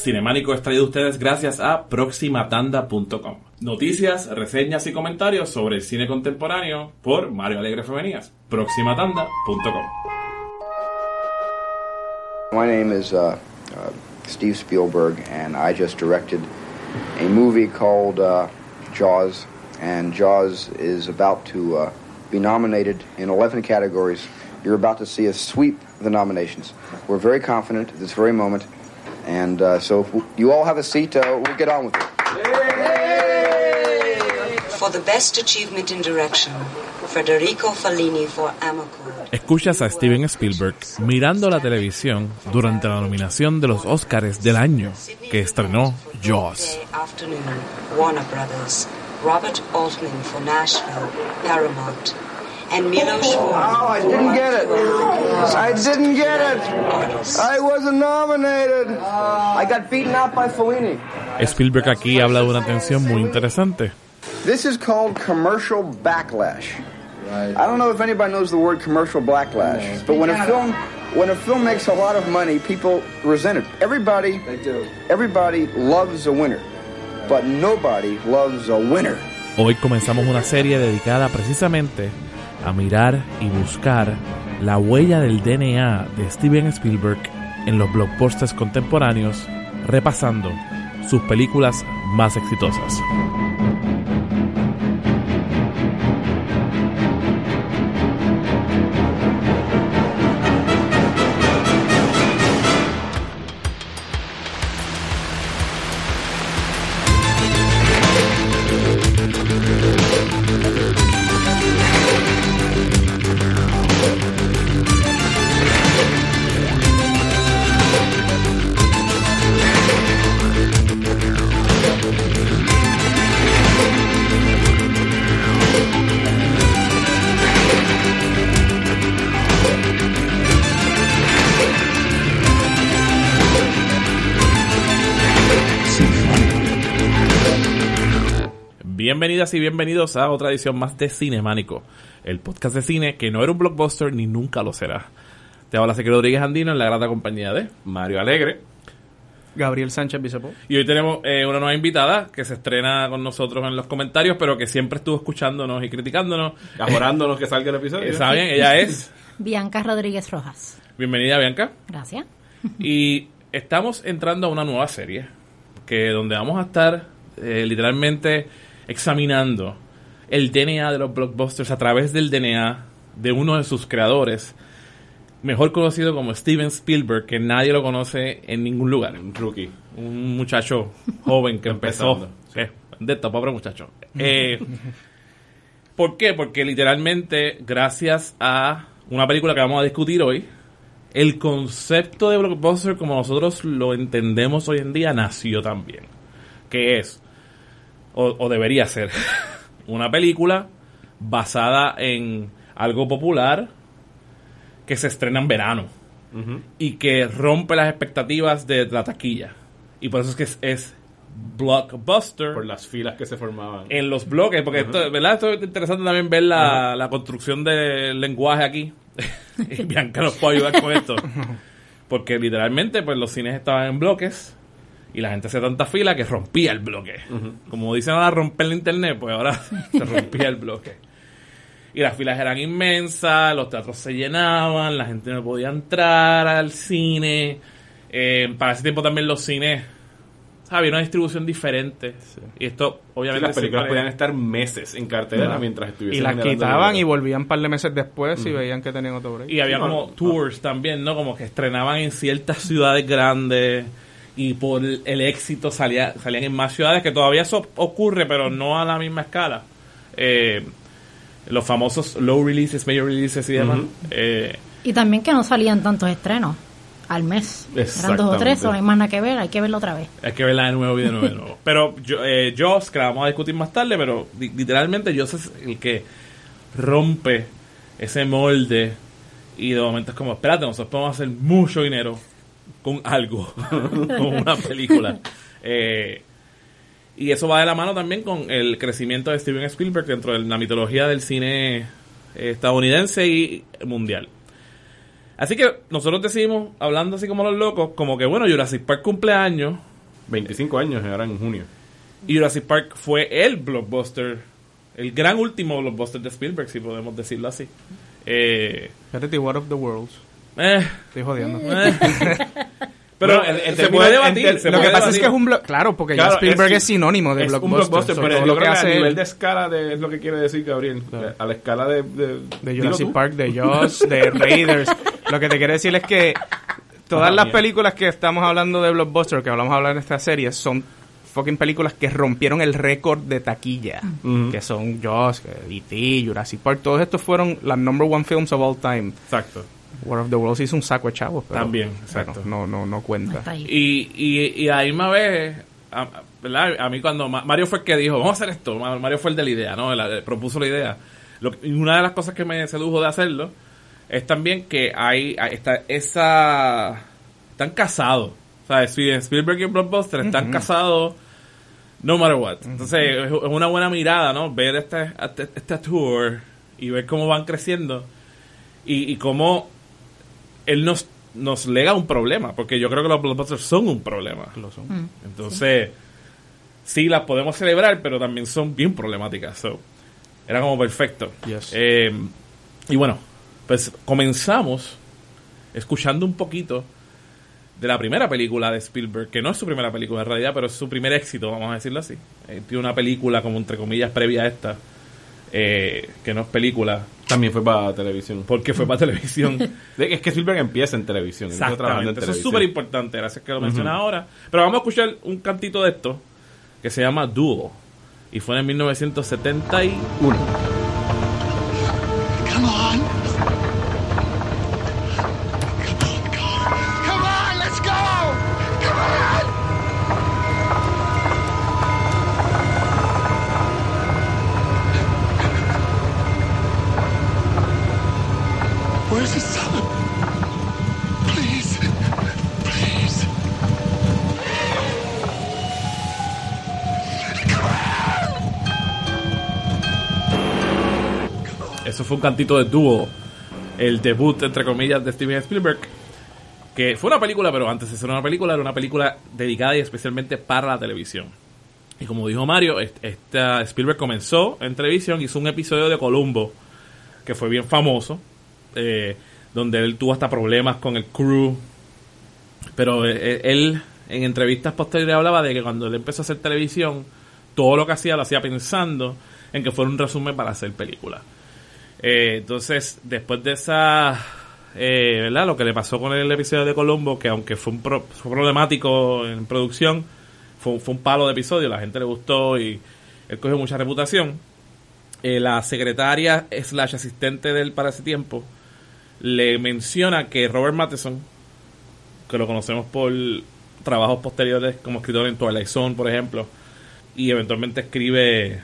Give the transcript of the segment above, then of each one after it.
Cinemánico es traído ustedes gracias a proximatanda.com. Noticias, reseñas y comentarios sobre el cine contemporáneo por Mario Alegre Femenías. proximatanda.com. My name is uh, uh, Steve Spielberg, and I just directed a movie called uh, Jaws. And Jaws is about to uh, be nominated in 11 categories. You're about to see us sweep the nominations. We're very confident at this very moment. And uh, so, if you all have a seat, uh, we'll get on with it. For the best achievement in direction, Federico Fellini for Amico. Escuchas a Steven Spielberg mirando la televisión durante la nominación de los Oscars del año que estrenó Jaws. Warner Brothers, Robert Altman for Nashville, Paramount, and Milos. Oh, I didn't get it. I didn't get it. I wasn't nominated. I got beaten out by Fellini. Spielberg aquí habla de una tensión muy interesante. This is called commercial backlash. I don't know if anybody knows the word commercial backlash, but when a film when a film makes a lot of money, people resent it. Everybody they do. Everybody loves a winner, but nobody loves a winner. Hoy comenzamos una serie dedicada precisamente a mirar y buscar la huella del DNA de Steven Spielberg en los blockbusters contemporáneos, repasando sus películas más exitosas. Bienvenidas y bienvenidos a otra edición más de Cinemánico, el podcast de cine que no era un blockbuster ni nunca lo será. Te habla Seque Rodríguez Andino en la grata compañía de Mario Alegre. Gabriel Sánchez Bisepo. Y hoy tenemos eh, una nueva invitada que se estrena con nosotros en los comentarios, pero que siempre estuvo escuchándonos y criticándonos. Mejorándonos que salga el episodio. Está bien, ella es. Bianca Rodríguez Rojas. Bienvenida, Bianca. Gracias. Y estamos entrando a una nueva serie, que donde vamos a estar eh, literalmente examinando el DNA de los blockbusters a través del DNA de uno de sus creadores, mejor conocido como Steven Spielberg, que nadie lo conoce en ningún lugar. Un rookie. Un muchacho joven que empezó. Empezando, ¿Qué? De esto, pobre muchacho. Eh, ¿Por qué? Porque literalmente, gracias a una película que vamos a discutir hoy, el concepto de blockbuster como nosotros lo entendemos hoy en día nació también. Que es, o, o debería ser, una película basada en algo popular que se estrena en verano y que rompe las expectativas de la taquilla. Y por eso es que es, es blockbuster Por las filas que se formaban. en los bloques, porque esto, ¿verdad? Esto es interesante también ver la, la construcción del lenguaje aquí. y Bianca nos puede ayudar con esto. Porque literalmente, pues los cines estaban en bloques y la gente hacía tanta fila que rompía el bloque. Como dicen ahora, romper el internet, pues ahora se rompía el bloque. Y las filas eran inmensas, los teatros se llenaban, la gente no podía entrar al cine. Eh, para ese tiempo también los cines había una distribución diferente. Y esto, Sí, obviamente, las películas podían estar meses en cartelera mientras Y estuviesen las generando quitaban y volvían un par de meses después y veían que tenían otro break. Y había como tours también, ¿no? Como que estrenaban en ciertas ciudades grandes y por el éxito salía, salían en más ciudades, que todavía eso ocurre, pero no a la misma escala. Eh, los famosos low releases, major releases y demás. Eh, Y también que no salían tantos estrenos al mes. Eran dos o tres, no hay más nada que ver, hay que verlo otra vez. hay que verla de nuevo y de nuevo de nuevo. Pero yo, eh, Jaws, que la vamos a discutir más tarde, pero li- literalmente Jaws es el que rompe ese molde y de momento es como, espérate, nosotros podemos hacer mucho dinero con algo, con una película. Eh, y eso va de la mano también con el crecimiento de Steven Spielberg dentro de la mitología del cine estadounidense y mundial. Así que nosotros decidimos, hablando así como los locos, como que bueno, Jurassic Park cumpleaños, 25 años ahora en junio. Y Jurassic Park fue el blockbuster, el gran último blockbuster de Spielberg, si podemos decirlo así. Eh, Espérate, War of the Worlds. Eh, Estoy jodiendo. eh. Pero Bueno, se puede debatir. se Lo que pasa es que es un blo- claro, porque ya Claro, Spielberg es- es, sinónimo de es un blockbuster. blockbuster, pero lo que que a hace nivel él- de escala de, es lo que quiere decir Gabriel. Claro. A la escala de... De, Jurassic tú. Park, de Jaws, de Raiders. Lo que te quiero decir es que todas las películas que estamos hablando de blockbuster, que hablamos hablar en esta serie, son fucking películas que rompieron el récord de taquilla. Que son Jaws, E.T., Jurassic Park. Todos estos fueron las number one films of all time. Exacto. War of the Worlds hizo un saco de chavos. pero- También, exacto. no, no, no cuenta. Y, y, y a la misma vez, a, a- ¿verdad? A mí cuando Ma- Mario fue el que dijo, vamos a hacer esto, Ma- Mario fue el de la idea, ¿no? La- propuso la idea. Lo y una de las cosas que me sedujo de hacerlo es también que hay, hay está esa... Están casados. O sea, Spielberg y Blockbuster están casados no matter what. Entonces, es es una buena mirada, ¿no? Ver este, este, este tour y ver cómo van creciendo y, y cómo él nos, nos lega un problema, porque yo creo que los blockbusters son un problema. Lo son. Mm. Entonces, sí. las podemos celebrar, pero también son bien problemáticas. So, era como perfecto. Yes. Eh, y bueno, pues comenzamos escuchando un poquito de la primera película de Spielberg, que no es su primera película en realidad, pero es su primer éxito, vamos a decirlo así. Eh, tiene una película como entre comillas previa a esta, eh, que no es película, También fue para televisión. porque fue para televisión. Es que Spielberg empieza en televisión. empieza trabajando en. Eso es súper importante, gracias que lo mencionas ahora. Pero vamos a escuchar un cantito de esto que se llama Duo. Y fue en 1971. Un cantito de Duo. El debut, entre comillas, de Steven Spielberg. Que fue una película, pero antes de ser una película, era una película dedicada y especialmente para la televisión. Y como dijo Mario, est- esta Spielberg comenzó en televisión, hizo un episodio de Columbo, que fue bien famoso, eh, donde él tuvo hasta problemas con el crew. Pero eh, él, en entrevistas posteriores, hablaba de que cuando él empezó a hacer televisión, todo lo que hacía lo hacía pensando en que fuera un resumen para hacer película. Eh, entonces, después de esa, eh, ¿verdad? Lo que le pasó con el episodio de Colombo, que aunque fue, un pro- fue problemático en producción, fue, un palo de episodio, la gente le gustó y él cogió mucha reputación. Eh, la secretaria slash asistente de él para ese tiempo le menciona que Robert Matheson, que lo conocemos por trabajos posteriores como escritor en Twilight Zone, por ejemplo, y eventualmente escribe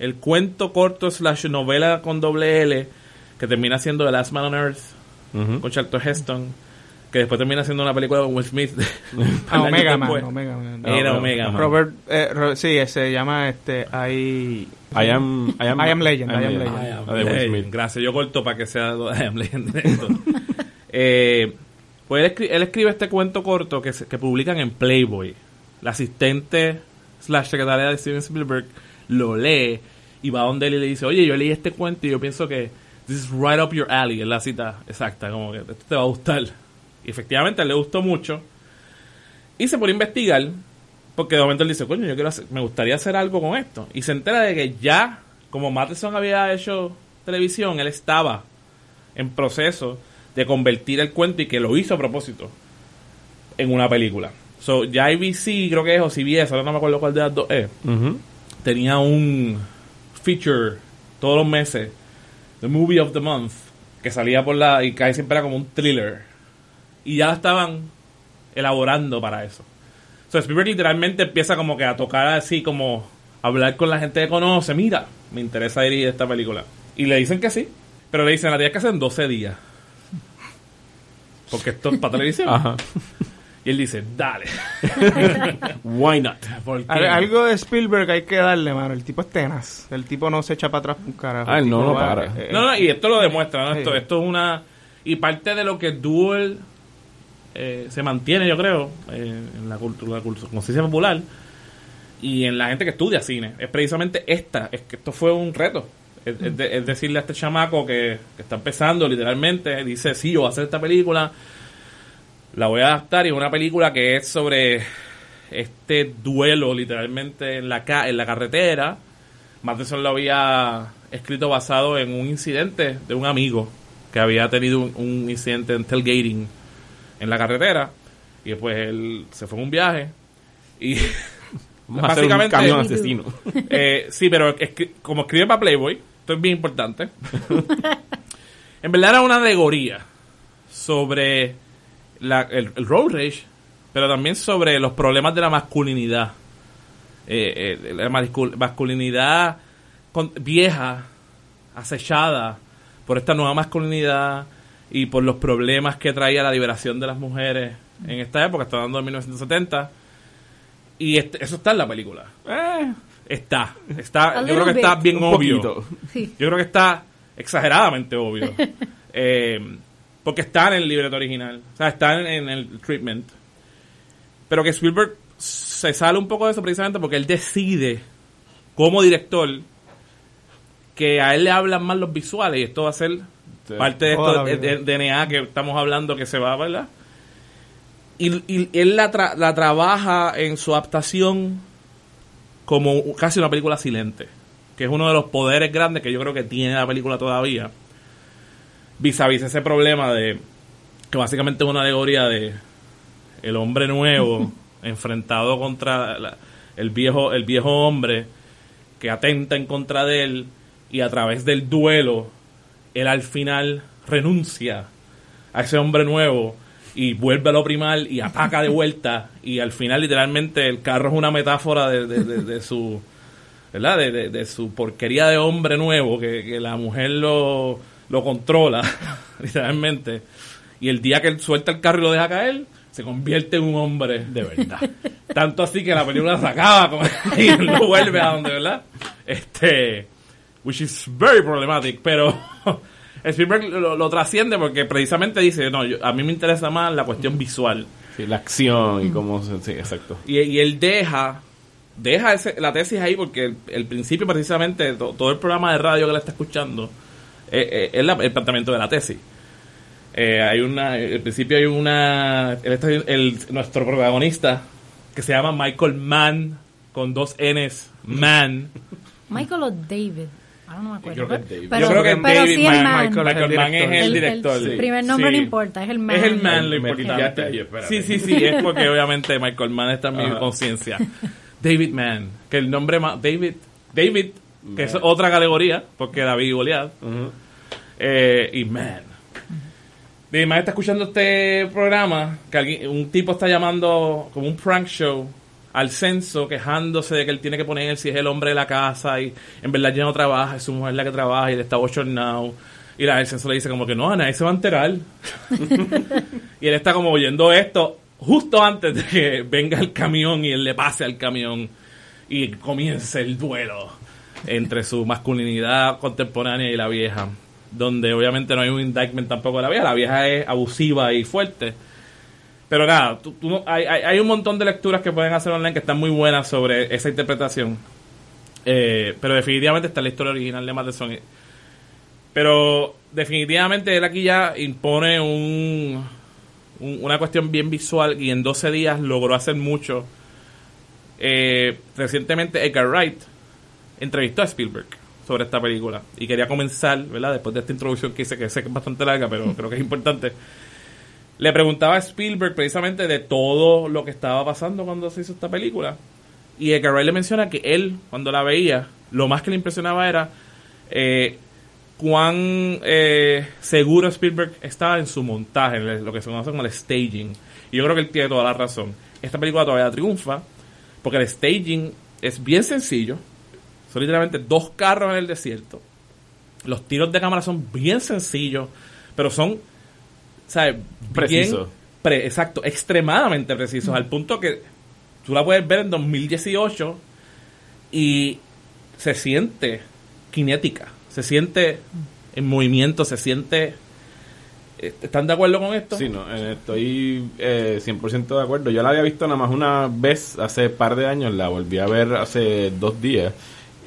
el cuento corto slash novela con doble L que termina siendo The Last Man on Earth con Charlton Heston que después termina siendo una película con Will Smith Ah, Omega Man, después. Omega Man. Era No, Omega. Man. Robert, eh, Ro- sí, se llama este, I, I am, I am, I am Legend, I am Legend. Legend. I am Will Legend. Smith. Gracias, yo corto para que sea I am Legend. Eh, pues él, escri- él escribe este cuento corto que, se- que publican en Playboy. La asistente slash secretaria de Steven Spielberg lo lee y va donde él y le dice, oye, yo leí este cuento y yo pienso que this is right up your alley, es la cita exacta, como que esto te va a gustar. Y efectivamente le gustó mucho. Y se pone a investigar, porque de momento él dice, coño, yo quiero hacer- me gustaría hacer algo con esto. Y se entera de que ya, como Matheson había hecho televisión, él estaba en proceso de convertir el cuento y que lo hizo a propósito en una película. So, ya ABC, creo que es, o CBS, ahora no me acuerdo cuál de las dos es, tenía un feature todos los meses, The Movie of the Month, que salía por la, y casi siempre era como un thriller. Y ya estaban elaborando para eso. So, Spielberg literalmente empieza como que a tocar así, como a hablar con la gente que conoce, mira, me interesa dirigir esta película. Y le dicen que sí, pero le dicen, la tienes que hacer en 12 días. Porque esto es para televisión. Ajá. Y él dice, dale. Why not? ¿Por qué Al- no? algo de Spielberg hay que darle, mano. El tipo es tenaz. El tipo no se echa para atrás un carajo. Ah, El él no lo para. eh, No, no, y esto lo demuestra, ¿no? Sí. Esto, esto es una... Y parte de lo que Duel eh, se mantiene, yo creo, eh, en la cultura, la cultura- conciencia popular y en la gente que estudia cine. Es precisamente esta, es que esto fue un reto. Es, es de- es decirle a este chamaco que, que está empezando literalmente, dice, sí, yo voy a hacer esta película, la voy a adaptar y es una película que es sobre este duelo literalmente en la, ca en la carretera. Matheson lo había escrito basado en un incidente de un amigo que había tenido un, un incidente en tailgating en la carretera y después él se fue en un viaje y hacer un básicamente camión asesino. eh, sí, pero escri- como escribe para Playboy, esto es bien importante. en verdad era una alegoría sobre la- el, el road rage, pero también sobre los problemas de la masculinidad. Eh, eh, la mascul- masculinidad con- vieja, acechada por esta nueva masculinidad y por los problemas que traía la liberación de las mujeres en esta época, está hablando de 1970. Y este- eso está en la película. Eh, Está, está, yo creo que está bien obvio. Sí. Yo creo que está exageradamente obvio. Eh, porque está en el libreto original. O sea, está en, en el treatment. Pero que Spielberg se sale un poco de eso precisamente porque él decide, como director, que a él le hablan más los visuales y esto va a ser Sí. parte de esto de, de DNA que estamos hablando que se va, ¿verdad? Y, y él la, tra- la trabaja en su adaptación como casi una película silente, que es uno de los poderes grandes que yo creo que tiene la película todavía, vis a vis ese problema de que básicamente es una alegoría de el hombre nuevo enfrentado contra la- el viejo el viejo hombre que atenta en contra de él y a través del duelo él al final renuncia a ese hombre nuevo y vuelve a lo primal y ataca de vuelta y al final literalmente el carro es una metáfora de, de- de- de su ¿verdad? De, de- de su porquería de hombre nuevo que, que la mujer lo, lo controla literalmente. Y el día que él suelta el carro y lo deja caer se convierte en un hombre. De verdad. Tanto así que la película se acaba con- y él no vuelve a donde verdad este which is very problematic pero Spielberg lo, lo trasciende porque precisamente dice no yo- a mí me interesa más la cuestión visual. Sí, la acción y cómo se... Sí, exacto. y, y él deja deja ese- la tesis ahí porque el, el principio precisamente to- todo el programa de radio que le está escuchando eh, eh, es la- el planteamiento de la tesis Eh, hay una al principio hay una está- el, nuestro protagonista que se llama Michael Mann con dos N's Mann Michael o David. Ahora no me acuerdo. Yo creo que es David. Pero, yo creo que es pero David sí Mann. Michael, Michael Mann es el El- director el sí. primer nombre Sí. no importa, es el Man. Es el man lo Me importante. ahí. Sí, sí, sí, es porque obviamente Michael Mann está en mi conciencia. David Mann, que el nombre más David Que es otra categoría, porque David y Goliath, eh, y Man. David Mann está escuchando este programa, que alguien, un tipo está llamando como un prank show al censo, quejándose de que él tiene que poner si es el hombre de la casa y en verdad ya no trabaja, es su mujer la que trabaja y él está bochornado. Y la, el censo le dice como que no, nadie se va a enterar. y él está como oyendo esto justo antes de que venga el camión y él le pase al camión y comience el duelo entre su masculinidad contemporánea y la vieja, donde obviamente no hay un indictment tampoco de la vieja, la vieja es abusiva y fuerte. Pero nada, hay un montón de lecturas que pueden hacer online que están muy buenas sobre esa interpretación. Eh, pero definitivamente está la historia original de Matheson. Pero definitivamente él aquí ya impone un, un- una cuestión bien visual y en 12 días logró hacer mucho. Eh, recientemente Edgar Wright entrevistó a Spielberg sobre esta película y quería comenzar, ¿verdad? Después de esta introducción que hice, que sé que es bastante larga, pero creo que es importante. Le preguntaba a Spielberg precisamente de todo lo que estaba pasando cuando se hizo esta película. Y Edgar Wright le menciona que él, cuando la veía, lo más que le impresionaba era eh, cuán eh, seguro Spielberg estaba en su montaje, en lo que se conoce como el staging. Y yo creo que él tiene toda la razón. Esta película todavía triunfa porque el staging es bien sencillo. Son literalmente dos carros en el desierto. Los tiros de cámara son bien sencillos, pero son, ¿sabes? Precisos. pre- exacto, extremadamente precisos, al punto que tú la puedes ver en 2018 y se siente cinética, se siente en movimiento, se siente Eh, ¿Están de acuerdo con esto? Sí, no, eh, estoy eh, 100% de acuerdo. Yo la había visto nada más una vez hace par de años, la volví a ver hace dos días.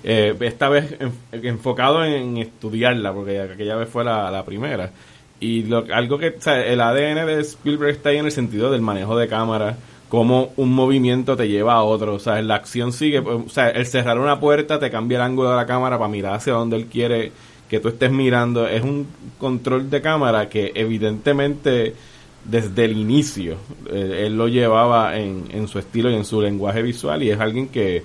Eh, esta vez en- enfocado en estudiarla, porque aquella vez fue la, la primera. Y lo, algo que, o sea, el ADN de Spielberg está ahí en el sentido del manejo de cámara, cómo un movimiento te lleva a otro. O sea, la acción sigue, o sea, el cerrar una puerta te cambia el ángulo de la cámara para mirar hacia donde él quiere que tú estés mirando. Es un control de cámara que evidentemente desde el inicio eh, él lo llevaba en, en su estilo y en su lenguaje visual y es alguien que,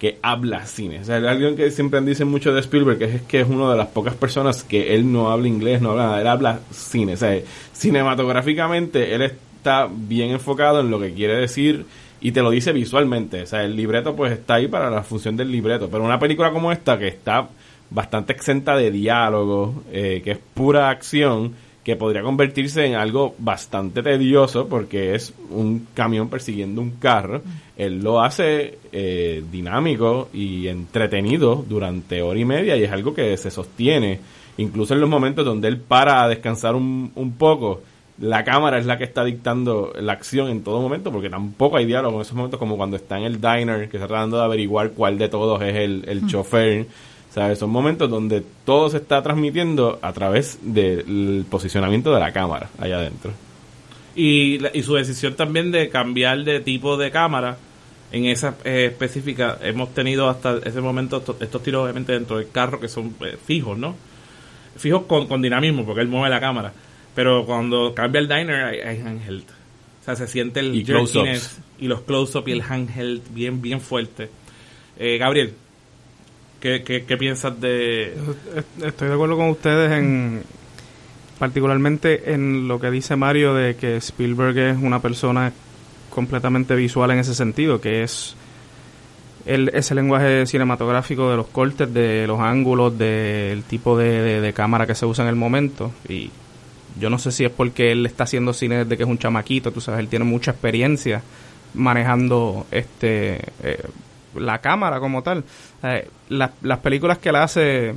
que habla cine. O sea, alguien que siempre dicen mucho de Spielberg, que es que es una de las pocas personas que él no habla inglés, no habla nada, él habla cine. O sea, cinematográficamente él está bien enfocado en lo que quiere decir y te lo dice visualmente. O sea, el libreto pues está ahí para la función del libreto. Pero una película como esta que está bastante exenta de diálogo, eh, que es pura acción, que podría convertirse en algo bastante tedioso porque es un camión persiguiendo un carro. Él lo hace eh, dinámico y entretenido durante hora y media y es algo que se sostiene. Incluso en los momentos donde él para a descansar un, un poco, la cámara es la que está dictando la acción en todo momento porque tampoco hay diálogo en esos momentos como cuando está en el diner que está tratando de averiguar cuál de todos es el, el chofer. ¿Sabes? Son momentos donde todo se está transmitiendo a través del posicionamiento de la cámara allá adentro. Y, y su decisión también de cambiar de tipo de cámara en esa eh, específica hemos tenido hasta ese momento estos, estos tiros obviamente dentro del carro que son eh, fijos no fijos con, con dinamismo porque él mueve la cámara pero cuando cambia el diner hay, hay handheld o sea se siente el Y close-ups. y los close-up y el handheld bien bien fuerte eh, Gabriel ¿qué, qué, qué piensas de Estoy de acuerdo con ustedes en particularmente en lo que dice Mario de que Spielberg es una persona completamente visual en ese sentido, que es el, ese lenguaje cinematográfico de los cortes, de los ángulos, del tipo de, de- de cámara que se usa en el momento. Y yo no sé si es porque él está haciendo cine desde que es un chamaquito, tú sabes, él tiene mucha experiencia manejando este eh, la cámara como tal. Eh, las- las películas que él hace,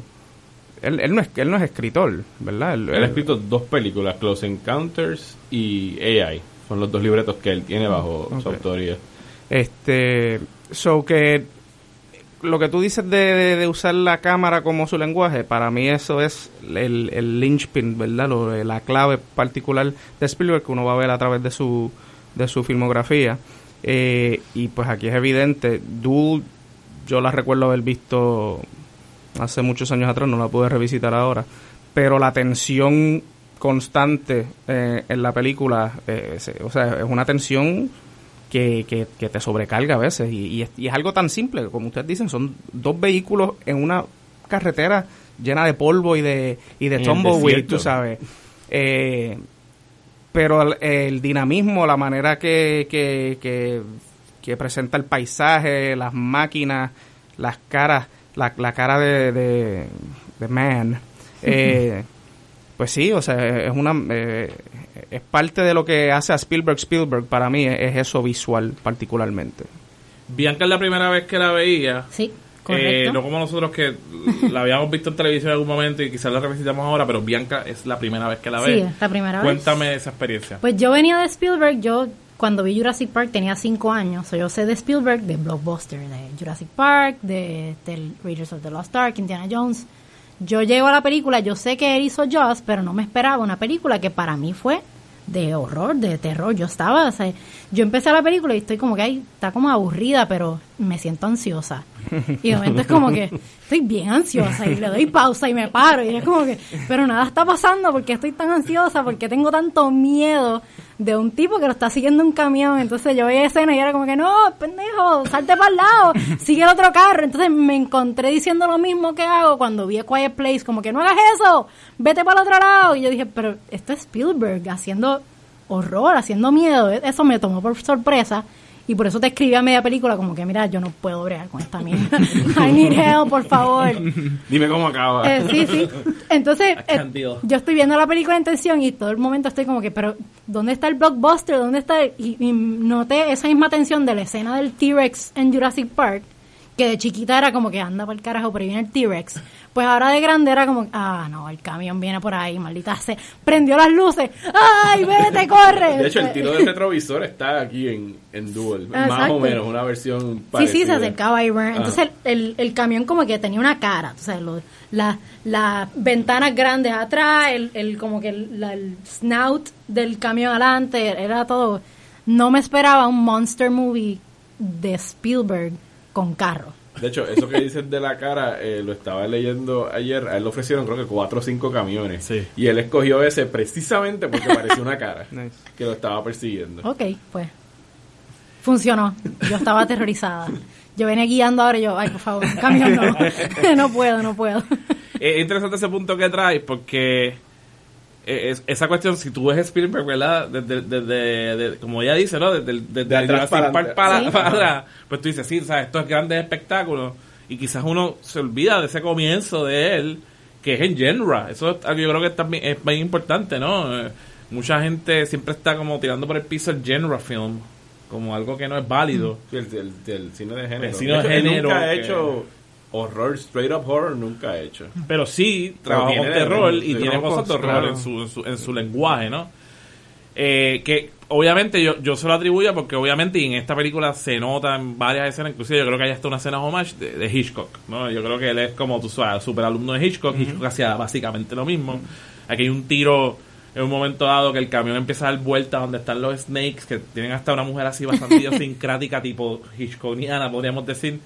él, él no es él no es escritor, ¿verdad? Él- Él ha escrito dos películas, Close Encounters y AI. Son los dos libretos que él tiene bajo su autoría. Este, so que lo que tú dices de, de- de usar la cámara como su lenguaje, para mí eso es el, el linchpin, ¿verdad? Lo- la clave particular de Spielberg que uno va a ver a través de su, de su filmografía. Eh, y pues aquí es evidente, Duel, yo la recuerdo haber visto hace muchos años atrás, no la pude revisitar ahora, pero la tensión constante eh, en la película, eh, se- o sea, es una tensión que, que, que te sobrecarga a veces. Y, y es, y es algo tan simple, como ustedes dicen, son dos vehículos en una carretera llena de polvo y de, y de tumbleweed, tú sabes. Eh, pero el, el dinamismo, la manera que, que, que, que presenta el paisaje, las máquinas, las caras, la, la cara de, de, de Man, eh, pues sí, o sea, es una eh, es parte de lo que hace a Spielberg Spielberg para mí es, es eso visual particularmente. Bianca es la primera vez que la veía. Sí, Eh, no como nosotros que la habíamos visto en televisión en algún momento y quizás la revisitamos ahora, pero Bianca es la primera vez que la Sí, ve. es la primera vez. Cuéntame esa experiencia. Pues yo venía de Spielberg, yo cuando vi Jurassic Park tenía cinco años, so yo sé de Spielberg, de Blockbuster, de Jurassic Park, de, del Raiders of the Lost Ark, Indiana Jones. Yo llego a la película, yo sé que él hizo Jaws, pero no me esperaba una película que para mí fue de horror, de terror. Yo estaba, o sea, yo empecé la película y estoy como que ahí está como aburrida, pero me siento ansiosa. Y de momento es como que estoy bien ansiosa y le doy pausa y me paro y es como que, pero nada está pasando porque estoy tan ansiosa, porque tengo tanto miedo de un tipo que lo está siguiendo un camión. Entonces yo veía escena y era como que, no, pendejo, salte para el lado, sigue el otro carro. Entonces me encontré diciendo lo mismo que hago cuando vi a Quiet Place, como que no hagas eso, vete para el otro lado. Y yo dije, pero esto es Spielberg haciendo horror, haciendo miedo. Eso me tomó por sorpresa. Y por eso te escribí a media película como que, mira, yo no puedo bregar con esta mierda. I need help, por favor. Dime cómo acaba. Eh, sí, sí. Entonces, eh, yo estoy viendo la película en tensión y todo el momento estoy como que, pero ¿dónde está el blockbuster? ¿Dónde está? el-?" Y, y noté esa misma tensión de la escena del T-Rex en Jurassic Park, que de chiquita era como que anda por el carajo, pero viene el T-Rex. Pues ahora de grande era como, ah, no, el camión viene por ahí, maldita se prendió las luces, ¡ay, vete, corre! De hecho, el tiro del retrovisor está aquí en, en Duel, más Exacto. o menos, una versión Sí, sí, parecida. se acercaba a Iron. Entonces el, el, el camión como que tenía una cara, o sea, lo- la- las ventanas grandes atrás, el, el como que la- el snout del camión adelante, era todo. No me esperaba un monster movie de Spielberg con carro. De hecho, eso que dices de la cara, eh, lo estaba leyendo ayer. A él le ofrecieron, creo que cuatro o cinco camiones. Sí. Y él escogió ese precisamente porque parecía una cara Nice. que lo estaba persiguiendo. Ok, pues funcionó. Yo estaba aterrorizada. Yo venía guiando ahora y yo, ay, por favor, camión no. no puedo, no puedo. Es interesante ese punto que traes porque es- esa cuestión, si tú ves Spielberg, ¿verdad? Desde, desde- de- como ella dice, ¿no? Desde, el- desde De atrás para para, pues tú dices, sí, ¿sabes? Estos grandes espectáculos y quizás uno se olvida de ese comienzo de él, que es en genre. Eso es yo creo que también es bien importante, ¿no? Eh, mucha gente siempre está como tirando por el piso el genre film, como algo que no es válido. Sí, el, el- el cine de género. El cine de hecho, él género Nunca ha que- hecho horror, straight up horror, nunca ha hecho. pero sí trabaja con terror de- y de tiene cosas de horror claro. en, su, en, su, en su lenguaje, ¿no? Eh, que obviamente yo, yo se lo atribuyo porque obviamente y en esta película se nota en varias escenas, inclusive yo creo que hay hasta una escena homage de, de Hitchcock, ¿no? Yo creo que él es como tú sabes, super alumno de Hitchcock, Hitchcock hacía básicamente lo mismo. Aquí hay un tiro en un momento dado que el camión empieza a dar vuelta donde están los snakes, que tienen hasta una mujer así bastante idiosincrática, tipo Hitchcockiana, podríamos decir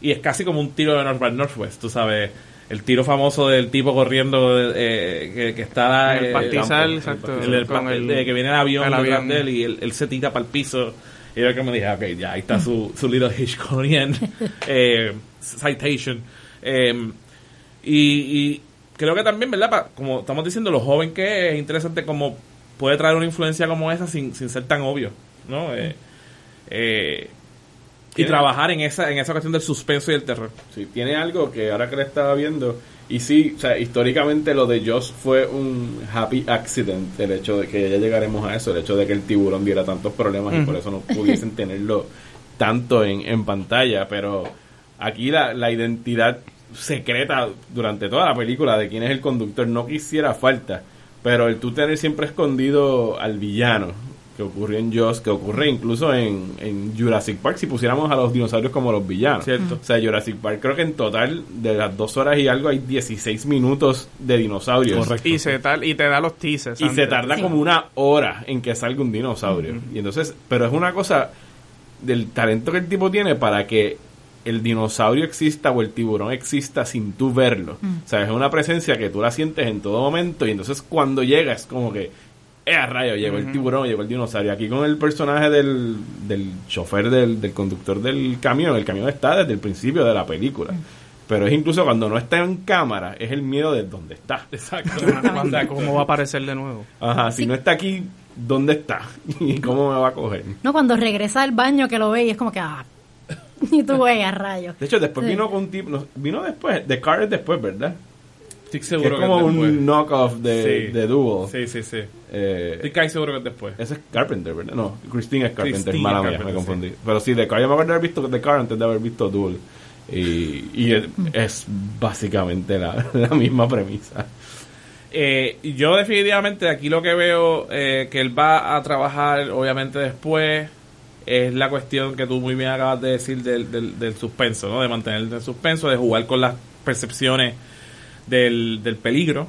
y es casi como un tiro de North by Northwest, tú sabes. El tiro famoso del tipo corriendo eh, que, que está En el eh, pastizal, el- exacto, el, el- con el- que viene el avión, el avión. de él y él, él se tira para el piso y yo que me dije ok ya ahí está su, su little Hitchcockian eh, citation Eh, y, y creo que también verdad Pa- como estamos diciendo lo joven que es, es interesante como puede traer una influencia como esa sin, sin ser tan obvio no Eh, eh, y trabajar en esa en esa cuestión del suspenso y el terror. Sí, tiene algo que ahora que le estaba viendo, y sí, o sea, históricamente lo de Joss fue un happy accident, el hecho de que ya llegaremos a eso, el hecho de que el tiburón diera tantos problemas y por eso no pudiesen tenerlo tanto en, en pantalla, pero aquí la, la identidad secreta durante toda la película de quién es el conductor no quisiera falta, pero el tú tener siempre escondido al villano, que ocurrió en Jaws, que ocurre incluso en, en Jurassic Park, si pusiéramos a los dinosaurios como los villanos. Cierto. O sea, Jurassic Park creo que en total de las dos horas y algo hay 16 minutos de dinosaurios. Y, se tal, y te da los teasers. Y se tarda como una hora en que salga un dinosaurio. Y entonces, pero es una cosa del talento que el tipo tiene para que el dinosaurio exista o el tiburón exista sin tú verlo. O sea, es una presencia que tú la sientes en todo momento y entonces cuando llega es como que, eh, a rayo, llegó el tiburón, llegó el dinosaurio. Aquí con el personaje del, del chofer, del, del conductor del camión, el camión está desde el principio de la película. Pero es incluso cuando no está en cámara, es el miedo de dónde está. exacto Cuando- ¿Cómo va a aparecer de nuevo? Ajá, si no está aquí, ¿dónde está? ¿Y cómo me va a coger? No, cuando regresa al baño que lo ve y es como que, ah, y tú, güey, a rayos. De hecho, después Sí. vino con un tipo, no, vino después, The Car es después, ¿verdad? Estoy Que seguro es que, como es después. un knockoff de, Sí. de Duel. sí sí sí Eh, estoy casi seguro que es después ese es Carpenter, ¿verdad? No, Christine es Carpenter, Christine mala es mía, me Carpenter, confundí. Pero sí, The Car, yo me acuerdo de haber visto The Car antes de haber visto Duel. Y, y es, es básicamente la, la misma premisa. Eh, yo definitivamente aquí lo que veo eh, que él va a trabajar obviamente después es la cuestión que tú muy bien acabas de decir del, del, del suspenso, ¿no? De mantener el suspenso, de jugar con las percepciones del, del peligro.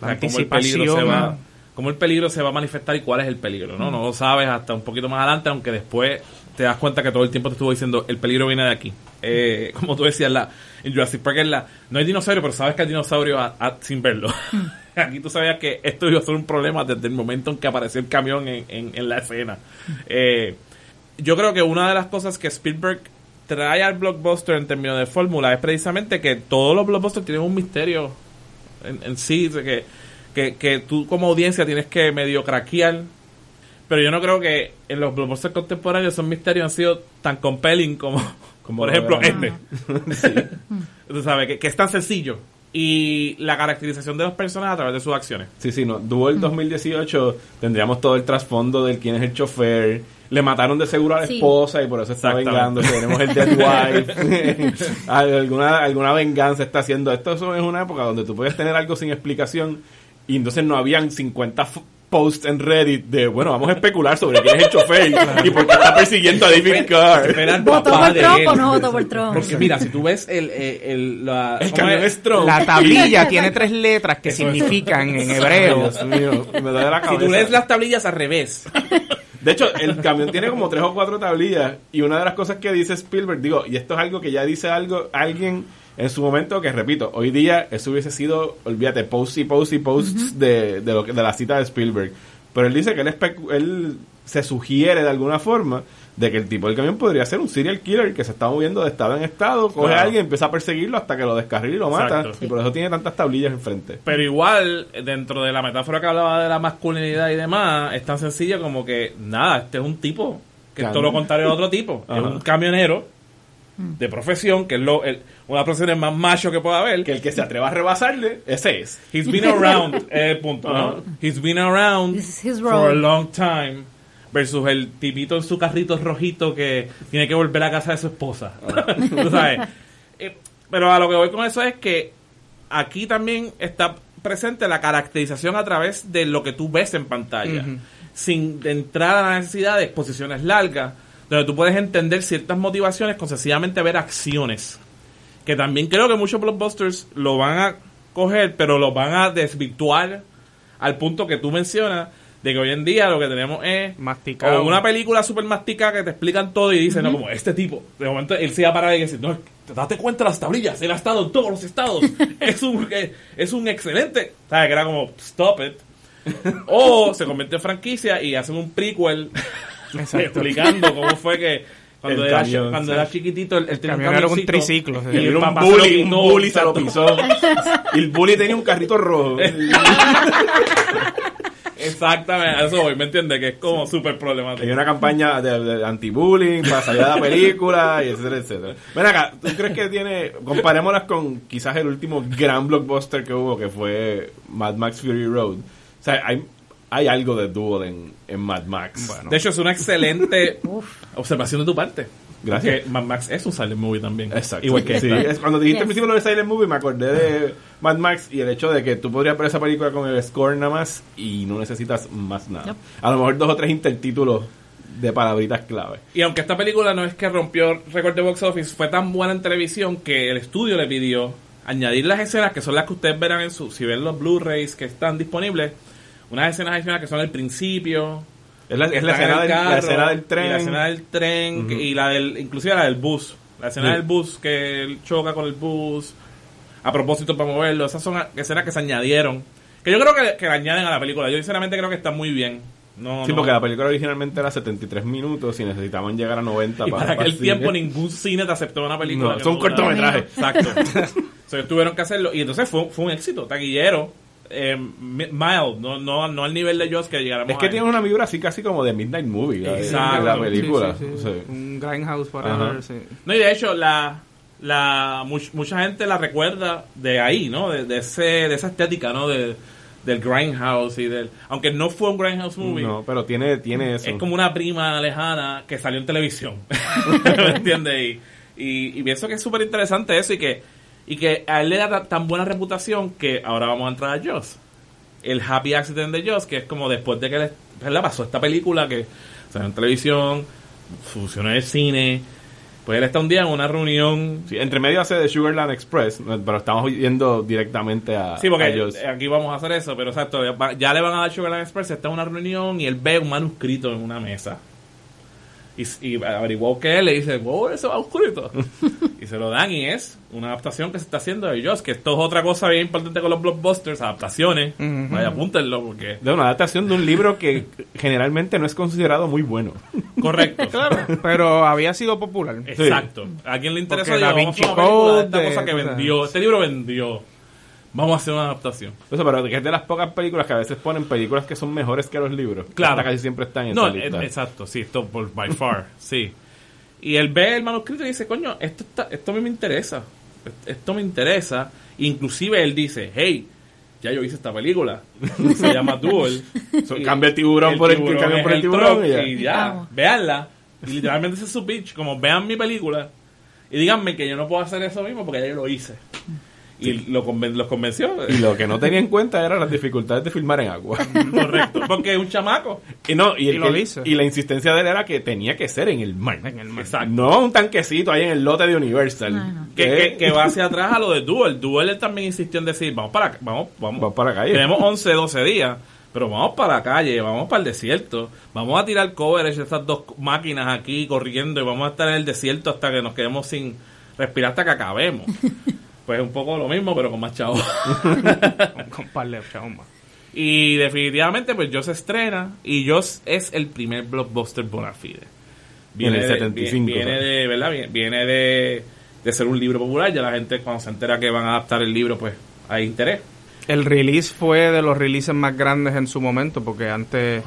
La O sea, cómo el peligro se va cómo el peligro se va a manifestar y cuál es el peligro, ¿no? No lo sabes hasta un poquito más adelante, aunque después te das cuenta que todo el tiempo te estuvo diciendo el peligro viene de aquí. Eh, como tú decías, la, en Jurassic Park es la, no hay dinosaurio, pero sabes que hay dinosaurio a- a- sin verlo. aquí tú sabías que esto iba a ser un problema desde el momento en que apareció el camión en, en- en la escena. Eh, yo creo que una de las cosas que Spielberg trae al blockbuster en términos de fórmula es precisamente que todos los blockbusters tienen un misterio en, en sí, que, que, que tú como audiencia tienes que medio craquear. Pero yo no creo que en los blockbusters contemporáneos esos misterios han sido tan compelling como, como por lo ejemplo este. Tú sabes, que, que es tan sencillo. Y la caracterización de los personajes a través de sus acciones. Sí, sí, no. Duel 2018 tendríamos todo el trasfondo del quién es el chofer le mataron de seguro a la Sí. esposa y por eso está vengando. Tenemos el Dead Wife. alguna, alguna venganza está haciendo. Esto eso es una época donde tú puedes tener algo sin explicación y entonces no habían 50 f- posts en Reddit de, bueno, vamos a especular sobre quién es el chofer y por qué está persiguiendo a David Carr. Espera ¿Votó por de Trump él. o no votó por Trump? Porque mira, si tú ves el, el, el, la, El ¿cómo camión es? es Trump. La tablilla tiene tres letras que significan en hebreo. Dios mío, me duele la Si cabeza. tú lees las tablillas al revés, De hecho, el camión tiene como tres o cuatro tablillas y una de las cosas que dice Spielberg, digo, y esto es algo que ya dice algo alguien en su momento que repito, hoy día eso hubiese sido, olvídate, posts y posts y posts de, de, lo que- de la cita de Spielberg. Pero él dice que él, él se sugiere de alguna forma de que el tipo del camión podría ser un serial killer que se está moviendo de estado en estado, coge Claro. a alguien, empieza a perseguirlo hasta que lo descarrila y lo mata. Exacto. Y por eso tiene tantas tablillas enfrente. pero igual, dentro de la metáfora que hablaba de la masculinidad y demás, es tan sencillo como que, nada, este es un tipo, que es todo lo contrario a otro tipo. Es un camionero de profesión, que es lo, el- una de las profesiones más macho que pueda haber. Que el que se atreva a rebasarle, ese es. He's been around, es el punto, ¿no? He's been around for a long time. Versus el tipito en su carrito rojito que tiene que volver a casa de su esposa. Tú sabes. Eh, pero a lo que voy con eso es que aquí también está presente la caracterización a través de lo que tú ves en pantalla. Sin entrar a la necesidad de exposiciones largas, donde tú puedes entender ciertas motivaciones con sencillamente ver acciones que también creo que muchos blockbusters lo van a coger, pero lo van a desvirtuar al punto que tú mencionas de que hoy en día lo que tenemos es Masticado. o una película super masticada que te explican todo y dicen, no, como este tipo, de momento él se va a parar y dice, no, date cuenta de las tablillas, él ha estado en todos los estados, es un es, un excelente, ¿sabes? Que era como, stop it. O se convierte en franquicia y hacen un prequel Exacto. explicando cómo fue que cuando, El era, camión, cuando era chiquitito, él, tenía camión era un triciclo. Y el Era un bully, un bully se lo exacto. pisó. y el bully tenía un carrito rojo. Exactamente, a eso voy, ¿me entiendes? Que es como súper Hay problemático. una campaña de, de anti-bullying para salir de la película, y etcétera, etcétera. Ven acá, ¿tú crees que tiene... Comparémoslas con quizás el último gran blockbuster que hubo, que fue Mad Max Fury Road. O sea, hay, hay algo de dual en, en Mad Max. Bueno. De hecho, es una excelente observación de tu parte. Gracias. Porque Mad Max es un silent movie también. Exacto. Igual que sí, es- cuando dijiste al principio lo de Silent Movie, me acordé de Mad Max y el hecho de que tú podrías ver esa película con el score nada más y no necesitas más nada. Yep. A lo mejor dos o tres intertítulos de palabritas clave. Y aunque esta película no es que rompió récord de box office, fue tan buena en televisión que el estudio le pidió añadir las escenas que son las que ustedes verán en su, si ven los Blu-rays que están disponibles, unas escenas adicionales que son el principio, Es la, es la escena, el del, la carro, escena del tren. y la escena del tren y la del inclusive la del bus la escena Sí. del bus que él choca con el bus a propósito para moverlo esas son escenas que se añadieron que yo creo que, que la añaden a la película yo sinceramente creo que está muy bien no, Sí, no- porque la película originalmente era 73 minutos y necesitaban llegar a 90 y para aquel el tiempo cine. ningún cine te aceptó una película No, un no durara- cortometraje. exacto so, ellos tuvieron que hacerlo y entonces fue, fue un éxito taquillero eh, mi- mild no, no, no al nivel de Joss que llegáramos Es que a- tiene una vibra así casi como de Midnight Movie. la- Exacto. La película. Sí, sí, sí. Sí. Un Grindhouse sí. No, y de hecho, la, la much- mucha gente la recuerda de ahí, ¿no? De, de ese, de esa estética, ¿no? De, del Grindhouse y del... Aunque no fue un Grindhouse movie, No, pero tiene, tiene eso. es como una prima lejana que salió en televisión. ¿Me entiendes? Y, y, y pienso que es súper interesante eso y que, y que a él le da ta- tan buena reputación que ahora vamos a entrar a Joss. El Happy Accident de Joss, que es como después de que le pasó esta película que salió en televisión, funcionó en el cine, pues él está un día en una reunión Sí, entre medio hace de Sugarland Express, pero estamos yendo directamente a, Sí, porque a ellos. aquí vamos a hacer eso, pero exacto, ya le van a dar Sugarland Express, está en una reunión y él ve un manuscrito en una mesa. Y, y averiguó que él le dice, wow, ese manuscrito. y se lo dan y es una adaptación que se está haciendo de ellos, que esto es otra cosa bien importante con los blockbusters, adaptaciones. Vaya, apúntenlo porque... De una adaptación de un libro que generalmente no es considerado muy bueno. Correcto. Pero había sido popular. Exacto. ¿A quién le interesa? Porque Digo, Da vamos a hacer Vinci Code, esta cosa que vendió. Este libro vendió. Vamos a hacer una adaptación. Eso, pero que es de las pocas películas que a veces ponen películas que son mejores que los libros. Claro. Esta casi siempre están en No, esa lista. eh, exacto, sí, esto por by far, sí. Y él ve el manuscrito y dice, coño, esto está, esto a mí me interesa, esto me interesa. Inclusive él dice, hey, ya yo hice esta película. Se llama Duel. So, cambia el tiburón por el- cambia es por el tiburón y ya. y ya. Veanla. Y literalmente ese es su pitch. Como vean mi película y díganme que yo no puedo hacer eso mismo porque ya yo lo hice. Y lo conven- los convenció. Y lo que no tenía en cuenta eran las dificultades de filmar en agua. Correcto. Porque es un chamaco. Y no, y, el Y lo que- y la insistencia de él era que tenía que ser en el mar. En el mar. Exacto. No un tanquecito ahí en el lote de Universal. No, no. Que, Eh, que, que va hacia atrás a lo de Duel. Duel él también insistió en decir, vamos para vamos, vamos, Vamos para la calle. Tenemos 11, 12 días, pero vamos para la calle, vamos para el desierto. Vamos a tirar coverage de estas dos máquinas aquí corriendo y vamos a estar en el desierto hasta que nos quedemos sin respirar hasta que acabemos. Pues un poco lo mismo, pero con más chavos. Con, par de chavos más. y definitivamente, pues yo se estrena y yo es el primer blockbuster bona fide. En el de- 75, Viene, de, ¿verdad? Viene, viene de, de ser un libro popular. Ya la gente cuando se entera que van a adaptar el libro, pues hay interés. El release fue de los releases más grandes en su momento, porque antes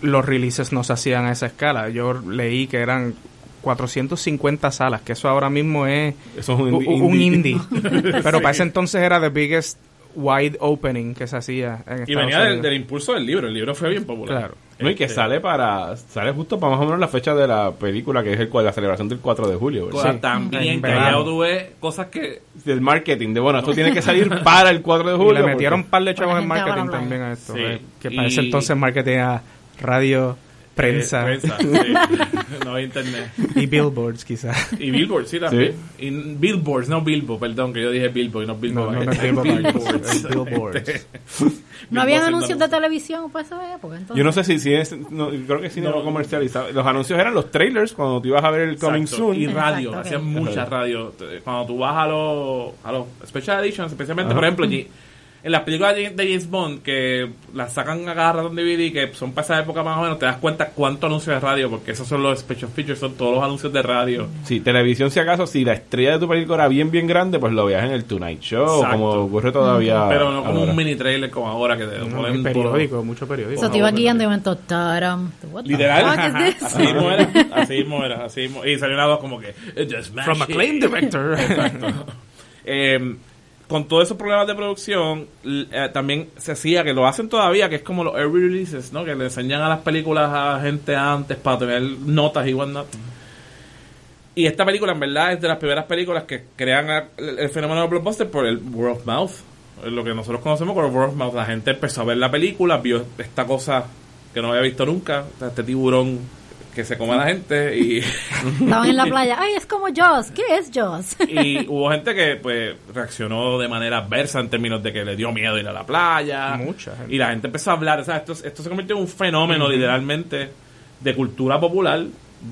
los releases no se hacían a esa escala. Yo leí que eran 450 salas, que eso ahora mismo es Eso es un indie- un indie. Pero para ese entonces era the biggest wide opening que se hacía en Estados Y venía del, impulso del libro. El libro fue bien popular. Claro. No, y que Este, sale para sale justo para más o menos la fecha de la película que es el la celebración del 4 de julio ¿verdad? Sí. También que tuve cosas que del marketing de bueno esto tiene que salir para el 4 de Y julio le metieron un porque- par de chavos en a marketing también a esto. Sí. eh, que para ese entonces marketing era radio, prensa eh, prensa, sí. no había internet. y billboards quizás. Y Billboard, sí, también. Y Billboards, no Billboard, perdón, que yo dije Billboard y no No, Billboard. no, billboards, es billboards. Este, No habían anuncios de televisión para esa época. Entonces. yo no sé si, si es no, creo que sí no, No. lo comercializaba los anuncios eran los trailers cuando tú ibas a ver el coming Exacto. soon Y radio, Exacto, hacían mucha radio. Cuando tú vas a los, a los special editions, especialmente, por ejemplo, G- en las películas de James Bond, que las sacan a cada rato en DVD, que son para esa época más o menos, te das cuenta cuánto anuncio de radio, porque esos son los special features, son todos los anuncios de radio. Sí, televisión si acaso, si la estrella de tu película era bien bien grande, pues lo veías en el Tonight Show, Exacto. como ocurre todavía. Pero no como ahora. un mini trailer como ahora, que te No, ponen periódico, mucho periódico. Eso te iba guiando y momento, taram. Literal, así mismo era, así mismo era, así mismo. Y salió una voz como que, "It just From acclaimed it". director. Eh, con todos esos problemas de producción, eh, también se hacía, que lo hacen todavía, que es como los early releases, ¿no? Que le enseñan a las películas a gente antes para tener notas y whatnot. Y esta película, en verdad, es de las primeras películas que crean el, fenómeno de blockbuster por el word of mouth. Lo que nosotros conocemos como word of mouth. La gente empezó a ver la película, vio esta cosa que no había visto nunca, este tiburón que se come a la gente y... Estaban en la playa. Ay, es como Joss. ¿Qué es Joss? y hubo gente que pues reaccionó de manera adversa en términos de que le dio miedo ir a la playa Mucha gente. y la gente empezó a hablar o sea, esto, esto se convirtió en un fenómeno literalmente de cultura popular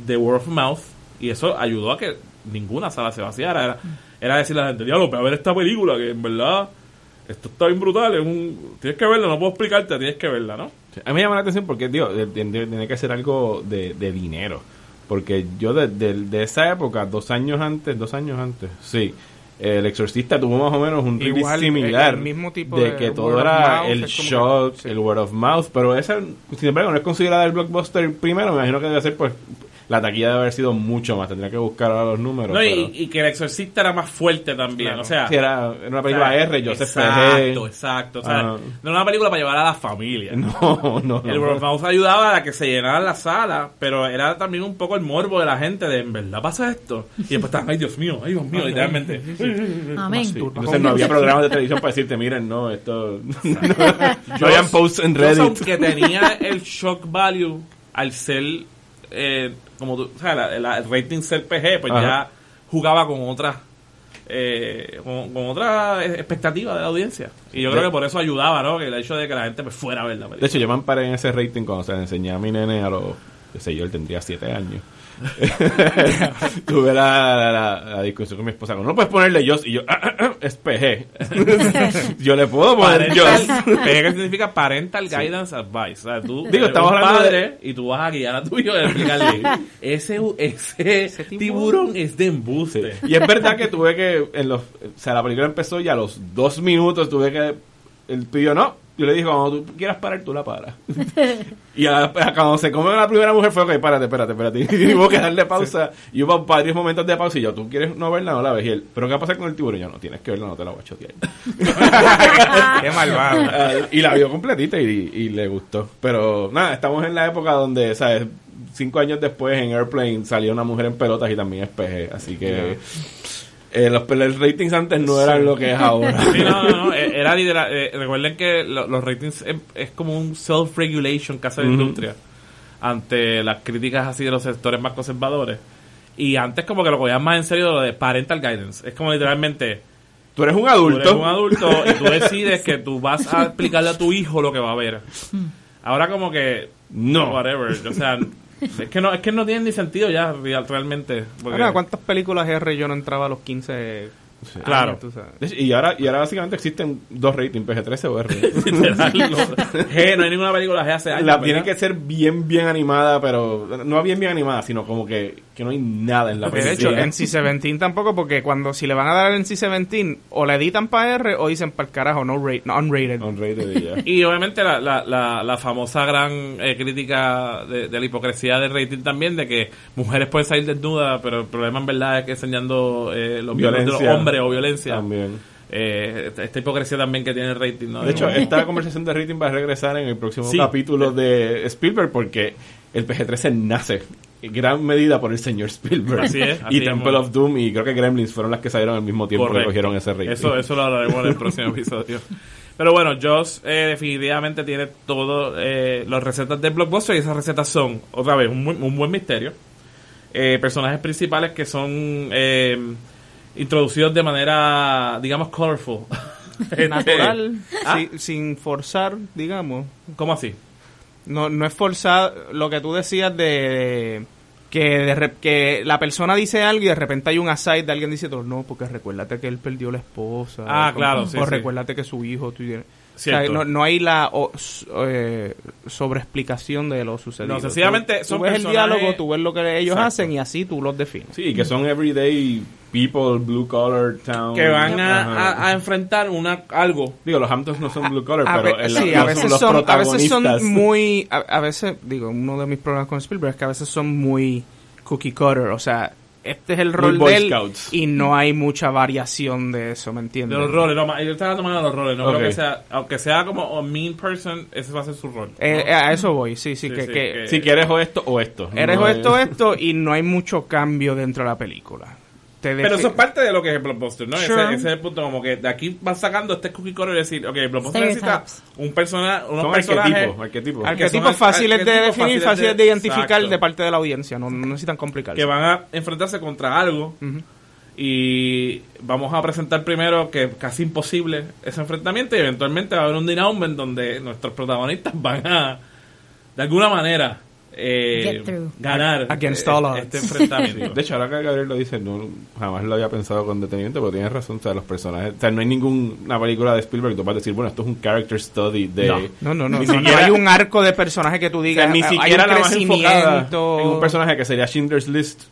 de word of mouth y eso ayudó a que ninguna sala se vaciara era, era decirle a la gente diablo ve a ver esta película que en verdad esto está bien brutal es un, tienes que verla no puedo explicarte tienes que verla ¿no? A mí me llama la atención porque, de- tiene que ser algo de, de dinero. Porque yo de, de- de esa época, dos años antes, dos años antes, sí, El Exorcista tuvo más o menos un Igual, similar. el mismo tipo de de que todo era mouth, el shock, que- sí. el word of mouth. Pero esa, sin embargo, no es considerada el blockbuster primero. Me imagino que debe ser, pues, la taquilla debe haber sido mucho más. Tendría que buscar ahora los números. No, pero- y, y que el exorcista era más fuerte también Claro. o sea Sí, era, era una película o sea, R, Joseph exacto P.G. exacto o sea, Ajá. no era una película para llevar a la familia No, no, no. El of Mouth ayudaba a que se llenara la sala, pero era también un poco el morbo de la gente de, ¿en verdad pasa esto? Y después estaban, ay Dios mío, ay Dios mío, literalmente. Amén. Sí, Entonces no había programas de televisión para decirte, miren, no, esto... no habían posts en Reddit. aunque tenía el shock value al ser, eh, como tú, o sea, la- la- el rating ser PG, pues Ajá. ya jugaba con otra eh, con, con otra expectativa de la audiencia. Y yo creo que por eso ayudaba, ¿no? Que el hecho de que la gente pues, fuera a ver la De hecho, yo me amparé en ese rating cuando se le enseñé a mi nene a los, qué sé yo, él tendría siete años. Tuve la, la, la- la discusión con mi esposa, no puedes ponerle Joss, y yo, "Ah, ah, ah, es PG. yo le puedo poner Joss. PG significa Parental Guidance Advice. O sea, tú Digo, estamos hablando padre y tú vas a guiar a tu hijo explicarle ese, ese, tiburón es de embuste. Y es verdad que tuve que, en los, o sea, la película empezó y a los dos minutos tuve que, él pidió, no, yo le dije, cuando tú quieras parar, tú la paras. y a- a- cuando se come la primera mujer fue, ok, párate, espérate, espérate. Y hubo que darle pausa. Y hubo varios momentos de pausa y yo, ¿tú quieres no verla? No la ves. Y él, ¿pero qué va a pasar con el tiburón? Y yo, no, tienes que verla, no te la voy a chotear. Qué malvado. Y la vio completita y, y le gustó. Pero nada, estamos en la época donde, ¿sabes? Cinco años después en Airplane salió una mujer en pelotas y también es peje. Así que eh, los, los ratings antes no eran lo que es ahora. Sí, no, no, no, eh, era lidera- eh, recuerden que lo- los ratings es, es como un self-regulation que hace la Ujú. industria ante las críticas así de los sectores más conservadores. Y antes como que lo cogían más en serio lo de parental guidance. Es como literalmente, Tú eres un tú adulto. eres un adulto y tú decides que tú vas a explicarle a tu hijo lo que va a ver. Ahora como que, No. whatever. O sea, es que no, es que no tiene ni sentido ya real- realmente. porque- Ahora, ¿cuántas películas R yo no entraba a los 15 Claro. años, tú sabes? De hecho, Y ahora, y ahora básicamente existen dos ratings, PG-13 o R. G, no hay ninguna película G hace años. La ¿verdad? tiene que ser bien, bien animada, pero no bien, bien animada, sino como que, que no hay nada en la Porque de hecho, película. en C-17 tampoco, porque cuando si le van a dar en C-17, o le editan para R o dicen para el carajo, no, rate, no unrated. Unrated y ya. Y obviamente la, la, la, la famosa gran eh, crítica de, de la hipocresía del rating también, de que mujeres pueden salir desnudas, pero el problema en verdad es que enseñando eh, los miembros de los Violencia. hombres o violencia. También. Eh, esta, hipocresía también que tiene el rating. ¿no? De hecho, esta conversación de rating va a regresar en el próximo Sí. capítulo de Spielberg porque el PG-13 nace gran medida por el señor Spielberg. Así es, así y Temple of Doom y creo que Gremlins fueron las que salieron al mismo tiempo Correcto. que cogieron ese rating. Eso, eso lo hablaremos en el próximo episodio. Pero bueno, Joss eh, definitivamente tiene todas las recetas del blockbuster y esas recetas son, otra vez, un, buen- un buen misterio. Eh, personajes principales que son eh, introducidos de manera, digamos, colorful. Natural, Ah. si- sin forzar, digamos. ¿Cómo así? No, no es forzar lo que tú decías de que, de re- que la persona dice algo y de repente hay un aside de alguien diciendo no, porque recuérdate que él perdió la esposa. Ah, claro, sí, O sí. recuérdate que su hijo... tú tienes- o sea, Cierto. no, no hay la o, eh, sobreexplicación de lo sucedido. No, sencillamente Tú- son tú ves el diálogo, tú ves lo que ellos Exacto. hacen y así tú los defines. Sí, que son everyday people, blue collar town. Que van a, a- a enfrentar una algo. Digo, los Hamptons no son blue collar, A, pero ve- el- sí, los, a veces los son, a veces son muy, a, a veces, digo, uno de mis problemas con Spielberg es que a veces son muy cookie cutter, o sea, este es el rol de él Scouts. y no hay mucha variación de eso, ¿me De entiendes? los roles, no, yo estaba tomando los roles, no Ok. creo que sea, aunque sea como a mean person, ese va a ser su rol. Eh, ¿no? a eso voy, sí, sí, Sí, que, sí, que que- Si quieres o esto o esto. eres No o es- esto, esto y no hay mucho cambio dentro de la película. Te Pero eso es parte de lo que es el blockbuster, ¿no? Ese, Sure. ese es el punto, como que de aquí van sacando este cookie cutter y decir, ok, el blockbuster necesita un personaje, unos Son personajes... arquetipos, fáciles de definir, fáciles de- de, identificar Exacto. de parte de la audiencia, no, no necesitan complicarse. que van a enfrentarse contra algo y vamos a presentar primero que casi imposible ese enfrentamiento y eventualmente va a haber un denouement donde nuestros protagonistas van a de alguna manera eh, ganar Against all odds. este enfrentamiento. De hecho, ahora que Gabriel lo dice, no, jamás lo había pensado con detenimiento, pero tienes razón, o sea, los personajes, o sea, no hay ninguna película de Spielberg que tú puedas decir, bueno, esto es un character study de... No. No, no, no, Ni no, no siquiera- hay un arco de personaje que tú o sea, digas, ni hay siquiera un la más enfocada crecimiento. en un personaje que sería Schindler's List.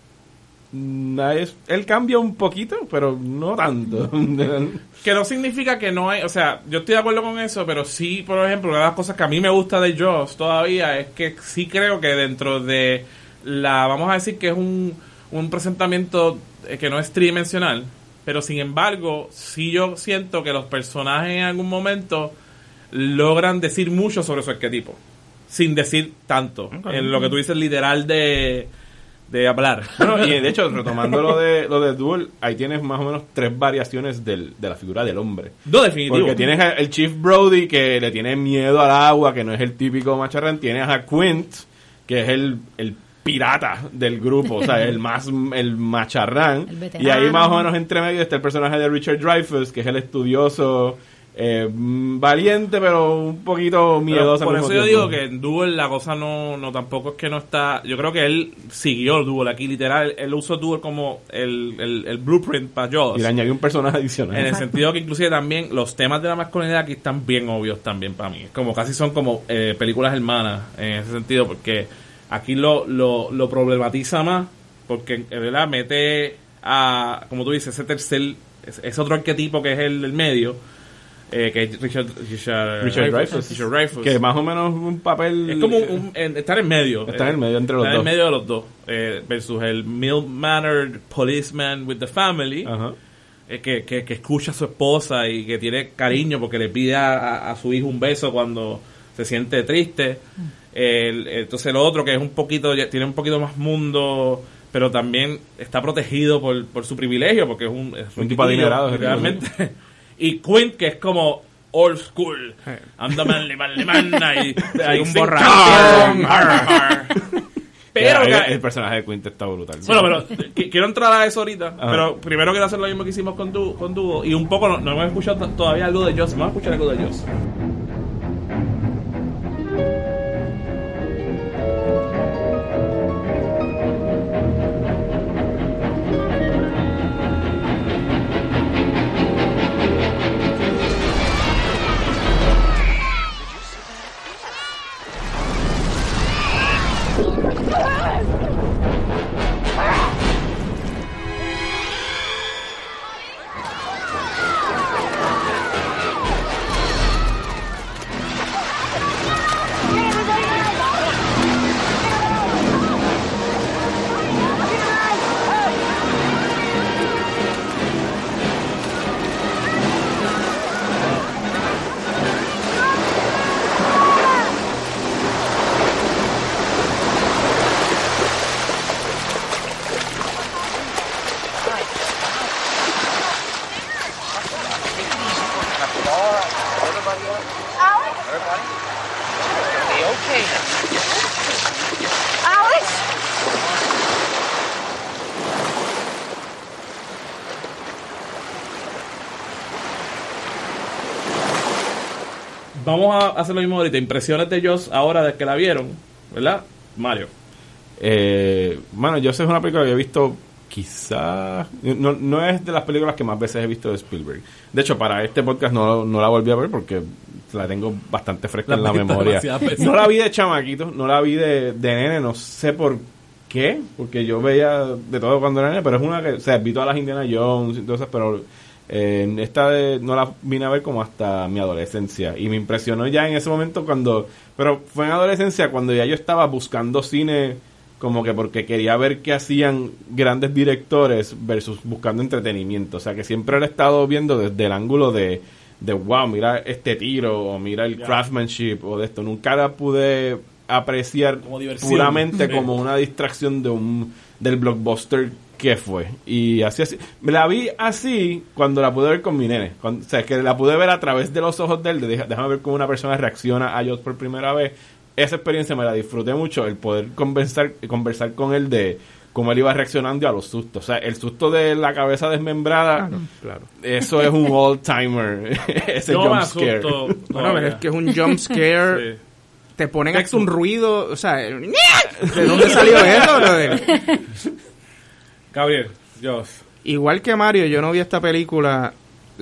Mm, es- él cambia un poquito, pero no tanto. que no significa que no hay, o sea, yo estoy de acuerdo con eso, pero sí, por ejemplo, una de las cosas que a mí me gusta de Jaws todavía es que sí creo que dentro de la, vamos a decir que es un, un presentamiento eh, que no es tridimensional, pero sin embargo, sí yo siento que los personajes en algún momento logran decir mucho sobre su arquetipo, sin decir tanto, en lo que tú dices literal de, de hablar. Bueno, y de hecho, retomando lo de, lo de Duel, ahí tienes más o menos tres variaciones del, de la figura del hombre. No, definitivo. Porque tienes a- el Chief Brody que le tiene miedo al agua, que no es el típico macharrán. Tienes a Quint, que es el, el pirata del grupo, o sea, el más el macharrán. El y ahí más o menos entre medio está el personaje de Richard Dreyfuss, que es el estudioso, eh, mm, valiente, pero un poquito al por eso yo digo que en Duel la cosa no, no tampoco es que no está. Yo creo que él siguió Duel aquí, literal. Él, usó Duel como el, el, el blueprint para Jaws. Y le añadió un personaje adicional. En el sentido que inclusive también los temas de la masculinidad aquí están bien obvios también para mí. Como casi son como eh, películas hermanas en ese sentido, porque aquí lo, lo, lo problematiza más, porque en verdad mete a, como tú dices, ese tercer, ese, ese otro arquetipo que es el del medio, eh, que es Richard, Richard, Richard Dreyfuss. Richard Dreyfuss. Que más o menos un papel... es como un, un- en- estar en medio. Está en el medio entre los Está en medio de los dos. eh, versus el mild-mannered policeman with the family. Ajá. eh, que, que, que escucha a su esposa y que tiene cariño porque le pide a, a- a su hijo un beso cuando se siente triste. El- entonces el otro que es un poquito, tiene un poquito más mundo, pero también está protegido por, por su privilegio porque es un, es Un tipo adinerado, realmente. Y Quint que es como old school. Anda man, le man, le man, y, ahí un ar. Pero el, el personaje de Quint está brutal. bueno, pero qu- quiero entrar a eso ahorita. Ajá. Pero primero quiero hacer lo mismo que hicimos con, du con Duo. Y un poco, no, no hemos escuchado todavía algo de Joss. Vamos a escuchar algo de Joss. Vamos a hacer lo mismo ahorita. Impresiones de Joss ahora de que la vieron, ¿verdad? Mario. Eh, bueno, yo sé es una película que he visto quizás... No, no es de las películas que más veces he visto de Spielberg. De hecho, para este podcast no, no la volví a ver porque la tengo bastante fresca La en la memoria. No la vi de chamaquito, no la vi de, de nene, no sé por qué, porque yo veía de todo cuando era nene, pero es una que, o sea, vi todas las Indiana Jones y todo eso, pero eh, esta de- no la vine a ver como hasta mi adolescencia. Y me impresionó ya en ese momento cuando, pero fue en adolescencia cuando ya yo estaba buscando cine como que porque quería ver qué hacían grandes directores versus buscando entretenimiento, o sea que siempre lo he estado viendo desde el ángulo de de wow, mira este tiro o mira el craftsmanship o de esto, nunca la pude apreciar Como puramente Sí. como una distracción de un del blockbuster que fue y así así me la vi así cuando la pude ver con mi nene cuando, o sea que la pude ver a través de los ojos de él de déjame ver cómo una persona reacciona a Joss por primera vez esa experiencia me la disfruté mucho el poder conversar conversar con él de cómo él iba reaccionando a los sustos o sea el susto de la cabeza desmembrada Claro. eso es un all timer ese Yo jump scare asusto. Bueno, pero es que es un jump scare. Sí. Te ponen hasta un ruido, o sea, ¿de dónde salió eso, brother? Gabriel, Joss. Igual que Mario, yo no vi esta película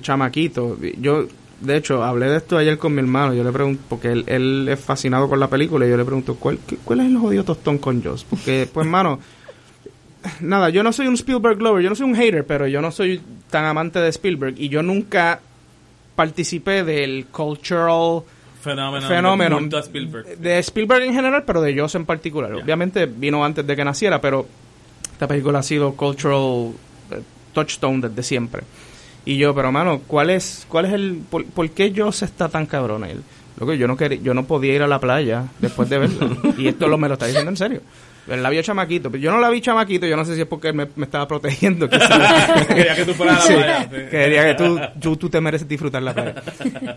chamaquito. Yo, de hecho, hablé de esto ayer con mi hermano. Yo le pregunto, porque él, él es fascinado con la película, y yo le pregunto, ¿cuál, cuál es el jodido tostón con Joss? Porque, pues, hermano, nada, yo no soy un Spielberg lover, yo no soy un hater, pero yo no soy tan amante de Spielberg, y yo nunca participé del cultural Fenómeno. fenómeno de Spielberg. de Spielberg en general, pero de Joss en particular. Obviamente vino antes de que naciera, pero esta película ha sido cultural eh, touchstone desde siempre. Y yo, pero mano, ¿cuál es, cuál es el, por, por qué Joss está tan cabrón él? Loco, yo no quería, yo no podía ir a la playa después de verla. y esto lo, me lo está diciendo en serio. La vio chamaquito, pero yo no la vi chamaquito, yo no sé si es porque me, me estaba protegiendo. quizás. Quería que tú fueras a la playa. sí. quería que tú, tú, tú te mereces disfrutar la playa.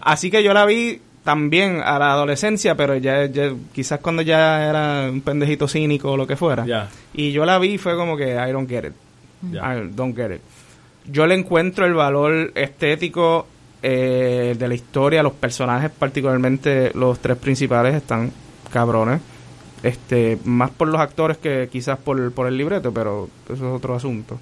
Así que yo la vi también a la adolescencia, pero ya, ya quizás cuando ya era un pendejito cínico o lo que fuera. Y yo la vi y fue como que I don't get it. Ya. I don't get it. Yo le encuentro el valor estético eh, de la historia, los personajes, particularmente los tres principales, están cabrones. Este, más por los actores que quizás por, por el libreto, pero eso es otro asunto.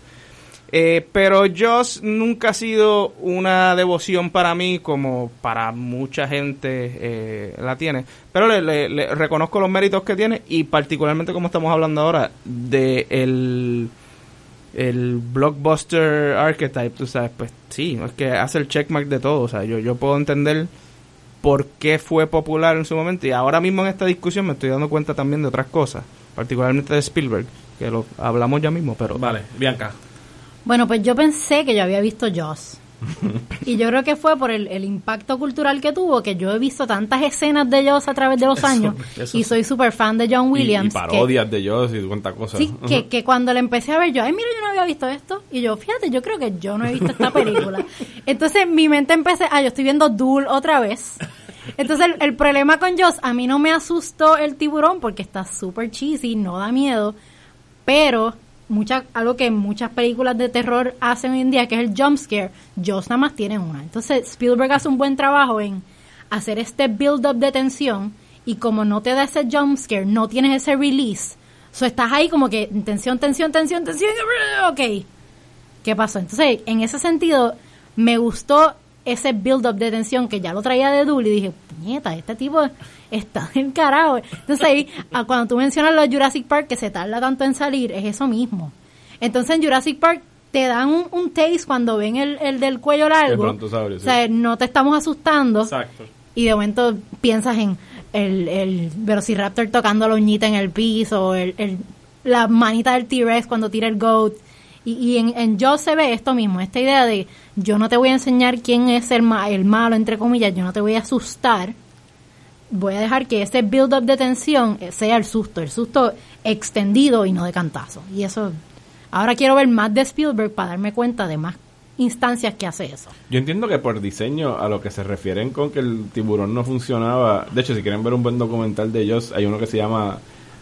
Eh, pero Joss nunca ha sido una devoción para mí como para mucha gente eh, la tiene. Pero le, le- le reconozco los méritos que tiene y particularmente como estamos hablando ahora de el blockbuster archetype, tú sabes, pues sí, es que hace el checkmark de todo, o sea, yo, yo puedo entender por qué fue popular en su momento y ahora mismo en esta discusión me estoy dando cuenta también de otras cosas, particularmente de Spielberg, que lo hablamos ya mismo, pero... Vale, Bianca. Bueno, pues yo pensé que yo había visto Jaws. y yo creo que fue por el, el impacto cultural que tuvo, que yo he visto tantas escenas de Jaws a través de los Eso- años eso y soy súper fan de John Williams. Y, parodias de Joss y cuántas cosas. Sí, que, que cuando le empecé a ver yo, ay, mira, yo no había visto esto. Y yo, fíjate, yo creo que yo no he visto esta película. Entonces mi mente empecé, ah, yo estoy viendo Duel otra vez. Entonces el, el problema con Joss, a mí no me asustó el tiburón porque está súper cheesy, no da miedo. Pero algo que muchas películas de terror hacen hoy en día, que es el jump scare, Jaws nada más tiene una. Entonces Spielberg hace un buen trabajo en hacer este build-up de tensión y como no te da ese jump scare, no tienes ese release. So estás ahí como que tensión, tensión, tensión, tensión. Ok. ¿Qué pasó? Entonces, en ese sentido, me gustó ese build-up de tensión que ya lo traía de Dully y dije, puñeta, este tipo está del carajo. Entonces ahí, a cuando tú mencionas lo de Jurassic Park, que se tarda tanto en salir, es eso mismo. Entonces en Jurassic Park te dan un, un taste cuando ven el, el del cuello largo. o sí. sea, no te estamos asustando. Exacto. Y de momento piensas en el, el Velociraptor tocando la uñita en el piso, el, el- la manita del T-Rex cuando tira el goat. Y, y en, en Jaws se ve esto mismo, esta idea de yo no te voy a enseñar quién es el, ma- el malo, entre comillas, yo no te voy a asustar. Voy a dejar que ese build-up de tensión eh, sea el susto, el susto extendido y no de cantazo. Y eso, ahora quiero ver más de Spielberg para darme cuenta de más instancias que hace eso. Yo entiendo que por diseño a lo que se refieren con que el tiburón no funcionaba. De hecho, si quieren ver un buen documental de ellos, hay uno que se llama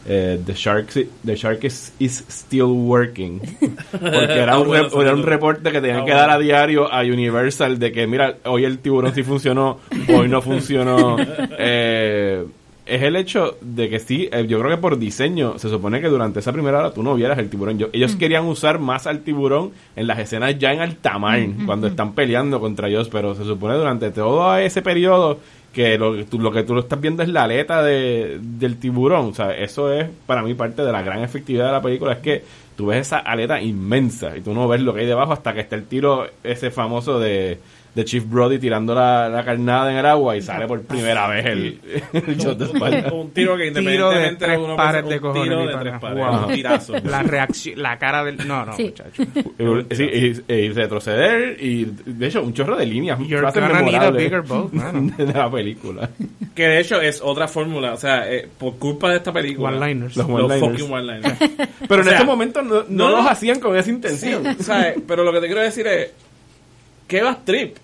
eh, The Shark The Shark is, is Still Working. Porque era un, Está bueno re- era un ese reporte que tenían que dar a diario a Universal de que, mira, hoy el tiburón sí funcionó, hoy no funcionó. Eh, es el hecho de que sí, eh, yo creo que por diseño se supone que durante esa primera hora tú no vieras el tiburón. Yo- ellos querían usar más al tiburón en las escenas ya en alta mar, cuando están peleando contra ellos, pero se supone durante todo ese periodo que lo, lo que tú lo estás viendo es la aleta de, del tiburón. O sea, eso es para mí parte de la gran efectividad de la película, es que tú ves esa aleta inmensa y tú no ves lo que hay debajo hasta que está el tiro ese famoso de, de Chief Brody tirando la, la carnada en el agua y sale por primera vez el, el shot de espalda. un tiro que Tiro de independientemente tres uno pares de un cojones, tiro mi de tres pares, Wow. un tirazo. La reacción, la cara del... No, no, Sí. muchacho. Sí, y- y retroceder y de hecho un chorro de líneas You're gonna need a bigger boat, mano. de la película Que de hecho es otra fórmula, o sea, eh, por culpa de esta película. One-liners. Los Los one-liners. fucking one-liners. pero en O sea, ese momento no, no, no, los hacían con esa intención ¿Sabes? Pero lo que te quiero decir es, ¿qué vas trip?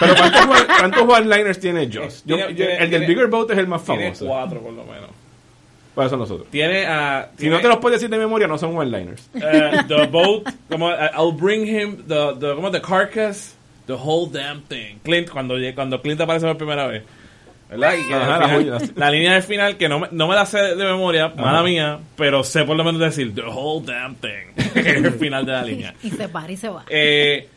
pero ¿cuántos, one- cuántos one-liners tiene Joss? Yo- Tiene- yo- tiene- el del tiene- Bigger Boat es el más Tiene famoso cuatro por lo menos. ¿cuáles son los otros? Tiene a... si no te los puedes decir de memoria no son one-liners Uh, the boat, como, uh, I'll bring him the, the, como the carcass, the whole damn thing. Clint, cuando, cuando Clint aparece por primera vez. ¿Verdad? Y que Ajá, la final- la línea del final, que no me, no me la sé de memoria, mala mía, pero sé por lo menos decir, the whole damn thing. es el final de la línea. Y se para y se va. Eh,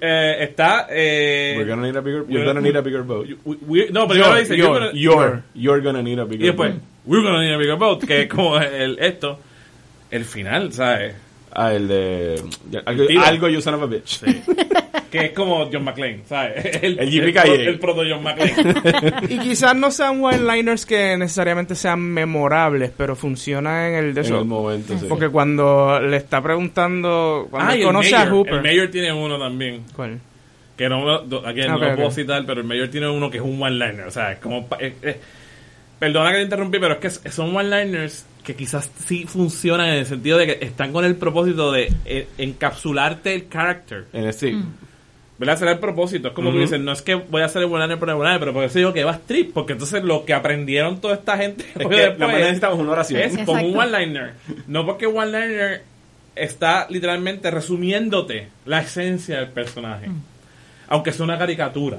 eh, está... Eh, we're gonna need a bigger you're- gonna need a bigger boat we- we- no, pero primero dice, you're, you're gonna- you're, you're gonna need a bigger y después, boat we're gonna need a bigger boat, que es como el, esto. El final, ¿sabes? Ah el de algo, algo you son of a bitch Que es como John McClane, ¿sabes? El, El Jimmy el, pro- el proto John McClane. Y quizás no sean one-liners que necesariamente sean memorables, pero funciona en el de en eso. el momento sí. Porque cuando le está preguntando, cuando Ah, y el conoce Mayor. a Hooper. El Mayor tiene uno también. ¿Cuál? Que no, aquí no Ok, lo ok. puedo citar, pero el Mayor tiene uno que es un one-liner. O sea, es como. es- perdona que te interrumpí, pero es que son one-liners que quizás sí funcionan en el sentido de que están con el propósito de eh, encapsularte el character. en el, sí. ¿Verdad? Será el propósito. Es como tú Ujú. dices, no es que voy a hacer el one-liner por el one-liner, pero porque eso digo que va strip. Porque entonces lo que aprendieron toda esta gente. Es que después la manera necesitamos una oración. es como un Exacto. one-liner. No porque one-liner está literalmente resumiéndote la esencia del personaje. Aunque sea una caricatura.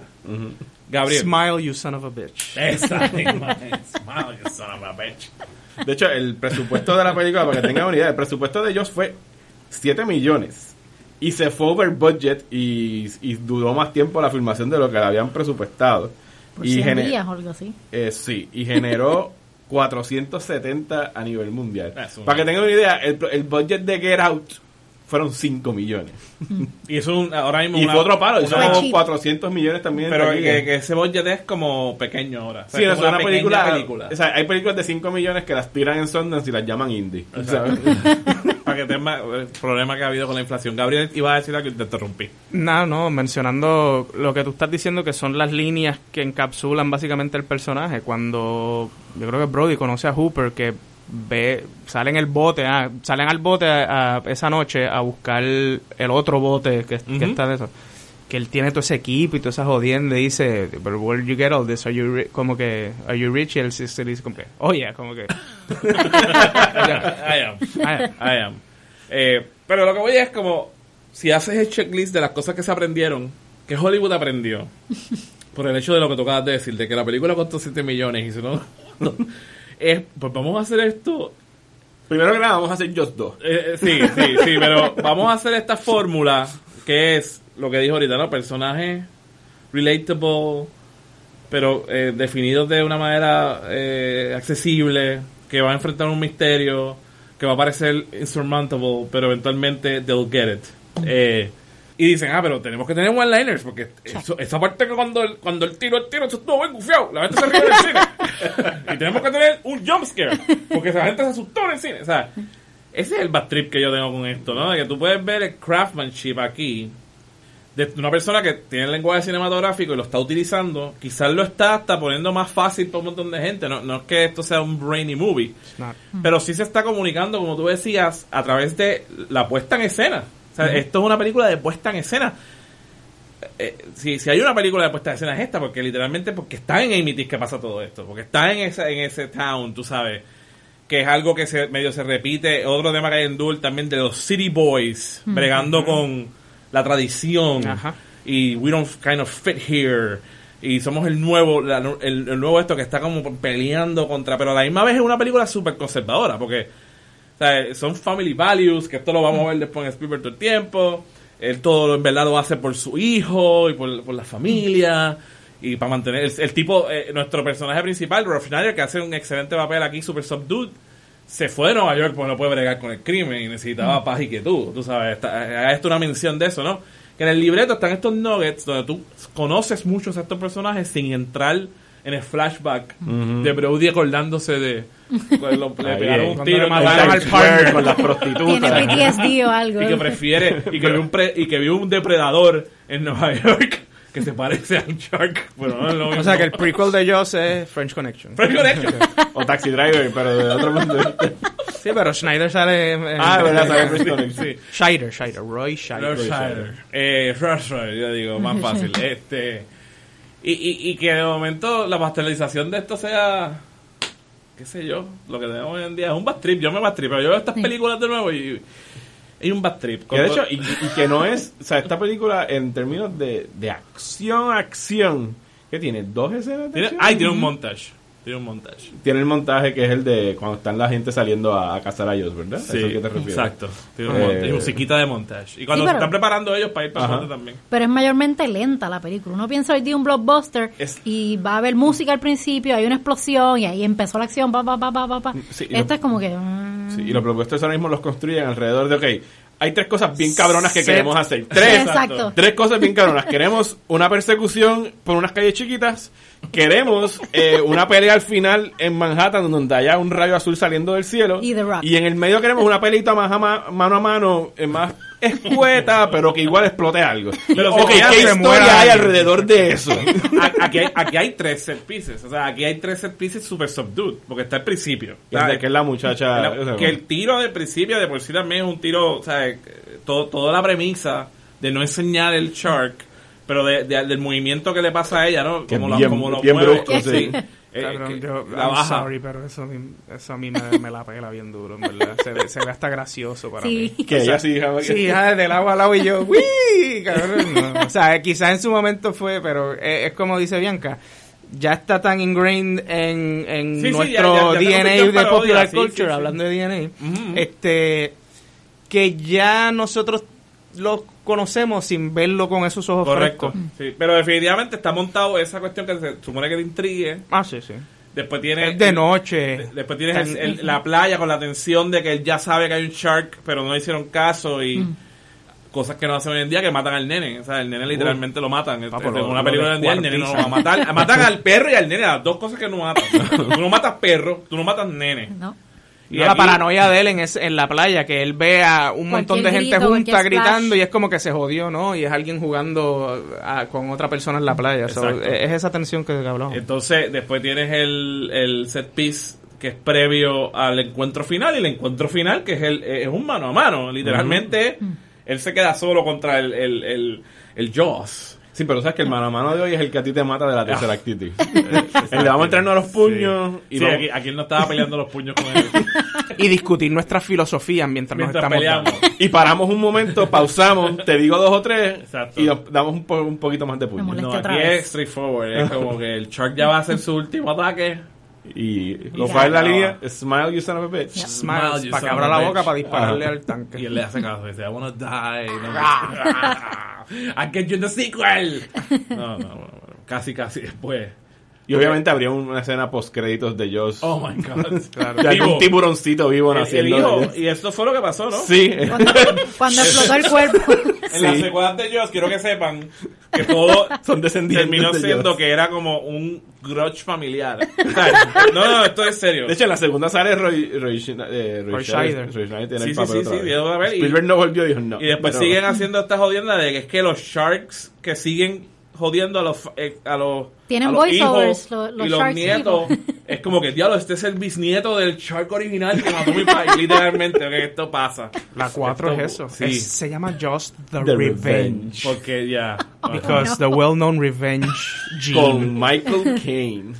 Gabriel. Smile, you son of a bitch. Exacto. Smile, you son of a bitch. De hecho, el presupuesto de la película, para que tengan una idea, el presupuesto de ellos fue 7 millones. Y se fue over budget y, y duró más tiempo la filmación de lo que le habían presupuestado. Por y 100 gene- días o algo así. eh, sí, y generó 470 a nivel mundial. Eso. Para que tengan una idea, el, el budget de Get Out fueron 5 millones. Y eso es un- ahora mismo Y una- fue otro Fue como cheap. 400 millones también. Pero que, que ese budget es como pequeño ahora. O sea, Sí, es una película, película. O sea, hay películas de 5 millones que las tiran en Sundance y las llaman indie. ¿sabes? Para que tenga el problema que ha habido con la inflación. Gabriel iba a decir algo y te interrumpí. No, no, mencionando lo que tú estás diciendo que son las líneas que encapsulan básicamente el personaje. Cuando yo creo que Brody conoce a Hooper que ve, sale en el bote, ah, salen al bote a- a- esa noche a buscar el otro bote que, está de eso. Que él tiene todo ese equipo y toda esa jodienda y dice, but where you get all this? Are you ri-" como que, are you rich? Y él se dice como que, oh yeah, como que, I am. "Ah, I am. Eh, pero lo que voy es como, si haces el checklist de las cosas que se aprendieron, que Hollywood aprendió, por el hecho de lo que tú acabas de decir, de que la película costó 7 millones y si no, es, pues vamos a hacer esto Primero que nada, vamos a hacer Just 2. Eh, eh, sí, sí, sí, pero vamos a hacer esta fórmula que es lo que dijo ahorita, ¿no? Personajes relatable, pero eh, definidos de una manera eh, accesible, que va a enfrentar un misterio, que va a parecer insurmountable, pero eventualmente they'll get it. Eh, y dicen, ah, pero tenemos que tener one-liners, porque eso- esa parte que cuando el, cuando el tiro, el tiro, eso estuvo bien gufiado, la gente se ríe del cine. y tenemos que tener un jump scare, porque esa gente se asustó en el cine. O sea, ese es el bad trip que yo tengo con esto, ¿no? De que tú puedes ver el craftsmanship aquí de una persona que tiene el lenguaje cinematográfico y lo está utilizando, quizás lo está hasta poniendo más fácil para un montón de gente. No, no es que esto sea un brainy movie, it's not". pero sí se está comunicando, como tú decías, a través de la puesta en escena. O sea, esto es una película de puesta en escena. Eh, si, si hay una película de puesta en escena es esta, porque literalmente porque está en Amityville que pasa todo esto, porque está en ese, en ese town, tú sabes, que es algo que se, medio se repite. Otro tema que hay en Duel también de los City Boys, bregando con la tradición Ajá. y we don't kind of fit here y somos el nuevo la- el, el nuevo esto que está como peleando contra pero a la misma vez es una película súper conservadora porque o sea, son family values que esto lo vamos a ver después en Spielberg todo el tiempo él todo en verdad lo hace por su hijo y por, por la familia y para mantener el, el tipo eh, nuestro personaje principal Rolf Schneider que hace un excelente papel aquí super subdued se fue de Nueva York porque no puede bregar con el crimen y necesitaba paz y quietud. Tú sabes, está, esto una mención de eso, ¿no? Que en el libreto están estos nuggets donde tú conoces muchos a estos personajes sin entrar en el flashback de Brody acordándose de cuando le Ahí, pegaron un tiro la al con las Tiene prostitutas. PTSD o algo. y que prefiere y que vio un pre- y que vio un depredador en Nueva York que se parece a un shark pero no es lo O mismo. sea que el prequel de Jaws es French Connection. French Connection. o Taxi Driver, pero de otro vista. Sí, pero Schneider sale en... Ah, verdad, sale en- French Connection. sí Scheider, Scheider, Roy Scheider. Lord Scheider. Eh, yo digo, más fácil. este y, y, y que de momento la pasteurización de esto sea, qué sé yo, lo que tenemos hoy en día es un bad trip. Yo me bad trip, pero yo veo estas películas de nuevo y hay un bad trip. Que de hecho, y, y que no es, o sea, esta película en términos de, de acción, acción, que tiene dos escenas de tiene, acción? ay, tiene un montage. Tiene un montage. Tiene el montaje que es el de cuando están la gente saliendo a, a cazar a ellos, ¿verdad? Sí, ¿Eso que te refieres? exacto. Tiene un Eh, montage, musiquita de montage. Y cuando Sí, se están preparando ellos para ir para Ajá. adelante también. Pero es mayormente lenta la película. Uno piensa hoy día un blockbuster Es- y va a haber música al principio, hay una explosión y ahí empezó la acción, pa, pa, pa, pa, pa, pa. Sí, lo- es como que... mm, Sí, y los propuestos ahora mismo los construyen alrededor de, ok, hay tres cosas bien cabronas que queremos hacer. Tres, Exacto. tres cosas bien cabronas. Queremos una persecución por unas calles chiquitas. Queremos eh, una pelea al final en Manhattan donde haya un rayo azul saliendo del cielo. Y The Rock. Y en el medio queremos una pelita más a ma- mano a mano, eh, más escueta, pero que igual explote algo. Pero ok, ¿qué historia muera hay alrededor de eso? Aquí, hay, aquí hay tres set pieces. O sea, aquí hay tres set pieces super subdued. Porque está el principio. Desde que es la muchacha... La- o sea, que el tiro del principio de por sí también es un tiro, o sea, eh, todo, toda la premisa de no enseñar el shark, pero de, de- del movimiento que le pasa a ella, ¿no? Como, lo, bien- como lo bien mueve. brusco, sí. Eh, Cabrón, yo, la I'm baja. sorry, pero eso, a mí- eso a mí me, me la pela bien duro, en verdad. Se, ve- se ve hasta gracioso para Sí. mí. Que ella sí, hija, Sí, hija, del agua al agua y yo, ¡Wii! Cabrón, no. O sea, quizás en su momento fue, pero es, es como dice Bianca, ya está tan ingrained en, en Sí, sí, nuestro ya- DNA de parodia, popular sí, culture, sí, sí. hablando de DNA, Ujú. este, que ya nosotros lo conocemos sin verlo con esos ojos Correcto. frescos. Sí, pero definitivamente está montado esa cuestión que se supone que te intrigue. Ah, sí, sí. Después tienes... Es de noche. Después tienes el- el- la playa con la tensión de que él ya sabe que hay un shark, pero no le hicieron caso y Mm. cosas que no hacen hoy en día que matan al nene. O sea, el nene literalmente lo matan. Ah, Este, en una lo película hoy en día el nene no lo va a matar. Matan al perro y al nene, las dos cosas que no matan. tú no matas perro, tú no matas nene. ¿no? Y No, la paranoia de él en, ese- en la playa, que él ve a un montón de gente grito, junta gritando splash. y es como que se jodió, ¿no? Y es alguien jugando con otra persona en la playa. So, Exacto. es esa tensión que hablamos. Entonces, después tienes el, el set piece que es previo al encuentro final y el encuentro final que es el es un mano a mano. Literalmente, él se queda solo contra el, el, el, el Jaws. Sí, pero sabes que el mano a mano de hoy es el que a ti te mata de la tercera actitud. Le vamos a entrarnos a los puños y y vamos- aquí, aquí él no estaba peleando los puños con él. Y discutir nuestras filosofías mientras, Mientras nos estamos peleamos. dando. y paramos un momento, pausamos, te digo dos o tres Exacto. y damos un, po- un poquito más de Me puño. molesta. No, aquí es straightforward. Es como que el Shark ya va a hacer su último ataque. Y lo en la línea, smile you son of a bitch. Smiles, Smile, you para que abra la a boca bitch. para dispararle Ajá. al tanque. Y él le hace caso. Dice, I wanna die. No, I get you in the sequel. No, no, no, no. Casi, casi después. Y obviamente habría una escena post créditos de Joss. Oh my God. de algún Vivo. tiburoncito vivo naciendo. Y esto fue lo que pasó, ¿no? Sí. Cuando, cuando explotó el cuerpo. En las secuelas de Joss, quiero que sepan que todo Son descendientes terminó de siendo Joss. que era como un grudge familiar. No, no, esto es serio. De hecho, en la segunda sale Roy, Roy, eh, Roy Roy Scheider. Scheider. Roy Scheider tiene Sí, el sí, papel sí, otra sí, vez. y- Spielberg no volvió y dijo no. y después Pero- siguen haciendo esta jodienda de que es que los sharks que siguen jodiendo a los eh, a los Tienen a los hijos lo- los y los nietos people. es como que diablo este es el bisnieto del shark original que mató mi país literalmente que esto pasa La 4 es eso. sí Es- se llama Just the, The Revenge. Revenge. porque ya Because the well-known revenge gene. Con Michael Caine.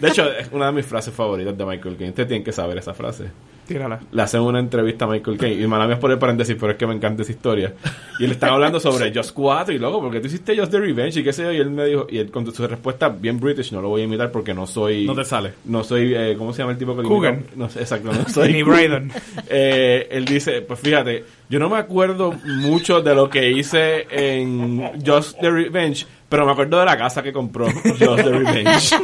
De hecho, es una de mis frases favoritas de Michael Caine. Ustedes tienen que saber esa frase. Tírala. Le hacen una entrevista a Michael Caine. Y mala mía es por el paréntesis, pero es que me encanta esa historia. Y le están hablando sobre Just 4 y luego, porque tú hiciste Just the Revenge y qué sé yo. Y él me dijo, y él con su respuesta bien british, no lo voy a imitar porque no soy. No te sale. No soy, eh, ¿cómo se llama el tipo que lo Coogan. No sé, exacto, no soy. Ni Braden. Eh, él dice, pues fíjate, yo no me acuerdo mucho de lo que hice en Just the Revenge, pero me acuerdo de la casa que compró Just the Revenge.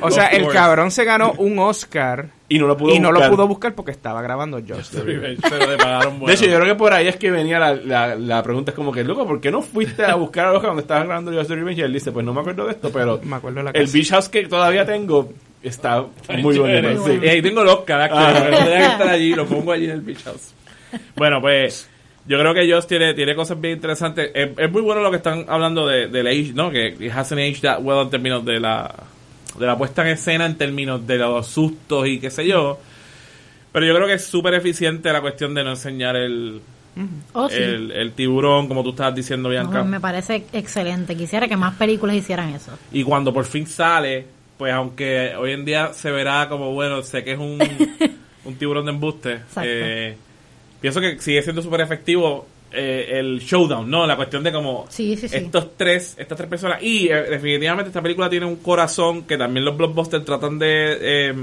O sea, el cabrón se ganó un Oscar y no lo pudo y no lo buscar. pudo buscar porque estaba grabando Just the Revenge. pero le pagaron bueno De hecho, yo creo que por ahí es que venía la, la, la pregunta, es como que, loco, ¿por qué no fuiste a buscar a Oscar cuando estabas grabando Just the Revenge? Y él dice, pues no me acuerdo de esto, pero Me acuerdo de la el beach house que todavía tengo está muy bonito. Sí. Y ahí tengo el Oscar, actually, Ah. no que estar allí, lo pongo allí en el Beach House. Bueno, pues yo creo que Joss tiene, tiene cosas bien interesantes. Es, es muy bueno lo que están hablando de, del age, ¿no? Que it hasn't aged that well en términos de la, de la puesta en escena, en términos de los sustos y qué sé yo. Pero yo creo que es súper eficiente la cuestión de no enseñar el, Oh, sí. el, el tiburón, como tú estabas diciendo, Bianca. Me parece excelente. Quisiera que más películas hicieran eso. Y cuando por fin sale, pues aunque hoy en día se verá como, bueno, sé que es un, un tiburón de embuste, eh, pienso que sigue siendo súper efectivo eh, el showdown, ¿no? La cuestión de como Sí, sí, sí. estos tres, estas tres personas. Y eh, definitivamente esta película tiene un corazón que también los blockbusters tratan de eh,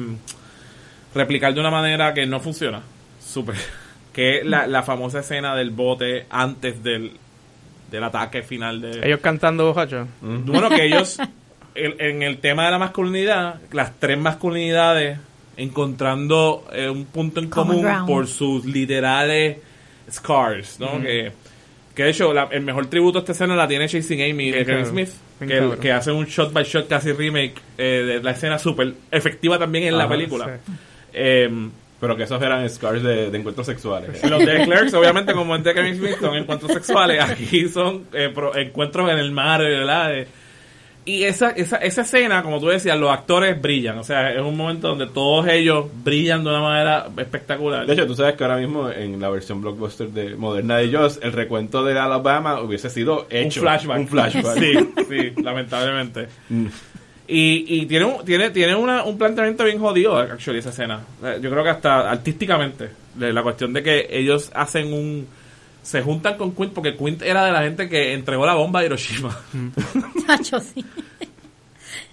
replicar de una manera que no funciona. Súper. Que es la, la famosa escena del bote antes del, del ataque final de... Ellos cantando bojacho. Bueno, que ellos, el- en el tema de la masculinidad, las tres masculinidades encontrando eh, un punto en Common común ground. por sus literales scars, ¿no? Que, que de hecho, la- el mejor tributo a esta escena la tiene Chasing Amy de Kevin. Smith, que, hace un shot by shot casi remake eh, de la escena súper efectiva también en la película. sí. Eh, Pero que esos eran scars de, de encuentros sexuales. los de Clerks, obviamente, como en The Kevin Smith, son encuentros sexuales. Aquí son eh, pro- encuentros en el mar, ¿verdad? Y esa, esa, esa escena, como tú decías, los actores brillan. O sea, es un momento donde todos ellos brillan de una manera espectacular. De hecho, tú sabes que ahora mismo en la versión blockbuster de moderna de Joss, el recuento de Alabama hubiese sido un hecho. flashback. Un flashback. Sí, sí, lamentablemente. Mm. Y, y tiene, un, tiene, tiene una, un planteamiento bien jodido, actually, esa escena. Eh, Yo creo que hasta artísticamente, la cuestión de que ellos hacen un... Se juntan con Quint porque Quint era de la gente que entregó la bomba a Hiroshima. Chacho, sí.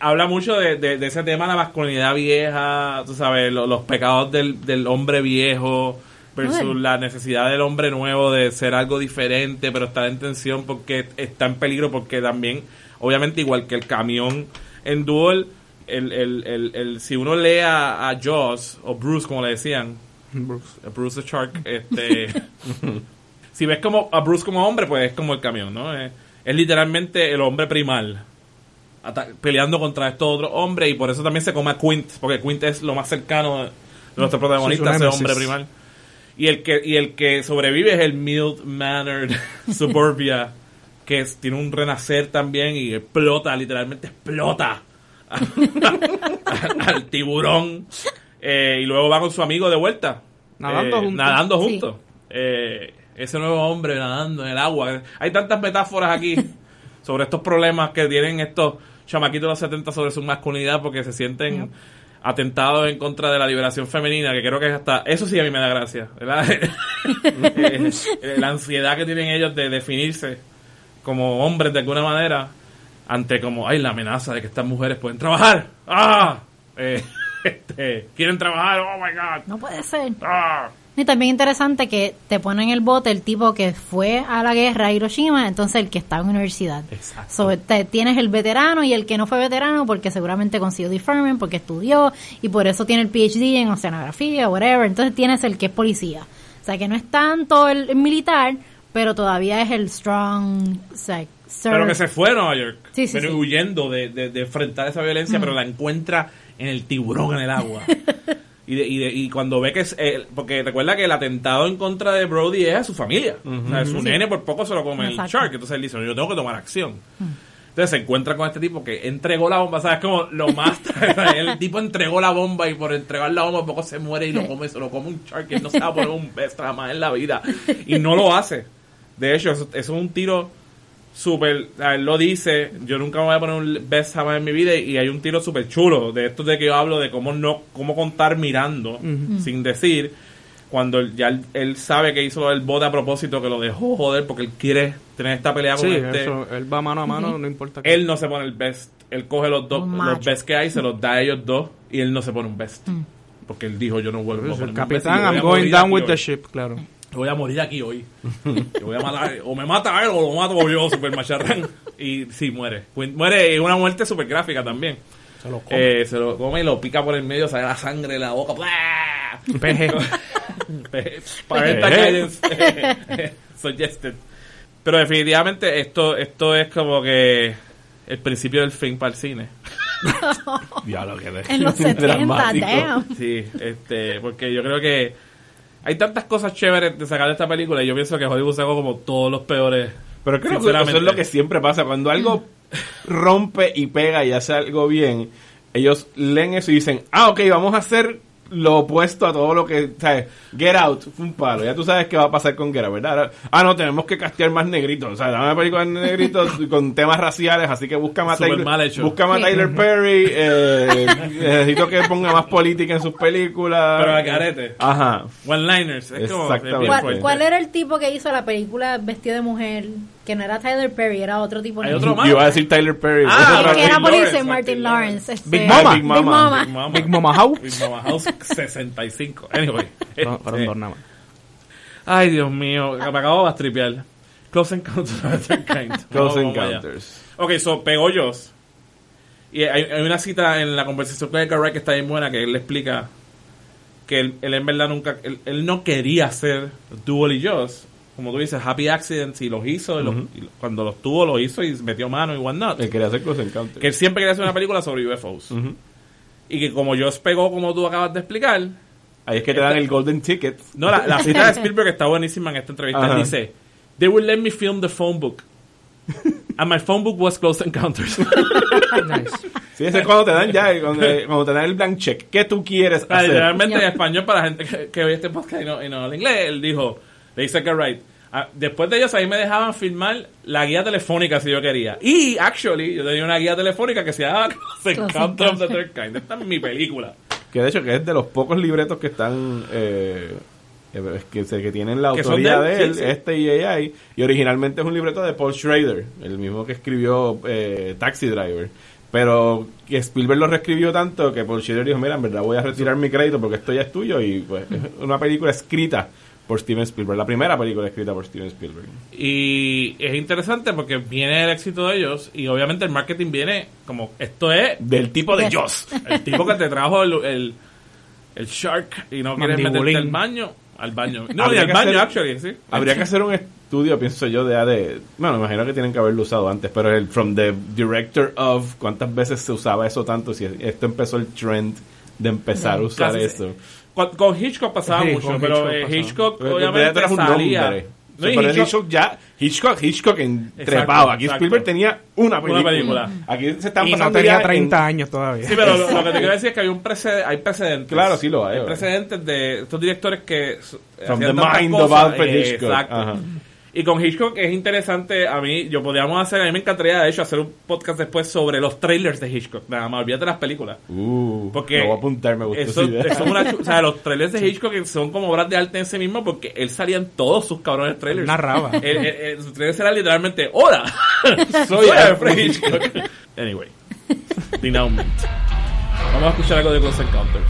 Habla mucho de, de- de ese tema, la masculinidad vieja, tú sabes, lo- los pecados del, del hombre viejo versus Bueno. la necesidad del hombre nuevo de ser algo diferente, pero estar en tensión porque está en peligro, porque también, obviamente, igual que el camión en Duel, el, el, el, el- si uno lee a, a Jaws, o Bruce, como le decían, Bruce. Bruce the Shark, este, si ves como a Bruce como hombre, pues es como el camión, ¿no? Es, es literalmente el hombre primal peleando contra estos otros hombres y por eso también se come a Quint, porque Quint es lo más cercano de, de nuestro protagonista, Sí, ese hombre primal. Y el que y el que sobrevive es el mild mannered suburbia que es- tiene un renacer también y explota, literalmente explota al, al tiburón eh, y luego va con su amigo de vuelta Nadando eh, juntos. nadando Sí. juntos Eh, ese nuevo hombre nadando en el agua. Hay tantas metáforas aquí sobre estos problemas que tienen estos chamaquitos de los 70 sobre su masculinidad porque se sienten atentados en contra de la liberación femenina que creo que es hasta eso sí a mí me da gracia ¿verdad? La ansiedad que tienen ellos de definirse como hombres de alguna manera ante como ay la amenaza de que estas mujeres pueden trabajar ah Eh, este, quieren trabajar oh my god. No puede ser. ah Y también interesante que te pone en el bote el tipo que fue a la guerra a Hiroshima, entonces el que está en universidad. Exacto. So, te- tienes el veterano y el que no fue veterano porque seguramente consiguió deferment, porque estudió y por eso tiene el PhD en oceanografía, whatever. Entonces tienes el que es policía. O sea, que no es tanto el, el militar, pero todavía es el strong... o sea, ser- pero que se fue a Nueva York Sí, sí, pero sí. huyendo de, de, de enfrentar esa violencia pero la encuentra en el tiburón en el agua y, de- y, de- y cuando ve que es eh, porque recuerda que el atentado en contra de Brody es a su familia o sea, su nene por poco se lo come Exacto. el shark entonces él dice yo tengo que tomar acción entonces se encuentra con este tipo que entregó la bomba, ¿sabes? Como lo más... el tipo entregó la bomba y por entregar la bomba poco se muere y lo come, se lo come un shark. Él no se va a poner un best jamás en la vida. Y no lo hace. De hecho, eso, eso es un tiro súper... a Él lo dice, yo nunca me voy a poner un best jamás en mi vida y hay un tiro súper chulo. De esto de que yo hablo de cómo no cómo contar mirando, sin decir cuando ya él, él sabe que hizo el bote a propósito, que lo dejó joder porque él quiere tener esta pelea con Sí, este. eso, él va mano a mano, no importa qué. Él no se pone el best. Él coge los dos, los best que hay, se los da a ellos dos y él no se pone un best. Porque él dijo, yo no vuelvo a Pues, el capitán, I'm going down with the ship, claro. Voy a morir aquí hoy. Yo voy a matar, o me mata él o lo mato yo, super macharrán. Y sí, muere. Quint- Muere, y una muerte super gráfica también. Se lo come. Eh, se lo come y lo pica por el medio, sale la sangre de la boca. Peje. Parental guidance suggested. Pero definitivamente esto, esto es como que el principio del fin para el cine. Diablo, que de- En los 70, dramático. damn. Sí, este, porque yo creo que hay tantas cosas chéveres de sacar de esta película y yo pienso que Hollywood sacó como todos los peores. Pero creo que eso es lo que siempre pasa. Cuando algo rompe y pega y hace algo bien, ellos leen eso y dicen, ah, ok, vamos a hacer lo opuesto a todo lo que, ¿sabes? Get Out fue un palo. Ya tú sabes qué va a pasar con Get Out, ¿verdad? Ahora- ah, no, tenemos que castear más negritos. O sea, dame una película de negritos con temas raciales, así que busca mal hecho. busca más Sí. Tyler Perry. eh, necesito que ponga más política en sus películas. Pero a carete. Ajá. One-liners. ¿Cuál, cuál era el tipo que hizo la película vestido de mujer? Que no era Tyler Perry, era otro tipo. Hay otro más. Yo iba a decir Tyler Perry. Ah, que era Martin policía, Lawrence, Martin Martin Lawrence. este, Big Mama. Big Mama. Big Mama. Big Mama House. Big Mama House 65. Anyway. No, este, nada más. Ay, Dios mío. Me acabo de tripear. Close Encounters of the Third Kind. Close. Encounters. Ok, so pegó Joss. Y hay, hay una cita en la conversación con Edgar Wright que está bien buena que él le explica que él, él en verdad nunca, él, él no quería hacer Duel y Joss. Como tú dices, Happy Accidents y los hizo. y los- y lo- cuando los tuvo, los hizo y metió mano y whatnot. Él quería hacer Close Encounters. Que él siempre quería hacer una película sobre UFOs. Ujú. Y que como Joss pegó, como tú acabas de explicar, Ahí es que te dan el Golden Ticket. no, la, la cita de Spielberg está buenísima en esta entrevista. Ajá. dice, They will let me film the phone book. And my phone book was Close Encounters. Nice. Sí, ese es cuando te dan ya, cuando, cuando te dan el blank check. ¿Qué tú quieres hacer? Literalmente en español para la gente que, que ve este podcast y no, y no habla inglés, él dijo, le dice que right. ah, después de ellos ahí me dejaban filmar la guía telefónica si yo quería. Y actually, yo tenía una guía telefónica que se llama Close Encounters of the Third Kind. Esta es mi película. Que de hecho que es de los pocos libretos que están... Eh, eh, que, se- que tienen la autoría de él, de él, sí, sí. este y AI, y originalmente es un libreto de Paul Schrader, el mismo que escribió eh, Taxi Driver. Pero que Spielberg lo reescribió tanto que Paul Schrader dijo, mira, en verdad voy a retirar mi crédito porque esto ya es tuyo y pues es una película escrita por Steven Spielberg, la primera película escrita por Steven Spielberg. Y es interesante porque viene el éxito de ellos y obviamente el marketing viene como esto es Del tipo de. Joss. el tipo que te trajo el, el, el shark y no quieres meterte al baño. Al baño. No, Habría ni al baño, hacer- actually, sí. Habría que hacer un estudio, pienso yo, de, de... Bueno, me imagino que tienen que haberlo usado antes, pero el from the director of, ¿cuántas veces se usaba eso tanto? Si esto empezó el trend de empezar a usar Casi- eso. Con, con Hitchcock pasaba Sí, mucho, pero Hitchcock eh. Hitchcock, obviamente eres un salía. No, O y sea, pero Hitchcock- ya, Hitchcock, Hitchcock en Exacto, trepado. Aquí exacto. Spielberg tenía una película. película. Aquí se están Y no pasando tenía ya en- 30 años todavía. Sí, pero lo, lo que te quiero decir es que hay un precede- hay precedentes. Claro, sí lo hay, Hay precedentes de estos directores que From the mind cosas. of Alfred Eh, Hitchcock. Exacto. Ajá. Y con Hitchcock es interesante, a mí, yo podríamos hacer, a mí me encantaría de hecho hacer un podcast después sobre los trailers de Hitchcock, nada más, olvídate de las películas. Uh, Porque lo voy a apuntar, me gustó eso, eso es una chu- o sea, los trailers de Hitchcock son como obras de arte en sí mismo porque él salía en todos sus cabrones trailers. narraba. El, el- el- sus trailers eran literalmente, ¡Hola! Soy Alfred Hitchcock. anyway. Denouement. Vamos a escuchar algo de Close Encounters.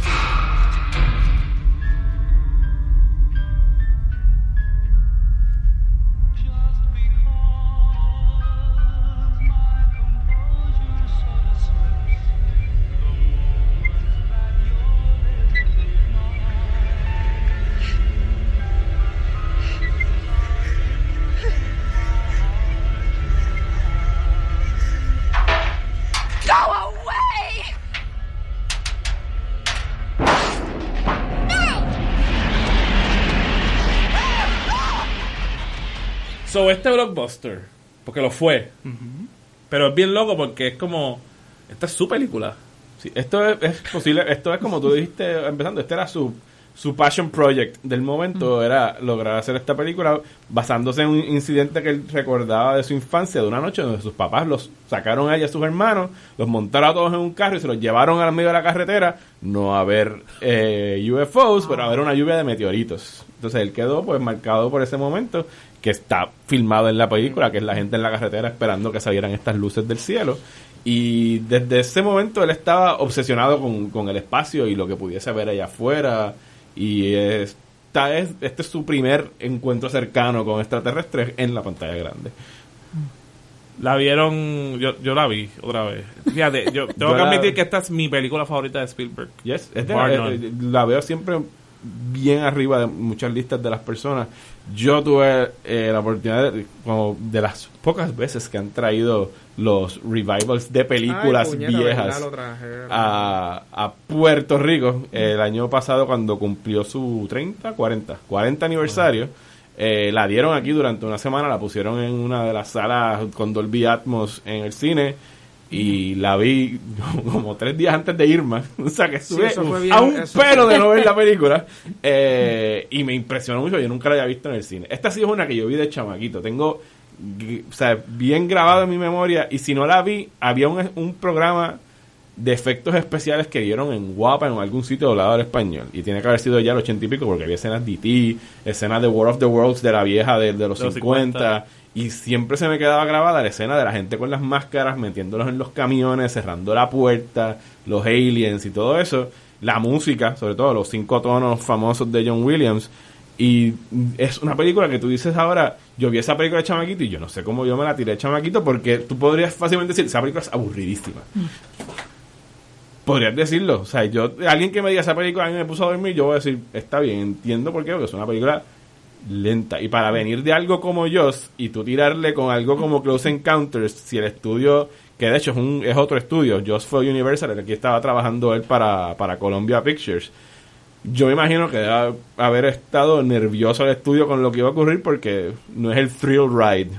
So, este blockbuster, porque lo fue, pero es bien loco porque es como, esta es su película. Sí, esto es, es posible, esto es como tú dijiste empezando, este era su, su passion project del momento, era lograr hacer esta película basándose en un incidente que él recordaba de su infancia, de una noche donde sus papás los sacaron a ella y a sus hermanos, los montaron a todos en un carro y se los llevaron al medio de la carretera, no a ver eh, UFOs, pero a ver una lluvia de meteoritos. Entonces él quedó pues marcado por ese momento que está filmado en la película, que es la gente en la carretera esperando que salieran estas luces del cielo. Y desde ese momento él estaba obsesionado con, con el espacio y lo que pudiese ver allá afuera. Y esta es, este es su primer encuentro cercano con extraterrestres en la pantalla grande. La vieron, yo, yo la vi otra vez. Fíjate, yo tengo Yo que la- admitir que esta es mi película favorita de Spielberg. Yes, es de- eh, la veo siempre bien arriba de muchas listas de las personas. Yo tuve eh, la oportunidad de, como de las pocas veces que han traído los revivals de películas Ay, puñeta, viejas a, a Puerto Rico el año pasado cuando cumplió su 30, 40, 40 aniversario. eh, la dieron aquí durante una semana, la pusieron en una de las salas con Dolby Atmos en el cine y la vi como tres días antes de Irma. O sea que estuve bien- a un eso pelo de no ver la película eh, y me impresionó mucho. Yo nunca la había visto en el cine. Esta sí es una que yo vi de chamaquito. Tengo o sea, bien grabado en mi memoria y si no la vi, había un, un programa de efectos especiales que dieron en Guapa en algún sitio doblado al español y tiene que haber sido ya el ochenta y pico porque había escenas de E.T., escenas de War of the Worlds de la vieja de, de los, los 50, 50. Y siempre se me quedaba grabada la escena de la gente con las máscaras metiéndolos en los camiones, cerrando la puerta, los aliens y todo eso, la música, sobre todo los cinco tonos famosos de John Williams y es una película que tú dices ahora, yo vi esa película de chamaquito y yo no sé cómo yo me la tiré de chamaquito porque tú podrías fácilmente decir, esa película es aburridísima. Podrías decirlo. O sea, yo, alguien que me diga esa película a mí me puso a dormir, yo voy a decir, está bien, entiendo por qué, porque es una película lenta. Y para venir de algo como Joss y tú tirarle con algo como Close Encounters, si el estudio, que de hecho es, un, es otro estudio, Joss fue Universal, aquí estaba trabajando él para, para Columbia Pictures. Yo me imagino que debe haber estado nervioso el estudio con lo que iba a ocurrir porque no es el thrill ride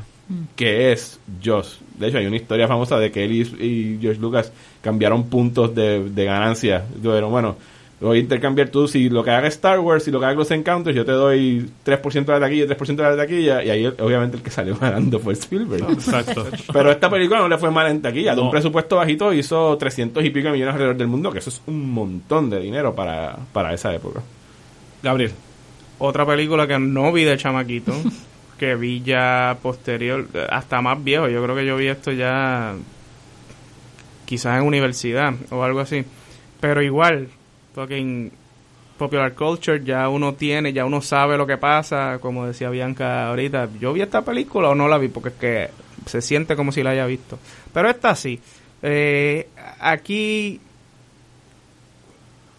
que es Joss. De hecho, hay una historia famosa de que él y, George Lucas cambiaaron puntos de, de ganancia. Pero bueno, voy a intercambiar tú. Si lo que haga Star Wars y lo que haga Los Encounters, yo te doy 3% de la taquilla, 3% de la taquilla. Y ahí, obviamente, el que salió ganando fue Spielberg. Exacto. Pero esta película no le fue mal en taquilla. De un No. presupuesto bajito hizo 300 y pico de millones alrededor del mundo, que eso es un montón de dinero para, para esa época. Gabriel. Otra película que no vi de chamaquito, que vi ya posterior, hasta más viejo. Yo creo que yo vi esto ya quizás en universidad o algo así. Pero igual, fucking popular culture, ya uno tiene, ya uno sabe lo que pasa, como decía Bianca ahorita, yo vi esta película o no la vi, porque es que se siente como si la haya visto. Pero esta sí. Eh, aquí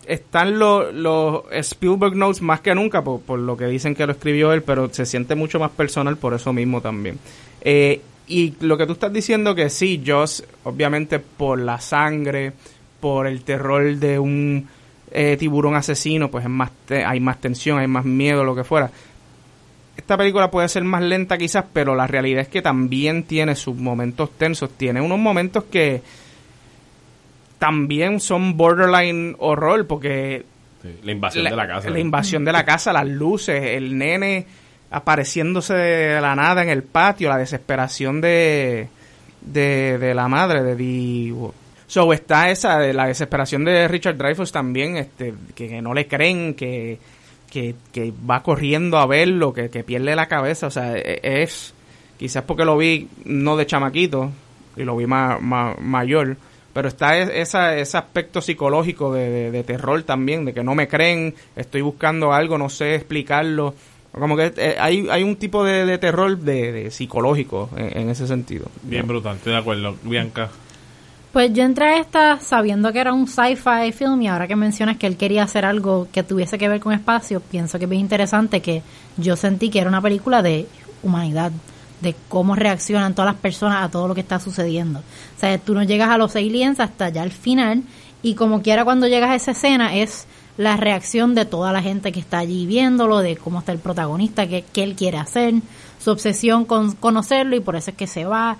están los, Spielberg Notes más que nunca, por, por, lo que dicen que lo escribió él, pero se siente mucho más personal por eso mismo también. Eh, y lo que tú estás diciendo que sí, Joss, obviamente por la sangre, por el terror de un eh, tiburón asesino, pues es más hay más tensión, hay más miedo, lo que fuera. Esta película puede ser más lenta quizás, pero la realidad es que también tiene sus momentos tensos, tiene unos momentos que también son borderline horror, porque... la invasión de la casa. La invasión de la casa, las luces, el nene apareciéndose de la nada en el patio, la desesperación de, de, de la madre, de Di... So está esa, de la desesperación de Richard Dreyfuss también, este, que, no le creen, que, que, que, va corriendo a verlo, que, que pierde la cabeza, o sea, e, es, quizás porque lo vi no de chamaquito, y lo vi más, mayor, pero está esa, ese aspecto psicológico de, de, terror también, de que no me creen, estoy buscando algo, no sé explicarlo, como que eh, hay, hay un tipo de, terror de, psicológico en, en, ese sentido. Bien brutal, estoy de acuerdo. Bianca. Pues yo entré a esta sabiendo que era un sci-fi film y ahora que mencionas que él quería hacer algo que tuviese que ver con espacio, pienso que es bien interesante que yo sentí que era una película de humanidad, de cómo reaccionan todas las personas a todo lo que está sucediendo. O sea, tú no llegas a los aliens hasta ya al final y como quiera cuando llegas a esa escena es la reacción de toda la gente que está allí viéndolo, de cómo está el protagonista, qué, qué él quiere hacer, su obsesión con conocerlo y por eso es que se va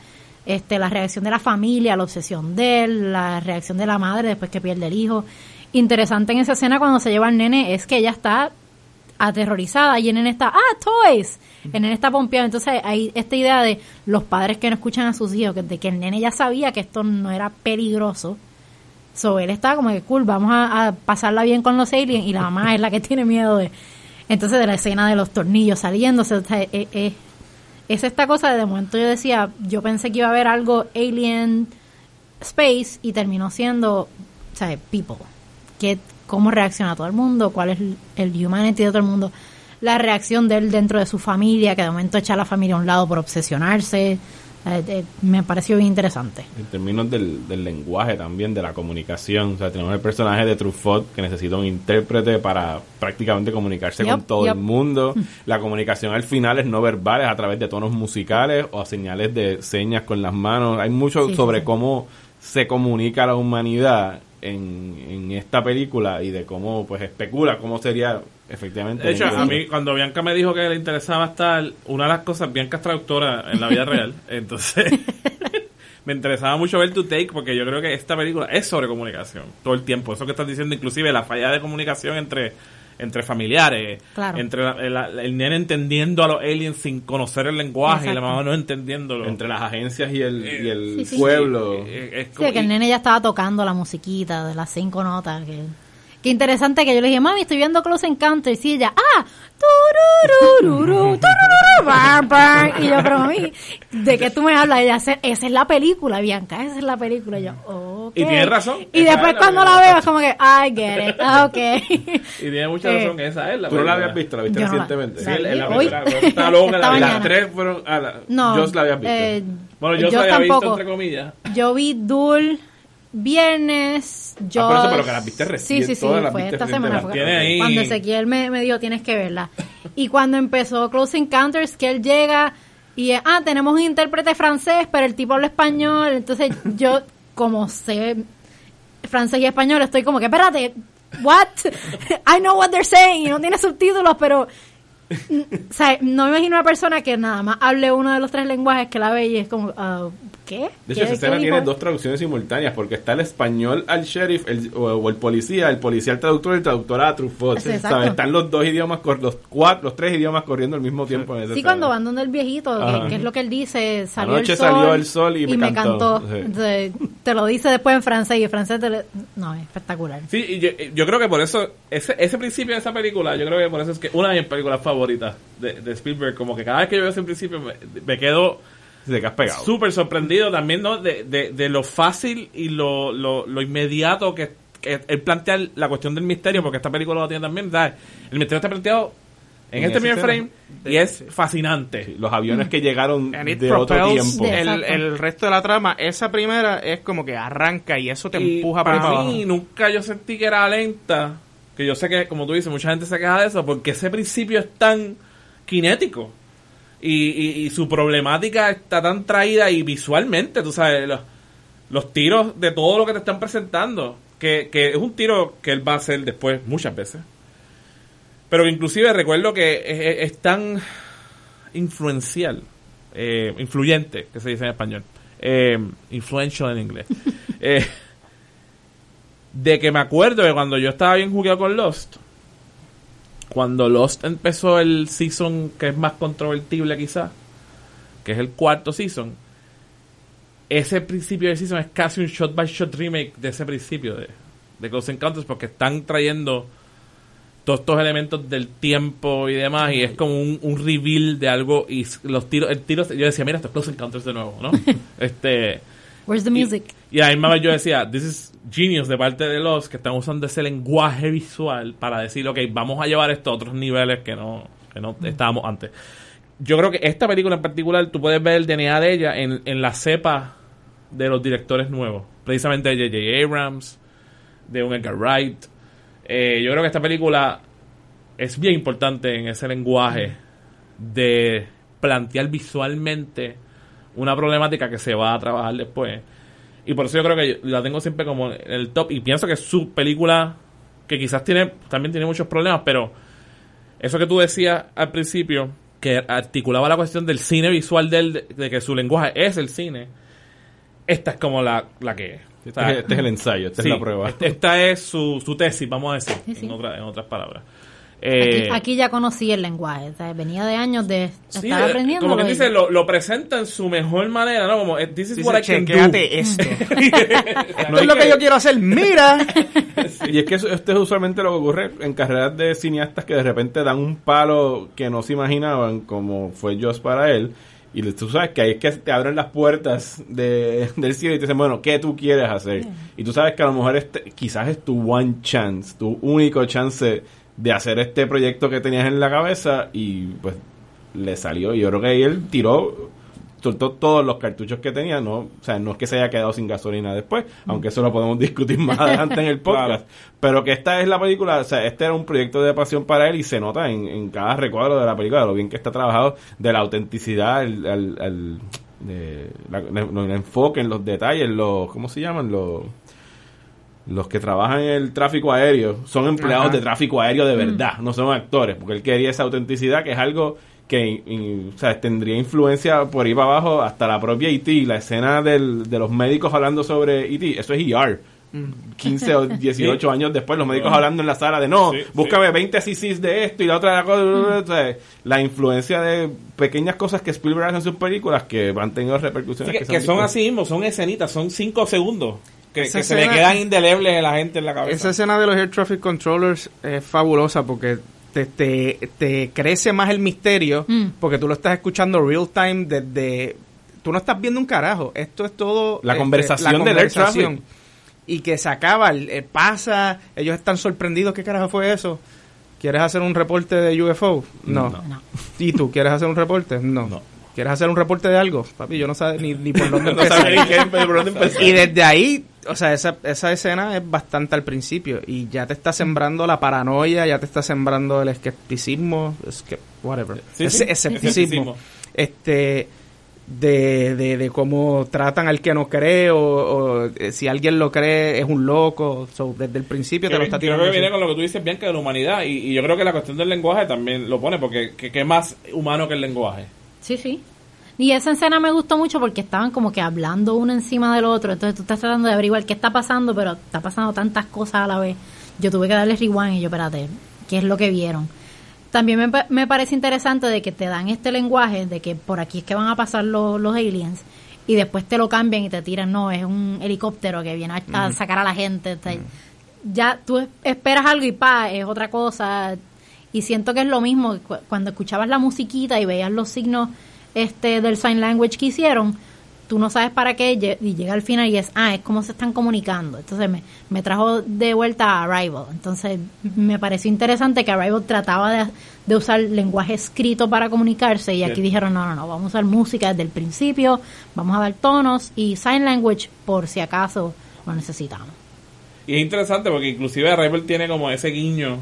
este, la reacción de la familia, la obsesión de él, la reacción de la madre después que pierde el hijo. Interesante en esa escena cuando se lleva al nene es que ella está aterrorizada y el nene está, ah, toys. El nene está pompeado. Entonces hay esta idea de los padres que no escuchan a sus hijos, de que el nene ya sabía que esto no era peligroso. So él está como que cool, vamos a, pasarla bien con los aliens y la mamá es la que tiene miedo de... Entonces de la escena de los tornillos saliéndose, o sea, es, es esta cosa de, momento yo decía, yo pensé que iba a haber algo alien space y terminó siendo, sea, people. Que, cómo reacciona todo el mundo, cuál es el humanity de todo el mundo, la reacción de él dentro de su familia, que de momento echa a la familia a un lado por obsesionarse. Eh, eh, me pareció bien interesante. En términos del, del, lenguaje también, de la comunicación, o sea, tenemos el personaje de Truffaut que necesita un intérprete para prácticamente comunicarse con todo el mundo. La comunicación al final es no verbal, es a través de tonos musicales o señales de señas con las manos. Hay mucho sobre cómo se comunica la humanidad en, en esta película y de cómo pues especula cómo sería efectivamente. De hecho, a mí cuando Bianca me dijo que le interesaba estar, una de las cosas, Bianca es traductora en la vida real, entonces me interesaba mucho ver tu take porque yo creo que esta película es sobre comunicación todo el tiempo. Eso que estás diciendo, inclusive la falla de comunicación entre entre familiares, entre el nene entendiendo a los aliens sin conocer el lenguaje y la mamá no entendiéndolo. Entre las agencias y el, y el pueblo. Sí, que el nene ya estaba tocando la musiquita de las cinco notas. que Qué interesante que yo le dije, mami, estoy viendo Close Encounters. Y ella, ah, tururururu, y yo, pero mami, ¿de qué tú me hablas? ella, esa es la película, Bianca, esa es la película. Y yo, okay. Y tiene razón. Y después cuando la, veo es como que, I get it, ah, ok. y tiene mucha razón, eh, esa es la ¿Tú no la habías visto? ¿La viste recientemente? sí, la, la Está loca, las tres fueron, ah, la, no, yo la había visto. Eh, bueno, yo, la había visto, entre comillas. Yo vi Dul viernes, yo... Ah, pero que las viste recién. Sí, sí, sí, fue esta semana. Cuando Ezequiel me, me dijo, tienes que verla. Y cuando empezó Close Encounters, que él llega y, ah, tenemos un intérprete francés, pero el tipo habla español. Entonces yo, como sé francés y español, estoy como que, espérate, what? I know what they're saying. Y no tiene subtítulos, pero... o sea, no me imagino una persona que nada más hable uno de los tres lenguajes que la ve y es como, uh, ¿Qué? De hecho, esa escena tiene dos traducciones simultáneas, porque está el español al sheriff o, el policía, el policía al traductor, el traductor a Truffaut. Están los dos idiomas, los cuatro, los tres idiomas corriendo al mismo tiempo. En sí, cuando van donde el viejito, que, es lo que él dice, salió Anoche el sol. salió el sol y, me, cantó. te lo dice después en francés y en francés te No, es espectacular. Sí, y yo, creo que por eso, ese, ese principio de esa película, yo creo que por eso es que una de mis películas favoritas de, de Spielberg, como que cada vez que yo veo ese principio me quedo de que has pegado. Súper sorprendido también, ¿no? De, de, de, lo fácil y lo, lo, lo inmediato que, que él plantea la cuestión del misterio, porque esta película lo tiene también, ¿sabes? El misterio está planteado en, En este primer frame y es fascinante. Los aviones que llegaron de otro tiempo. el, el resto de la trama. Esa primera es como que arranca y eso te Y empuja para para abajo. mí nunca yo sentí que era lenta, que yo sé que, como tú dices, mucha gente se queja de eso, porque ese principio es tan cinético. Y, y- y su problemática está tan traída y visualmente, tú sabes, los, los tiros de todo lo que te están presentando, que, que es un tiro que él va a hacer después muchas veces. Pero que inclusive recuerdo que es, es- es tan influencial, eh, influyente, que se dice en español, eh, influential en inglés, eh, de que me acuerdo que cuando yo estaba bien jugueado con Lost, cuando Lost empezó el season que es más controvertible quizás, que es el cuarto season, ese principio del season es casi un shot by shot remake de ese principio de, de Close Encounters porque están trayendo todos estos elementos del tiempo y demás y es como un, un reveal de algo y los tiros el tiro yo decía mira esto es Close Encounters de nuevo ¿no? este Where's the music? y a la misma yo decía, this is genius de parte de los que están usando ese lenguaje visual para decir, ok, vamos a llevar esto a otros niveles que no, que no estábamos antes. Yo creo que esta película en particular, tú puedes ver el DNA de ella en, en la cepa de los directores nuevos. Precisamente de J.J. Abrams, de un Edgar Wright. Eh, yo creo que esta película es bien importante en ese lenguaje de plantear visualmente una problemática que se va a trabajar después. Y por eso yo creo que yo la tengo siempre como en el top. Y pienso que su película, que quizás tiene también tiene muchos problemas, pero eso que tú decías al principio, que articulaba la cuestión del cine visual de él, de, que su lenguaje es el cine, esta es como la, la que es. Este, es- este es el ensayo, esta sí, es la prueba. este- Esta es su, su tesis, vamos a decir, Sí, sí. En, otra- en otras palabras. Aquí, Eh, aquí ya conocí el lenguaje, o sea, venía de años de sí, estar eh, aprendiendo. como que dice, lo, lo presenta en su mejor manera, ¿no? Como, eh, this is Dice, what I can do. esto. No esto es lo que yo quiero hacer. Mira. Y es que eso- esto es usualmente lo que ocurre en carreras de cineastas que de repente dan un palo que no se imaginaban, como fue Joss para él. Y tú sabes que ahí es que te abren las puertas de, del cine y te dicen, bueno, ¿qué tú quieres hacer? Y tú sabes que a lo mejor este, quizás es tu one chance, tu único chance de hacer este proyecto que tenías en la cabeza y pues le salió. Y yo creo que ahí él tiró soltó todos los cartuchos que tenía, no, o sea, no es que se haya quedado sin gasolina después, aunque eso lo podemos discutir más adelante en el podcast, pero que esta es la película, o sea, este era un proyecto de pasión para él y se nota en, en cada recuadro de la película, de lo bien que está trabajado, de la autenticidad, el, el- el- el enfoque en los detalles, los, ¿cómo se llaman? Los los que trabajan en el tráfico aéreo son empleados Ajá. de tráfico aéreo de verdad, no son actores, porque él quería esa autenticidad que es algo que y, o sea, tendría influencia por ahí para abajo hasta la propia E.T., la escena del, de los médicos hablando sobre E.T., eso es ER. 15 o 18 años después, los médicos hablando en la sala de no, Sí, búscame 20 cc's de esto y la otra de la cosa. o sea, la influencia de pequeñas cosas que Spielberg hace en sus películas que han tenido repercusiones Sí, que, que son así mismo, son escenitas, son cinco segundos. Que, se le quedan indelebles a la gente en la cabeza. Esa escena de los Air Traffic Controllers es fabulosa porque te, te, te crece más el misterio Mm. porque tú lo estás escuchando real time desde... Tú no estás viendo un carajo. Esto es todo... La este, conversación del Air Traffic. Y que se acaba, el- eh, pasa, ellos están sorprendidos. ¿Qué carajo fue eso? ¿Quieres hacer un reporte de UFO? No. No. ¿Y tú quieres hacer un reporte? No. No. ¿Quieres hacer un reporte de algo? Papi, yo no sé ni, ni por dónde no empezar. ni qué, por dónde empezar. Y desde ahí, o sea, esa, esa escena es bastante al principio y ya te está sembrando la paranoia, ya te está sembrando el escepticismo, es que, whatever, Sí, Ese sí, escepticismo, escepticismo. este, de, de, de cómo tratan al que no cree o, o, eh, si alguien lo cree es un loco, so, desde el principio te lo está Yo creo tirando. que viene con lo que tú dices, Bianca, de la humanidad. Y, y yo creo que la cuestión del lenguaje también lo pone, porque que, que es más humano que el lenguaje. Sí, sí. Y esa escena me gustó mucho porque estaban como que hablando uno encima del otro. Entonces tú estás tratando de averiguar qué está pasando, pero está pasando tantas cosas a la vez. Yo tuve que darle rewind y yo, espérate, ¿qué es lo que vieron? También me, me parece interesante de que te dan este lenguaje de que por aquí es que van a pasar los, los aliens y después te lo cambian y te tiran, no, es un helicóptero que viene a, a sacar a la gente. Ya tú es- esperas algo y pa, es otra cosa. Y siento que es lo mismo cu- cuando escuchabas la musiquita y veías los signos este del sign language que hicieron, tú no sabes para qué y llega al final y es, ah, es como se están comunicando. Entonces me, me trajo de vuelta a Arrival. Entonces me pareció interesante que Arrival trataba de, de usar lenguaje escrito para comunicarse y aquí Sí. dijeron, no, no, no, vamos a usar música desde el principio, vamos a dar tonos y sign language por si acaso lo necesitamos. Y es interesante porque inclusive Arrival tiene como ese guiño,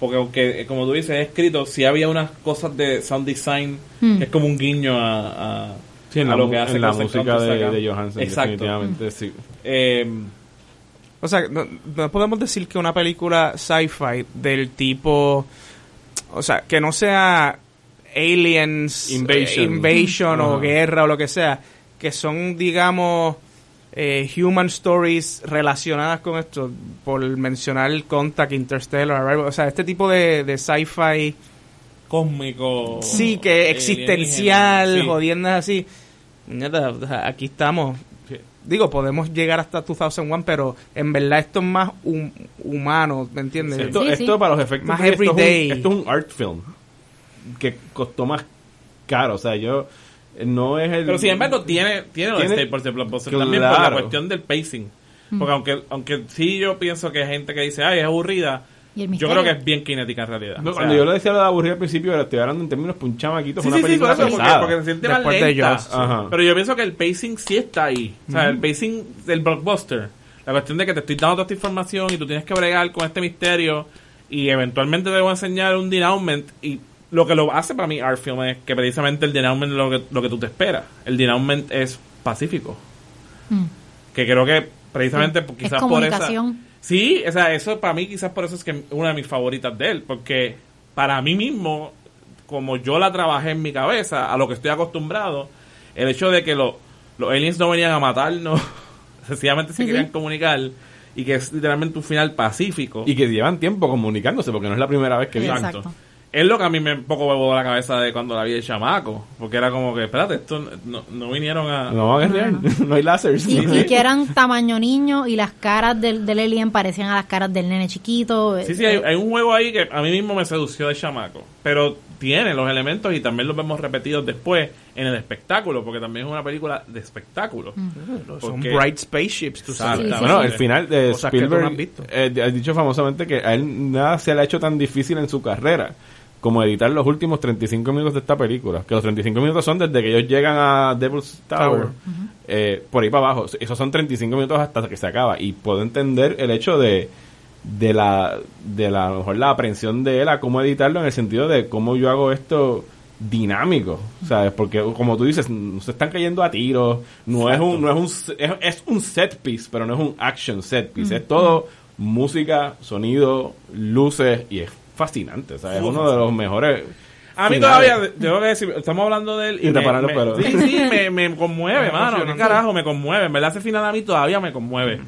porque aunque eh, como tú dices es escrito, sí había unas cosas de sound design Hmm. que es como un guiño a, a, Sí, en a la, lo que hace en la música de, de Johansson, Exacto. definitivamente, sí. Eh, O sea, no, no podemos decir que una película sci-fi del tipo. O sea, que no sea aliens, Invasion. eh, invasion o guerra o lo que sea, que son, digamos, eh, human stories relacionadas con esto, por mencionar el Contact, Interstellar, Arrival, o sea, este tipo de, de sci-fi, cósmico. sí, que existencial, sí. jodiendas así. Aquí estamos. Digo, podemos llegar hasta 2001, pero en verdad esto es más hum- humano, ¿me entiendes? Esto, Sí, esto para los efectos Más de esto es un- everyday. Esto es un art film que costó más caro. O sea, yo no es el. Pero sin embargo tiene, tiene los staples de Blockbuster también por la cuestión del pacing. Porque aunque aunque sí yo pienso que hay gente que dice, ay, es aburrida, yo creo que es bien kinética en realidad. No, O sea, cuando yo lo decía lo de aburrir al principio, lo estoy hablando en términos un chamaquito. Sí, fue sí, una sí, por película eso, porque, pesada. porque se siente más lenta. Pero yo pienso que el pacing sí está ahí. O sea, el pacing del blockbuster. La cuestión de que te estoy dando toda esta información y tú tienes que bregar con este misterio y eventualmente te voy a enseñar un denouement y lo que lo hace para mí art film es que precisamente el denouement es lo que, lo que tú te esperas. El denouement es pacífico. Mm. Que creo que precisamente Es quizás por esa... Sí, o sea, eso para mí quizás por eso es que es una de mis favoritas de él, porque para mí mismo, como yo la trabajé en mi cabeza, a lo que estoy acostumbrado, el hecho de que lo- los aliens no venían a matarnos, sencillamente se querían comunicar, y que es literalmente un final pacífico. Y que llevan tiempo comunicándose, porque no es la primera vez que vienen. Exacto. Es lo que a mí me un poco me voló la cabeza de cuando la vi de chamaco, porque era como que, espérate, esto no, no vinieron a... No van a guerrear, no hay láseres. Y, y que eran tamaño niño y las caras del, del alien parecían a las caras del nene chiquito. Sí, sí, hay, hay un juego ahí que a mí mismo me sedució de chamaco. Pero tiene los elementos y también los vemos repetidos después en el espectáculo, porque también es una película de espectáculo. Son Porque- bright spaceships, tú sabes. Sí, Bueno, sí. el final de Cosas no Spielberg has visto. eh, ha dicho famosamente que a él nada se le ha hecho tan difícil en su carrera como editar los últimos 35 minutos de esta película. Que los 35 minutos son desde que ellos llegan a Devil's Tower, Tower. eh, por ahí para abajo. Esos son 35 minutos hasta que se acaba. Y puedo entender el hecho de de la de la a lo mejor la aprensión de él a cómo editarlo en el sentido de cómo yo hago esto dinámico, ¿sabes? Porque como tú dices, no se están cayendo a tiros, no es un no es un es, es un set piece, pero no es un action set piece, es todo música, sonido, luces y es fascinante, ¿sabes? Es uno de los mejores A mí finales. todavía, tengo que decir, estamos hablando de él Y te me-. Sí, sí, me, me conmueve, Es mano. ¿Qué carajo? Me conmueve. En verdad, ese final a mí todavía me conmueve.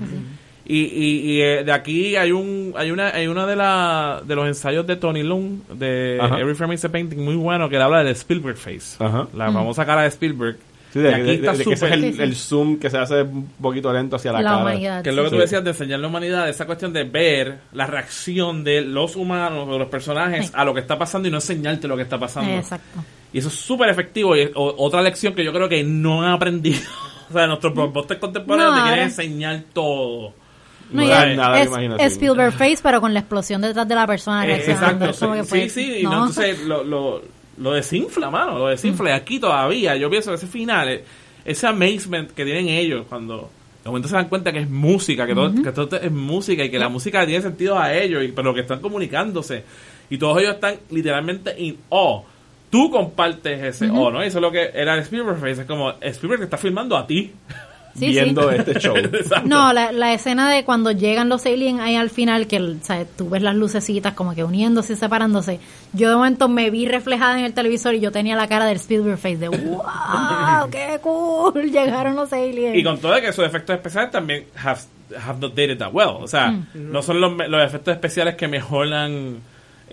Y, y, y eh, de aquí hay un hay una hay una de la de los ensayos de Tony Lung de Ajá. Every Frame is a Painting muy bueno que le habla del Spielberg face Ajá. la famosa cara de Spielberg Sí, de, y aquí de- está de- de que ese es el, Sí, sí. el zoom que se hace un poquito lento hacia la, la cara. humanidad. que es lo que tú Sí. decías de enseñar la humanidad esa cuestión de ver la reacción de los humanos o los personajes Sí. a lo que está pasando y no enseñarte lo que está pasando Exacto. y eso es súper efectivo. Y es o- otra lección que yo creo que no han aprendido. o sea, nuestros blockbusters contemporáneos No, te quieren enseñar todo. No, No hay es, nada de es- Spielberg Face, pero con la explosión detrás de la persona Eh, exacto. Sí, sí, y no. entonces lo, lo, lo desinfla, mano. Lo desinfla. Y aquí todavía, yo pienso que ese final, eh, ese amazement que tienen ellos cuando de momento se dan cuenta que es música, que, todo, que todo es música y que la música tiene sentido a ellos, y, pero que están comunicándose. Y todos ellos están literalmente in awe. Tú compartes ese awe, ¿no? Y eso es lo que era el Spielberg Face. Es como, Spielberg te está filmando a ti. Sí, viendo sí. este show. No, la, la escena de cuando llegan los aliens ahí al final, que o sea, tú ves las lucecitas como que uniéndose y separándose. Yo de momento me vi reflejada en el televisor y yo tenía la cara del Spielberg Face de ¡Wow! ¡Qué cool! Llegaron los aliens. Y con todo que sus efectos especiales también have, have not dated that well. O sea, Mm. no son los, los efectos especiales que mejoran.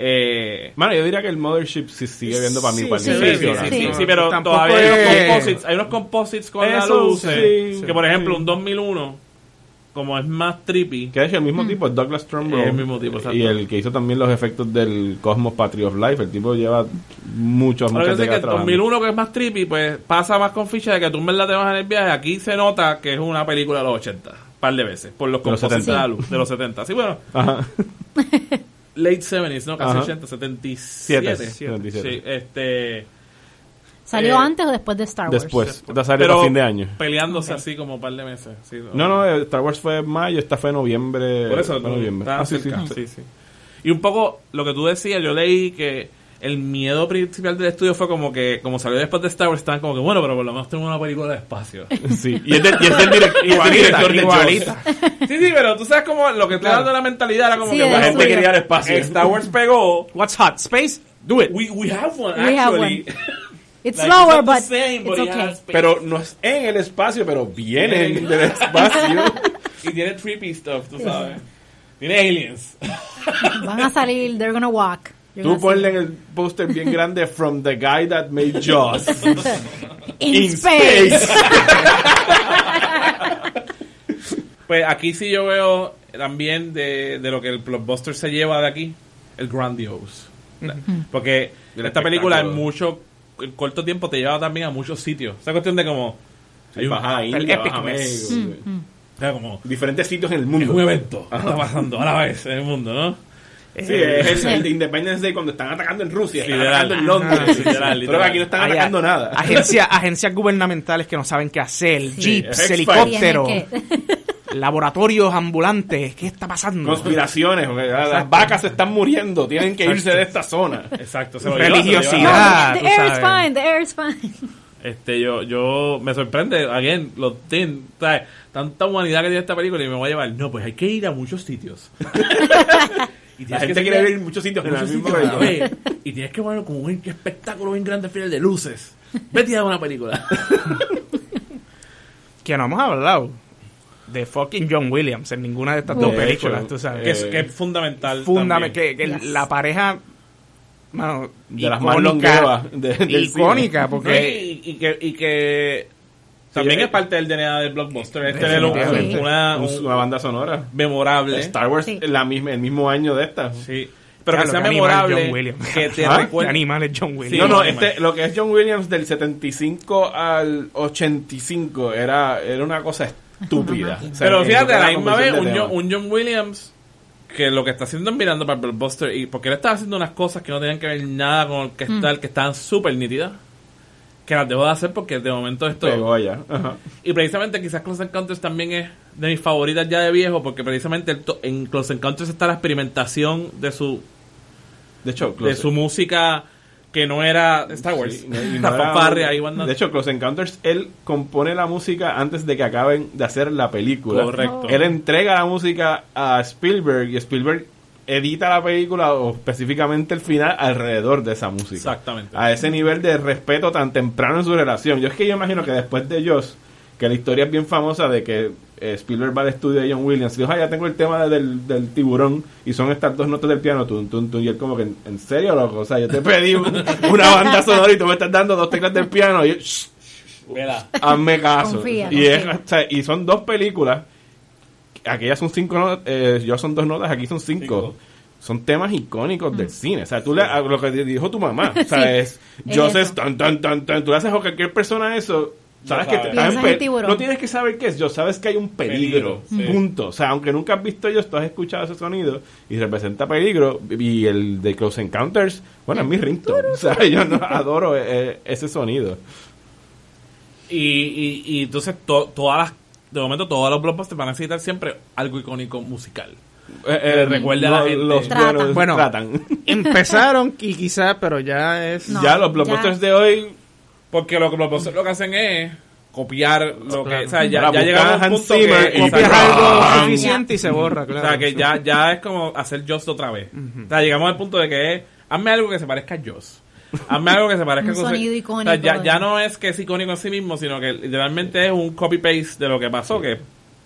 Eh, Mano, yo diría que el Mothership sí sigue viendo para mí Sí, para sí, sí, sí, pero Tampoco todavía hay unos es- composites, hay unos composites con la Eso, luz. sí, que por ejemplo, sí. un 2001 como es más trippy, Que de hecho el mismo tipo es Douglas Trumbull. Es el mismo tipo, exacto. Y el que hizo también los efectos del Cosmos Party of Life. El tipo lleva muchos, Ahora sé que el trabajando. 2001 que es más trippy, pues pasa más con ficha de que tú en verdad te vas en el viaje. Aquí se nota que es una película de los 80, par de veces, por los De los de 70. la luz, de los 70. Sí, bueno, Ajá. late 70s, ¿no? Casi Ajá. 80, 77. Siete, 77. Sí, este... ¿Salió Eh, antes o después de Star Wars? Después. Esta salió Pero a fin de año. peleándose así como un par de meses. sí, No, no, eh, Star Wars fue en mayo, esta fue en noviembre. Por eso, fue noviembre. Ah, sí, sí. sí, sí. Y un poco lo que tú decías, yo leí que el miedo principal del estudio fue como que, como salió después de Star Wars, estaban como que, bueno, pero por lo menos tenemos una película de espacio. Sí, Y es del, y es del y director de igualita. Sí, sí, pero tú sabes como lo que está dando la mentalidad era como Sí, que la gente ya. quería el espacio. Star Wars pegó. What's hot? Space? Do it. We, we have one, We have actually. It's Like, slower, it's but same, but it's it okay. Pero no es en el espacio, pero vienen del espacio. Y tiene trippy stuff, tú sabes. Tiene aliens. Van a salir, they're gonna walk. Tú ponle en el póster bien grande From the guy that made Jaws. In, space. Pues aquí sí yo veo también de, de lo que el blockbuster se lleva de aquí, el grandiose. Porque El esta película en mucho, en corto tiempo te lleva también a muchos sitios. Esa cuestión de como... hay un- Baja a el India, baja a epicness. México. o sea, como Diferentes sitios en el es mundo. un evento está pasando a la vez en el mundo, ¿no? Sí, es el, el de Independence Day cuando están atacando en Rusia, están Literal. atacando en Londres. Ajá, literal, Pero literal. aquí no están Hay atacando nada. agencia- agencias gubernamentales que no saben qué hacer, jeeps, es helicópteros, laboratorios ambulantes. ¿Qué está pasando? Conspiraciones, las vacas se están muriendo, tienen que irse de esta zona. Exacto. se Religiosidad. Ah, the air is fine, the air is fine. Este, yo, yo me sorprende, again, los teen, ¿sabes? tanta humanidad que tiene esta película y me voy a llevar. No, pues hay que ir a muchos sitios. y La gente que quiere ver muchos sitios en. Y tienes que poner como un espectáculo bien grande al final de luces. Vete a una película. Que no hemos hablado de fucking John Williams en ninguna de estas De dos hecho, películas, tú sabes. que, es, que es fundamental. Que, que Yes. la pareja mano, De las más de- del icónica porque y, y que, y que también Sí, es parte del DNA del blockbuster. Es tener un- Definitivamente. una, Un- un- una banda sonora. memorable. Star Wars Sí. la misma, el mismo año de esta. Sí. Pero Claro, que sea animal memorable. John Williams. Que te ¿Ah? ¿Qué recuerde. animal es John Williams? no, no, animal. este, lo que es John Williams del 75 al 85 era, era una cosa estúpida. O sea, Pero fíjate, que a la misma vez, un John, un John Williams que lo que está haciendo es mirando para el blockbuster y porque él estaba haciendo unas cosas que no tenían que ver nada con el que está, que estaban súper nítidas que las debo de hacer porque de momento esto Pegó allá. Ajá. y precisamente quizás Close Encounters también es de mis favoritas ya de viejo porque precisamente en Close Encounters está la experimentación de su De hecho, de Close- su música que no era Star Wars Sí, no- y no la era- fanfarria ahí van De hecho, Close Encounters, él compone la música antes de que acaben de hacer la película. Correcto. Él entrega la música a Spielberg y Spielberg edita la película o específicamente el final alrededor de esa música. Exactamente. A ese nivel de respeto tan temprano en su relación. Yo es que yo imagino que después de Joss, que la historia es bien famosa de que eh, Spielberg va al estudio de John Williams y dijo, ah, ya tengo el tema del, del tiburón y son estas dos notas del piano, tun, tun, tun", y él como que, ¿en serio, loco? O sea, yo te pedí un- una banda sonora y tú me estás dando dos teclas del piano y yo, "Shh, Vela. hazme caso. Confía, y, es- o sea, y son dos películas, aquellas son cinco notas, eh, yo son dos notas, aquí son cinco. Cinco. Son temas icónicos del cine. O sea, tú le, a lo que dijo tu mamá, o sea, Sí, es, es Joseph, eso. tan, tan, tan, tan, tú le haces a cualquier persona eso, sabes Ya que sabes. no tienes que saber qué es, yo sabes que hay un peligro, Peligro, sí. punto. O sea, aunque nunca has visto ellos, tú has escuchado ese sonido y representa peligro. Y el de Close Encounters, bueno, es mi ringtone. O sea, yo no adoro eh, ese sonido. Y, y, y entonces to- todas las, de momento todos los blockbusters van a necesitar siempre algo icónico musical. Eh, eh, recuerda a la gente. Los Tratan. buenos Bueno. tratan. Empezaron y quizás, pero ya es... No. ya los blockbusters ya. de hoy Porque lo que los blockbusters lo que hacen es copiar lo que, o sea, ya, llegamos a un punto que, y Copias algo suficiente y se borra, o claro. sea, que ya, ya es como hacer Joss otra vez. O sea, llegamos al punto de que es, hazme algo que se parezca a Joss. Hazme algo que se parezca Un sonido O icónico. sea, ya, ya no es que es icónico en sí mismo, sino que literalmente es un copy-paste de lo que pasó, que es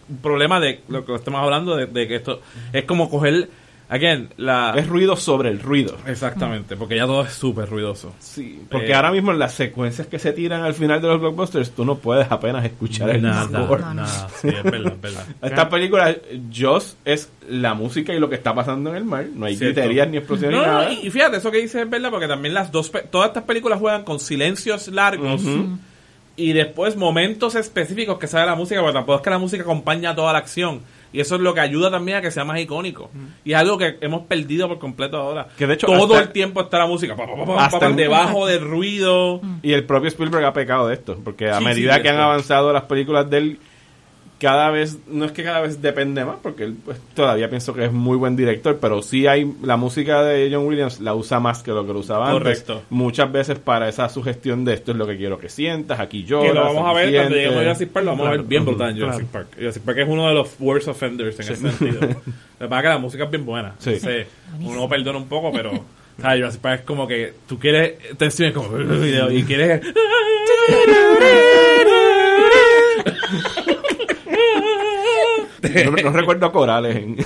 un problema de lo que estamos hablando, de, de que esto es como coger Again, la... Es ruido sobre el ruido. Exactamente, porque ya todo es súper ruidoso. Sí, porque Eh, ahora mismo en las secuencias que se tiran al final de los blockbusters, tú no puedes apenas escuchar el Nada, score. No. nada. Sí, es verdad, es verdad. Esta película, Joss es la música y lo que está pasando en el mar. No hay Cierto. griterías ni explosiones No, ni nada. y y fíjate, eso que dices es verdad, porque también las dos, pe- todas estas películas juegan con silencios largos y después momentos específicos que sale la música, porque tampoco es que la música acompaña toda la acción. Y eso es lo que ayuda también a que sea más icónico. Y es algo que hemos perdido por completo ahora. Que de hecho todo el tiempo está la música, pa, pa, pa, pa, Hasta pa, el- debajo del ruido. Y el propio Spielberg ha pecado de esto, porque a Sí, medida sí, que han avanzado las películas de él, cada vez, no es que cada vez depende más, porque él pues, todavía pienso que es muy buen director, pero sí hay, la música de John Williams la usa más que lo que lo usaba Correcto. antes. Muchas veces para esa sugestión de esto es lo que quiero que sientas, aquí yo. que lo vamos a ver cuando lleguemos a Jurassic Park, lo vamos a ver bien brutal en Jurassic Park. Jurassic Park es uno de los worst offenders en ese sentido. Lo que pasa es que la música es bien buena. Sí. Entonces, uno perdona un poco, pero ¿sabes? Jurassic Park es como que tú quieres tensión es como y quieres No, no recuerdo corales en,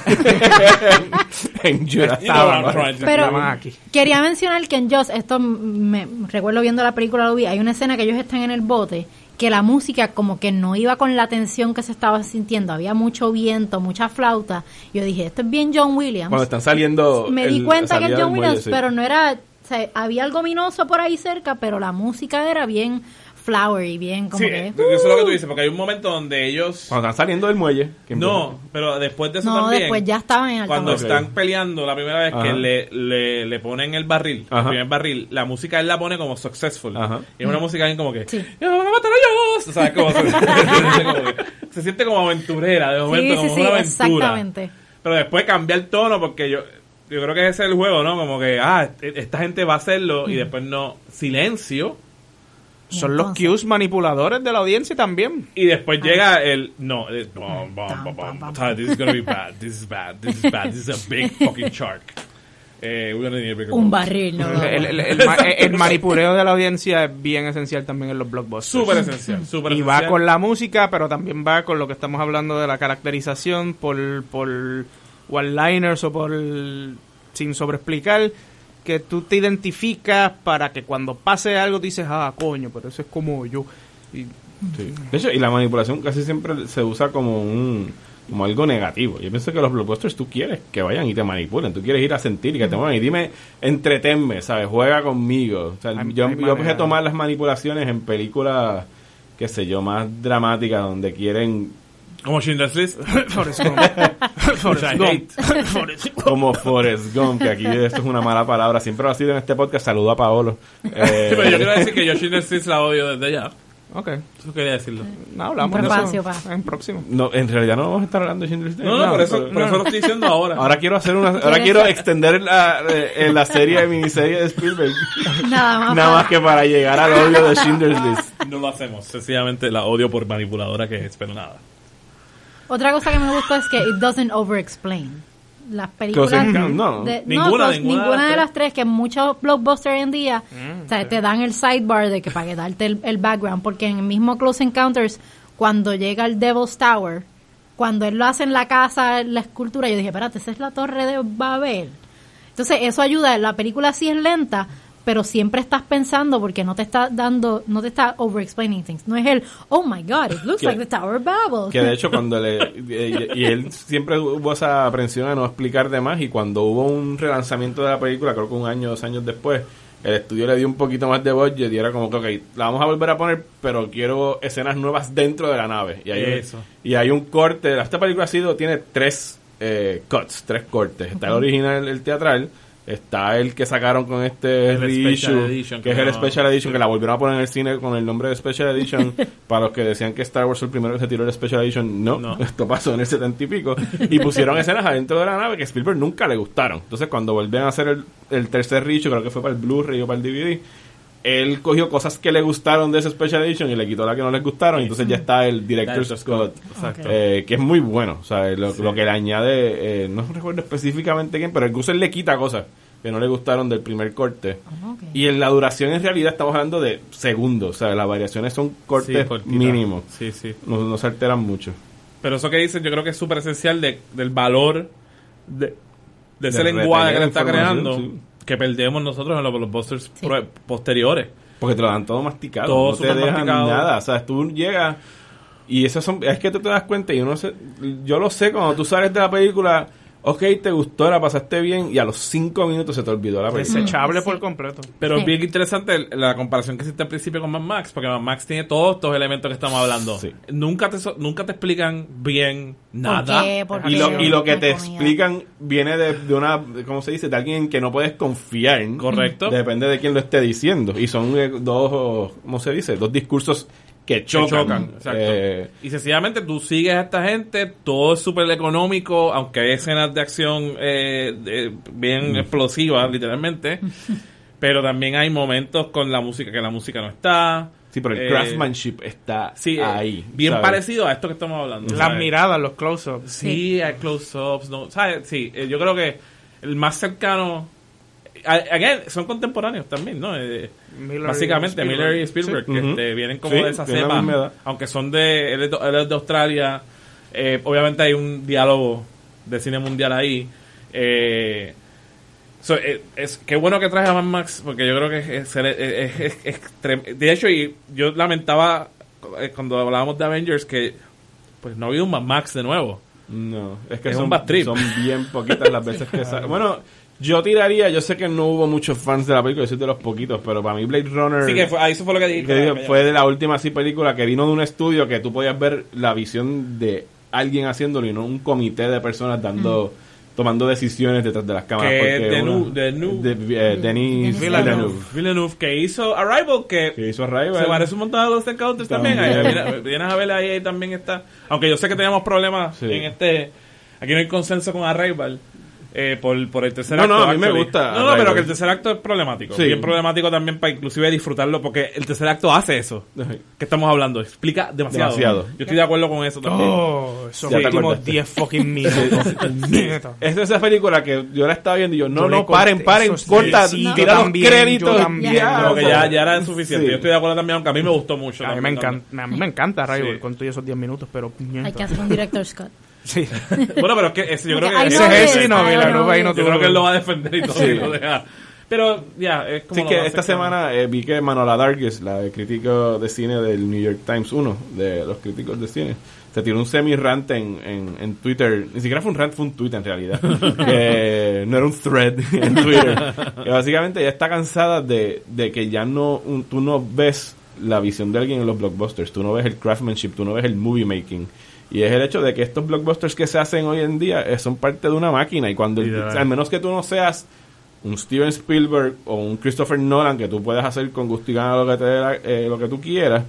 en to Pero aquí. quería mencionar que en Joss, esto me recuerdo viendo la película, lo vi, hay una escena que ellos están en el bote, que la música como que no iba con la tensión que se estaba sintiendo, había mucho viento, mucha flauta. Yo dije, esto es bien John Williams. Cuando están saliendo. me di cuenta que es John muelle, Williams, sí. pero no era, o sea, había algo ominoso por ahí cerca, pero la música era bien flowery, bien como Sí, que... eso es lo que tú dices, porque hay un momento donde ellos Cuando están saliendo del muelle. que no, pero después de eso no, también después ya estaban en cuando están peleando la primera vez que le, le, le ponen el barril, el Ajá. primer barril, la música él la pone como successful. Ajá. Y es una música bien como que, Sí. "Ya van a matar a ellos", ¿sabes? Como se, como que se siente como aventurera, de momento, Sí, como sí, una aventura. exactamente. Pero después cambia el tono porque yo yo creo que ese es el juego, ¿no? Como que, ah, e- esta gente va a hacerlo y después no, silencio. Son los cues manipuladores de la audiencia también. Y después llega el. No, es- bom, bom, bom, bom. ¿sabes? This is gonna be bad. This is bad. This is bad. This is a big fucking shark. Eh, we're gonna need a bigger Un boat. barril, no. El, el- el el manipuleo de la audiencia es bien esencial también en los blockbusters. Súper esencial. Súper y esencial. va con la música, pero también va con lo que estamos hablando de la caracterización por, por one-liners o por sin sobreexplicar que tú te identificas para que cuando pase algo dices, ah, coño, pero eso es como yo. Y Sí. De hecho, y la manipulación casi siempre se usa como un como algo negativo. Yo pienso que los blockbusters tú quieres que vayan y te manipulen, tú quieres ir a sentir y que te muevan y dime, entretenme, ¿sabes? Juega conmigo. O sea, Hay- yo, hay yo empecé a tomar las manipulaciones en películas, qué sé yo, más dramáticas donde quieren Como Schindler's List. Forrest Gump. Forrest Gump. hate. Forrest Gump. como Forrest Gump, que aquí esto es una mala palabra, siempre lo ha sido en este podcast, saludo a Paolo. Eh, Sí, pero yo quiero decir que yo Schindler's List la odio desde ya. Ok. Eso quería decirlo. No, hablamos de eso en próximo. no, en realidad no vamos a estar hablando de Schindler's List. No, no, por eso, pero- por eso lo estoy diciendo ahora. Ahora quiero hacer una, ahora ¿Quieres quiero extender la, eh, la serie de miniserie de Spielberg. Nada más. Nada más que para llegar al odio de Schindler's List. No lo hacemos. Sencillamente la odio por manipuladora que es, pero nada. Otra cosa que me gustó es que it doesn't over-explain. Las películas. No, de- ninguna, pues, ninguna de ninguna las de tres. las tres, que muchos blockbusters hoy en día Mm, o sea, te dan el sidebar de que para que darte el, el background. Porque en el mismo Close Encounters, cuando llega el Devil's Tower, cuando él lo hace en la casa, la escultura, yo dije, espérate, esa es la torre de Babel. Entonces, eso ayuda. La película sí es lenta, pero siempre estás pensando porque no te está dando, no te está over-explaining things. No es el, oh my god, it looks Que- like the Tower of Babel. Que de hecho cuando le... eh, Y él siempre hubo esa aprensión a no explicar de más y cuando hubo un relanzamiento de la película, creo que un año, dos años después, el estudio le dio un poquito más de budget y era como que, ok, la vamos a volver a poner, pero quiero escenas nuevas dentro de la nave. Y hay, Eso. y hay un corte, esta película ha sido, tiene tres eh, cuts, tres cortes. Está el original, el teatral, está el que sacaron con este El reissue, Edition, que es el Special Edition, que la volvieron a poner en el cine con el nombre de Special Edition. para los que decían que Star Wars fue el primero que se tiró el Special Edition, no, No. esto pasó en el setenta y pico. Y pusieron escenas adentro de la nave que Spielberg nunca le gustaron. Entonces, cuando volvían a hacer el, el tercer reissue, creo que fue para el Blu-ray o para el DVD, él cogió cosas que le gustaron de ese Special Edition y le quitó la que no les gustaron. Y entonces ya está el Director's Director's Scott. Exacto. Eh, que es muy bueno. O sea, lo, lo que le añade, eh, no recuerdo específicamente quién, pero el Guser le quita cosas que no le gustaron del primer corte. Ok. Y en la duración, en realidad, estamos hablando de segundos. O sea, las variaciones son cortes Sí, mínimos. Sí, sí. No, no se alteran mucho. Pero eso que dicen yo creo que es súper esencial de, del valor de, de ese lenguaje que le está creando sí. Que perdemos nosotros en los blockbusters Sí. pro- posteriores. Porque te lo dan todo masticado. Todo no te dejan masticado. nada. O sea, tú llegas y esas son... Es que tú te das cuenta y uno se, Yo lo sé, cuando tú sales de la película... Ok, te gustó, la pasaste bien y a los cinco minutos se te olvidó la película. Desechable Sí. por completo. Pero Sí. bien interesante la comparación que hiciste al principio con Mad Max, porque Mad Max tiene todos estos elementos que estamos hablando. Sí. Nunca, te, so- nunca te explican bien nada. qué? ¿Por Y qué? lo, y lo que te explican viene de, de una, ¿cómo se dice? De alguien que no puedes confiar. Correcto. Depende de quién lo esté diciendo. Y son eh, dos, ¿cómo se dice? Dos discursos que Que chocan. exacto. Eh, y sencillamente tú sigues a esta gente, todo es súper económico, aunque hay escenas de acción eh, de- bien Mm. explosivas, literalmente. pero también hay momentos con la música que la música no está. sí, pero el Eh, craftsmanship está Sí, ahí. bien ¿sabes? parecido a esto que estamos hablando. Las ¿sabes? miradas, los close-ups. Sí, hay close-ups, no, ¿sabes? Sí, yo creo que el más cercano, again, son contemporáneos también, ¿no? Eh, Miller y básicamente Spielberg. Miller y Spielberg, Sí. que este, vienen como Sí, de esa cepa, aunque son de, él es de, él es de Australia, eh, obviamente hay un diálogo de cine mundial ahí. Eh, so, eh, es qué bueno que traes a Mad Max porque yo creo que es, es, es- es- es extrem- de hecho y yo lamentaba eh, cuando hablábamos de Avengers que pues no había un Mad Max de nuevo No, es que Es son, un bad trip. son bien poquitas las veces que sale. Bueno, yo tiraría, yo sé que no hubo muchos fans de la película, yo soy de los poquitos, pero para mí Blade Runner... sí que fue, ahí eso fue lo que dije que fue de la última así película que vino de un estudio que tú podías ver la visión de alguien haciéndolo y no un comité de personas dando tomando decisiones detrás de las cámaras Que porque eh, Denis Villeneuve, Villeneuve. Villeneuve que hizo Arrival que que hizo Arrival se parece un montón a los Encounters también. También. Ahí, mira, vienes a ver ahí, ahí también está. Aunque yo sé que teníamos problemas Sí. en este. Aquí no hay consenso con Arrival. Eh, por, por el tercer No, acto. no, a mí me gusta No, no, pero que el tercer acto es problemático. Sí. Bien problemático también para inclusive disfrutarlo, porque el tercer acto hace eso. que estamos hablando? Explica demasiado. Demasiado. Yo estoy de acuerdo con eso también. Oh, esos Ya te últimos acordaste. 10 fucking minutos. es esa película que yo la estaba viendo y yo, no, Yo no, paren, paren, corta, sí, tira los también, créditos. yo también. ya, que ya, ya era suficiente. sí. Yo estoy de acuerdo también, aunque a mí me gustó mucho. A mí me encanta, a mí me encanta Rival Sí. con todos esos 10 minutos, pero. Hay que hacer un director's cut. Sí. Bueno, pero es que ese- yo creo que ese es ese, no, ahí no. Yo creo que él lo va a defender y todo. Sí. y lo deja. Pero ya, es como. Sí, que esta semana eh, vi que Manola Dargis, la de crítico de cine del New York Times, uno de los críticos de cine, se tiró un semi-rant en, en, en Twitter. Ni siquiera fue un rant, fue un tweet en realidad. Que no era un thread en Twitter. que básicamente ya está cansada de, de que ya no un- tú no ves la visión de alguien en los blockbusters, tú no ves el craftsmanship, tú no ves el movie making. Y es el hecho de que estos blockbusters que se hacen hoy en día eh, son parte de una máquina. Y cuando, al menos que tú no seas un Steven Spielberg o un Christopher Nolan que tú puedes hacer con gusto y gana lo que te dé la- eh, lo que tú quieras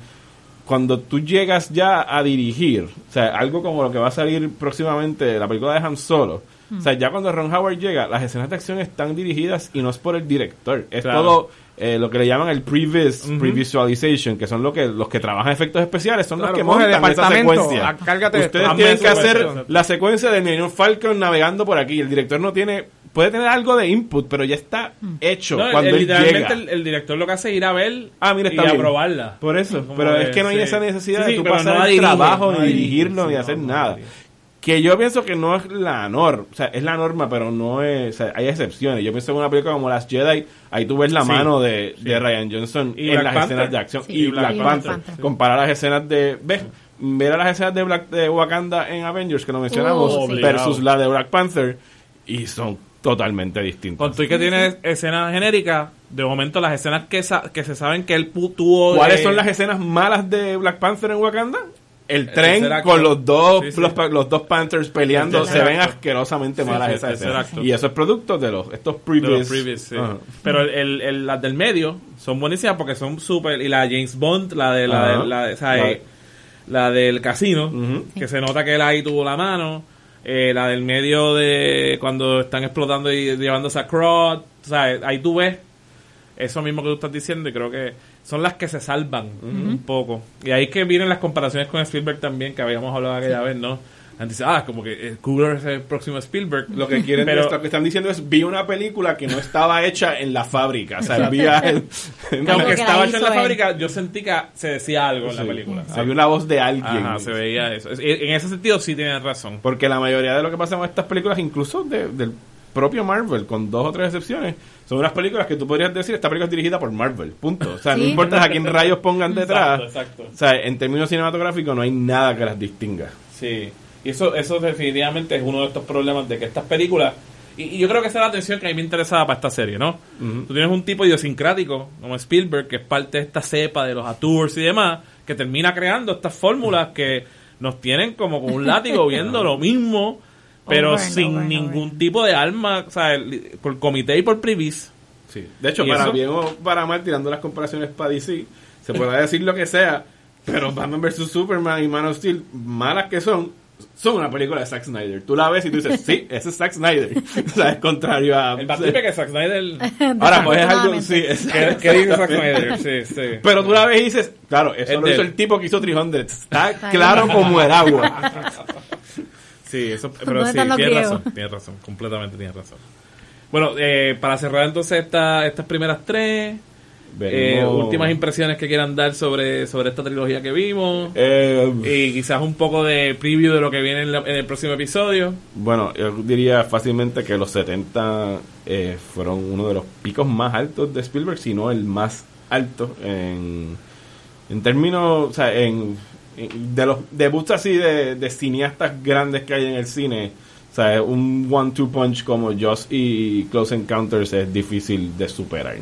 cuando tú llegas ya a dirigir o sea algo como lo que va a salir próximamente la película de Han Solo o sea ya cuando Ron Howard llega las escenas de acción están dirigidas y no es por el director es Claro. todo eh, lo que le llaman el previs Ujú. previsualization que son lo que los que trabajan efectos especiales son Claro, los que montan esa secuencia ah, ustedes esto. tienen que hacer la secuencia del Millennium Falcon navegando por aquí el director no tiene puede tener algo de input pero ya está hecho No, el- cuando el- él literalmente llega el, el director lo que hace es ir a ver Ah, mira, y está bien. aprobarla. Por eso, Como pero de- es que no hay sí. esa necesidad Sí, de tú pasar no el dirige, trabajo, no ni dirigirlo, ni hacer nada. Que yo pienso que no es la norma, o sea, es la norma, pero no es, o sea, hay excepciones. Yo pienso en una película como Las Jedi, ahí tú ves la Sí, mano de, sí. de Ryan Johnson Y en Black las Panther. escenas de acción. Sí, y Black, Black Panther. Panther. Compara las escenas de, ves, ver a las escenas de Black de Wakanda en Avengers, que lo mencionamos, Oh, sí. versus la de Black Panther, y son totalmente distintas. Con tú y que tiene escenas genéricas, de momento las escenas que, sa- que se saben que él tuvo... ¿Cuáles son las escenas malas de Black Panther en Wakanda? El El tren con los dos Sí, sí. Los, dos Panthers peleando El se ven acto. asquerosamente Sí, malas esas escenas. Y eso es producto de los estos de previous. los. Pero el, el- el- las del medio son buenísimas porque son súper... Y la James Bond, la de la, Ajá. de, la, de- o sea, La- eh, la del casino, que se nota que él ahí tuvo la mano. Eh, la del medio de cuando están explotando y llevándose a Crot. O sea, ahí tú ves eso mismo que tú estás diciendo y creo que son las que se salvan un poco. Y ahí que vienen las comparaciones con Spielberg también, que habíamos hablado aquella vez, ¿no? Antes, ah, como que eh, Coogler es el próximo Spielberg. Lo que quieren Pero- lo que están diciendo es vi una película que no estaba hecha en la fábrica, o sea, vi aunque estaba hecho en la él. fábrica, yo sentí que se decía algo en la Sí. película. había una voz de alguien. Ajá, se veía eso. Es- En ese sentido sí tienes razón. Porque la mayoría de lo que pasa con estas películas, incluso de, del propio Marvel, con dos o tres excepciones, son unas películas que tú podrías decir, esta película es dirigida por Marvel, punto. O sea, no importa a quién rayos pongan detrás. Exacto, exacto. O sea, en términos cinematográficos no hay nada que las distinga. Sí, y eso, eso definitivamente es uno de estos problemas de que estas películas, y, y yo creo que esa es la atención que a mí me interesaba para esta serie, ¿no? Tú tienes un tipo idiosincrático como Spielberg, que es parte de esta cepa de los auteurs y demás, que termina creando estas fórmulas que nos tienen como con un látigo viendo lo mismo, pero Over sin over ningún tipo de alma, o sea, el- por comité y por privis. Sí. De hecho, ¿Y para eso? bien o para mal, tirando las comparaciones para DC, se puede decir lo que sea, pero Batman vs. Superman y Man of Steel, malas que son, son una película de Zack Snyder. Tú la ves y tú dices, sí, ese es Zack Snyder. o sea, es contrario a... El que Zack Snyder... Ahora, pues es algo... Sí, es, ¿Qué, qué dice Zack Snyder? Sí, sí. Pero tú la ves y dices, claro, eso Es lo hizo el tipo que hizo 300. Está Está claro como el agua. Sí, eso, pero ¿Dónde sí, tienes razón, tienes razón, completamente tienes razón. Bueno, eh, para cerrar entonces esta, estas primeras tres, eh, últimas impresiones que quieran dar sobre, sobre esta trilogía que vimos, Eh, y quizás un poco de preview de lo que viene en, la- en el próximo episodio. Bueno, yo diría fácilmente que los 70 eh, fueron uno de los picos más altos de Spielberg, si no el más alto en, en términos, o sea, en- de los debuts así de, de cineastas grandes que hay en el cine. O sea, un one-two punch como Joss y Close Encounters es difícil de superar.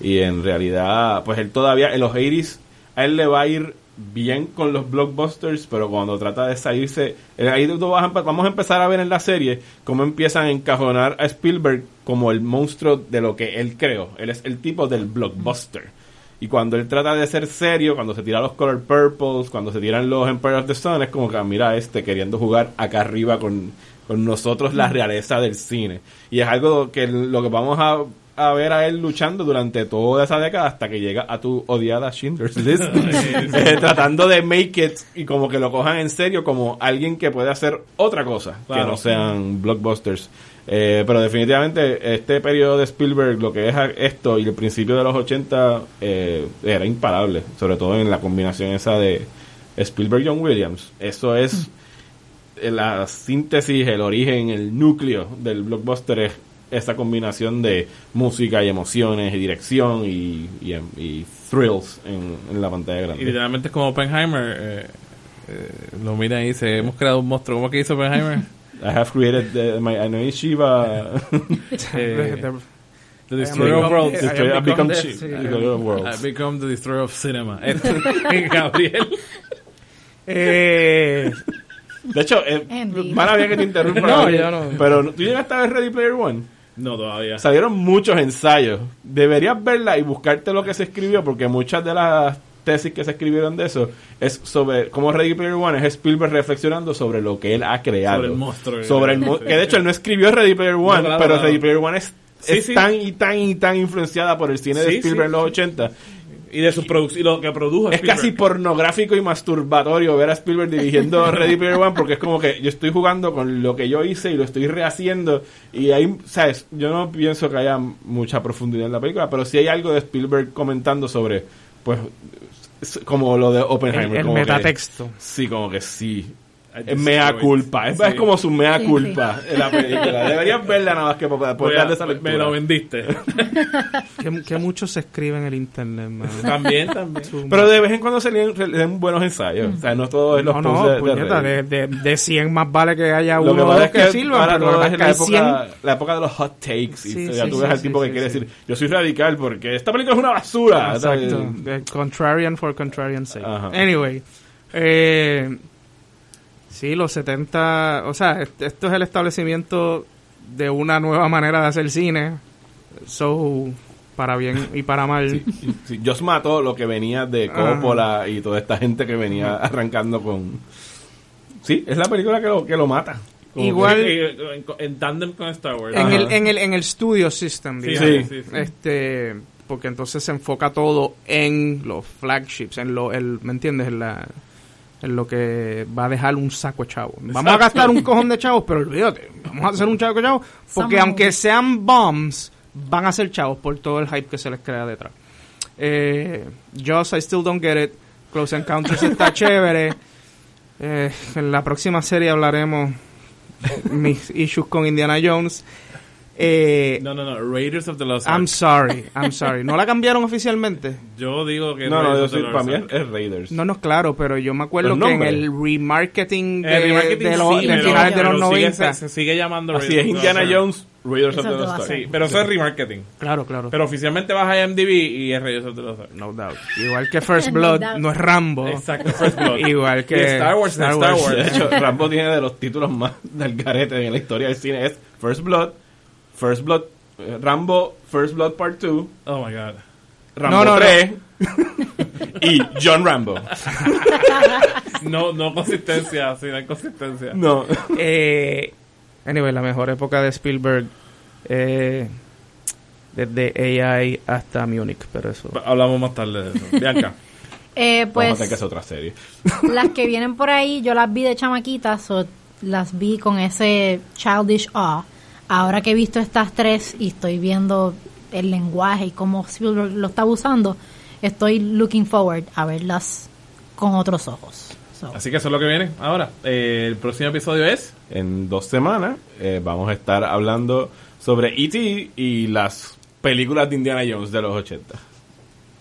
Y en realidad, pues él todavía, en los 80s, a él le va a ir bien con los blockbusters, pero cuando trata de salirse, eh, ahí vamos a empezar a ver en la serie cómo empiezan a encajonar a Spielberg como el monstruo de lo que él creó. Él es el tipo del blockbuster. Y cuando él trata de ser serio, cuando se tira los color purples, cuando se tiran los Empire of the Sun, es como que ah, mira este queriendo jugar acá arriba con, con nosotros la realeza del cine. Y es algo que lo que vamos a, a ver a él luchando durante toda esa década hasta que llega a tu odiada Schindler's List. Eh, tratando de make it y como que lo cojan en serio como alguien que puede hacer otra cosa Claro. que no sean blockbusters. Eh, pero definitivamente este periodo de Spielberg, lo que es esto y el principio de los 80 eh, era imparable, sobre todo en la combinación esa de Spielberg-John Williams. Eso es la síntesis, el origen, el núcleo del blockbuster es esa combinación de música y emociones y dirección y, y, y thrills en, en la pantalla Y grande. literalmente es como Oppenheimer, eh, eh, lo mira y dice, hemos creado un monstruo, ¿cómo que hizo Oppenheimer? I have created the, my I know Shiva Eh, The- Destroyer of Worlds. I have I've become. Destroyer of Worlds. I've become the Destroyer of Cinema. Gabriel. Eh, De hecho, eh, mala que te interrumpa. No, Gabriel, yo no. Pero tú llegaste a ver Ready Player One. No, todavía. Salieron muchos ensayos. Deberías verla y buscarte lo que se escribió, porque muchas de las tesis que se escribieron de eso es sobre cómo Ready Player One es Spielberg reflexionando sobre lo que él ha creado. Sobre el monstruo. Sobre el mo- que de hecho él no escribió Ready Player One, claro, pero claro. Ready Player One es, Sí, es sí. tan y tan y tan influenciada por el cine de Sí, Spielberg en los sí. 80. Y de su y lo que produjo Es casi pornográfico y masturbatorio ver a Spielberg dirigiendo Ready Player One porque es como que yo estoy jugando con lo que yo hice y lo estoy rehaciendo y ahí, sabes, yo no pienso que haya mucha profundidad en la película, pero sí hay algo de Spielberg comentando sobre, pues, como lo de Oppenheimer. el, el como que- metatexto. sí, como que sí. Mea culpa. Es, Sí. es como su mea Sí, culpa en la película. Deberías verla nada más que para poder a- darle esa me lectura. lo vendiste. Que, que mucho se escribe en el internet, mano. también, también. Pero de vez en cuando se leen, leen buenos ensayos. O sea, no todo es los No, no, de- puñeta, de, de, de 100 más vale que haya Lo que uno o pasa dos es que, que sirvan, ahora pero es la época, 100. la época de los hot takes. Y Sí, ya sí, tú ves sí, al sí, tipo que sí, quiere sí. decir, yo soy radical porque esta película es una basura. Exacto. Contrarian for contrarian sake. Ajá. Anyway. Eh, sí, los 70... O sea, est- esto es el establecimiento de una nueva manera de hacer cine. So, para bien y para mal. Sí, sí, Joss mató lo que venía de Coppola y toda esta gente que venía arrancando con... Sí, es la película que lo, que lo mata. Como Igual- que- En, en tandem con Star Wars. En Ajá. el, en el, en el studio system, Sí, digamos. sí, sí, sí. Este, porque entonces se enfoca todo en los flagships, en lo, el, ¿me entiendes? En, la, en lo que va a dejar un saco de chavos. Vamos a gastar un cojón de chavos, pero olvídate, vamos a hacer un chavo de chavos, porque Some aunque sean bombs, van a ser chavos por todo el hype que se les crea detrás. Eh, Joss, I still don't get it. Close Encounters está chévere. Eh, en la próxima serie hablaremos mis issues con Indiana Jones. Eh, No, no, no. Raiders of the Lost I'm Ark. sorry, I'm sorry. ¿No la cambiaron oficialmente? Yo digo que No, no, yo soy, para mí es, es Raiders. No, no, claro, pero yo me acuerdo que en el remarketing de, El remarketing de, los- sí, de pero- finales de los sigue- 90. se, se sigue llamando Así Raiders es of the Indiana. Jones, Raiders of the Lost Ark. Sí, pero eso es remarketing. Claro, claro. Pero oficialmente vas a IMDb y es Raiders of the Lost Ark. no doubt. Igual que First No Blood doubt. no es Rambo. Exacto, First Blood. Igual que Y Star Wars, no es Star Wars. De hecho, Rambo tiene de los títulos más del garete en la historia del cine. Es First Blood, First Blood, eh, Rambo, First Blood Part 2, Oh my god. Rambo No, no, no. 3 y John Rambo. No, no consistencia, sí, no hay consistencia. No. Eh, anyway, la mejor época de Spielberg eh, desde AI hasta Munich, pero eso. Hablamos más tarde de eso. Bianca. Eh, Vamos a pues tener que hacer otra serie. las que vienen por ahí, yo las vi de chamaquitas, o las vi con ese childish awe. Ahora que he visto estas tres y estoy viendo el lenguaje y cómo Spielberg lo está usando, estoy looking forward a verlas con otros ojos. So, Así que eso es lo que viene ahora. Eh, el próximo episodio es. En dos semanas eh, vamos a estar hablando sobre E.T. y las películas de Indiana Jones de los 80.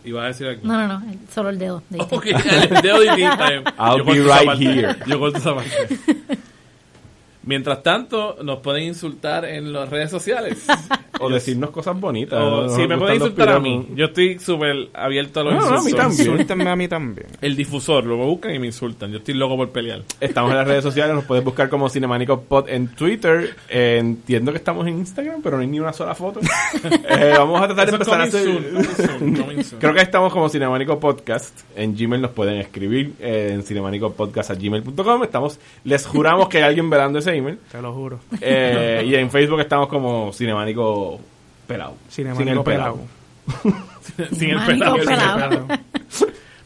Iba a decir algo. no, no, no, solo el dedo. de E.T. Ok, el dedo de está bien. I'll Yo be right here. Yo corto esa parte. Mientras tanto, nos pueden insultar en las redes sociales. O decirnos cosas bonitas. O, si me pueden insultar a mí. Yo estoy súper abierto a los No, no, a mí insultos. también. Insúltenme a mí también. El difusor, lo buscan y me insultan. Yo estoy loco por pelear. Estamos en las redes sociales, nos puedes buscar como Cinemánico Pod en Twitter. Eh, entiendo que estamos en Instagram, pero no hay ni una sola foto. Eh, vamos a tratar de empezar a hacer... soon, soon, soon. Creo que estamos como Cinemánico Podcast. En Gmail nos pueden escribir eh, en cinemánicopodcast.gmail.com. Estamos, les juramos que hay alguien velando ese Te lo juro. Eh, y en Facebook estamos como Cinemánico Pelado. Cinemánico Sin el pelado. Sin el pelado. pelado.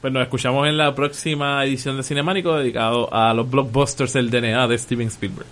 Pues nos escuchamos en la próxima edición de Cinemánico dedicado a los blockbusters del DNA de Steven Spielberg.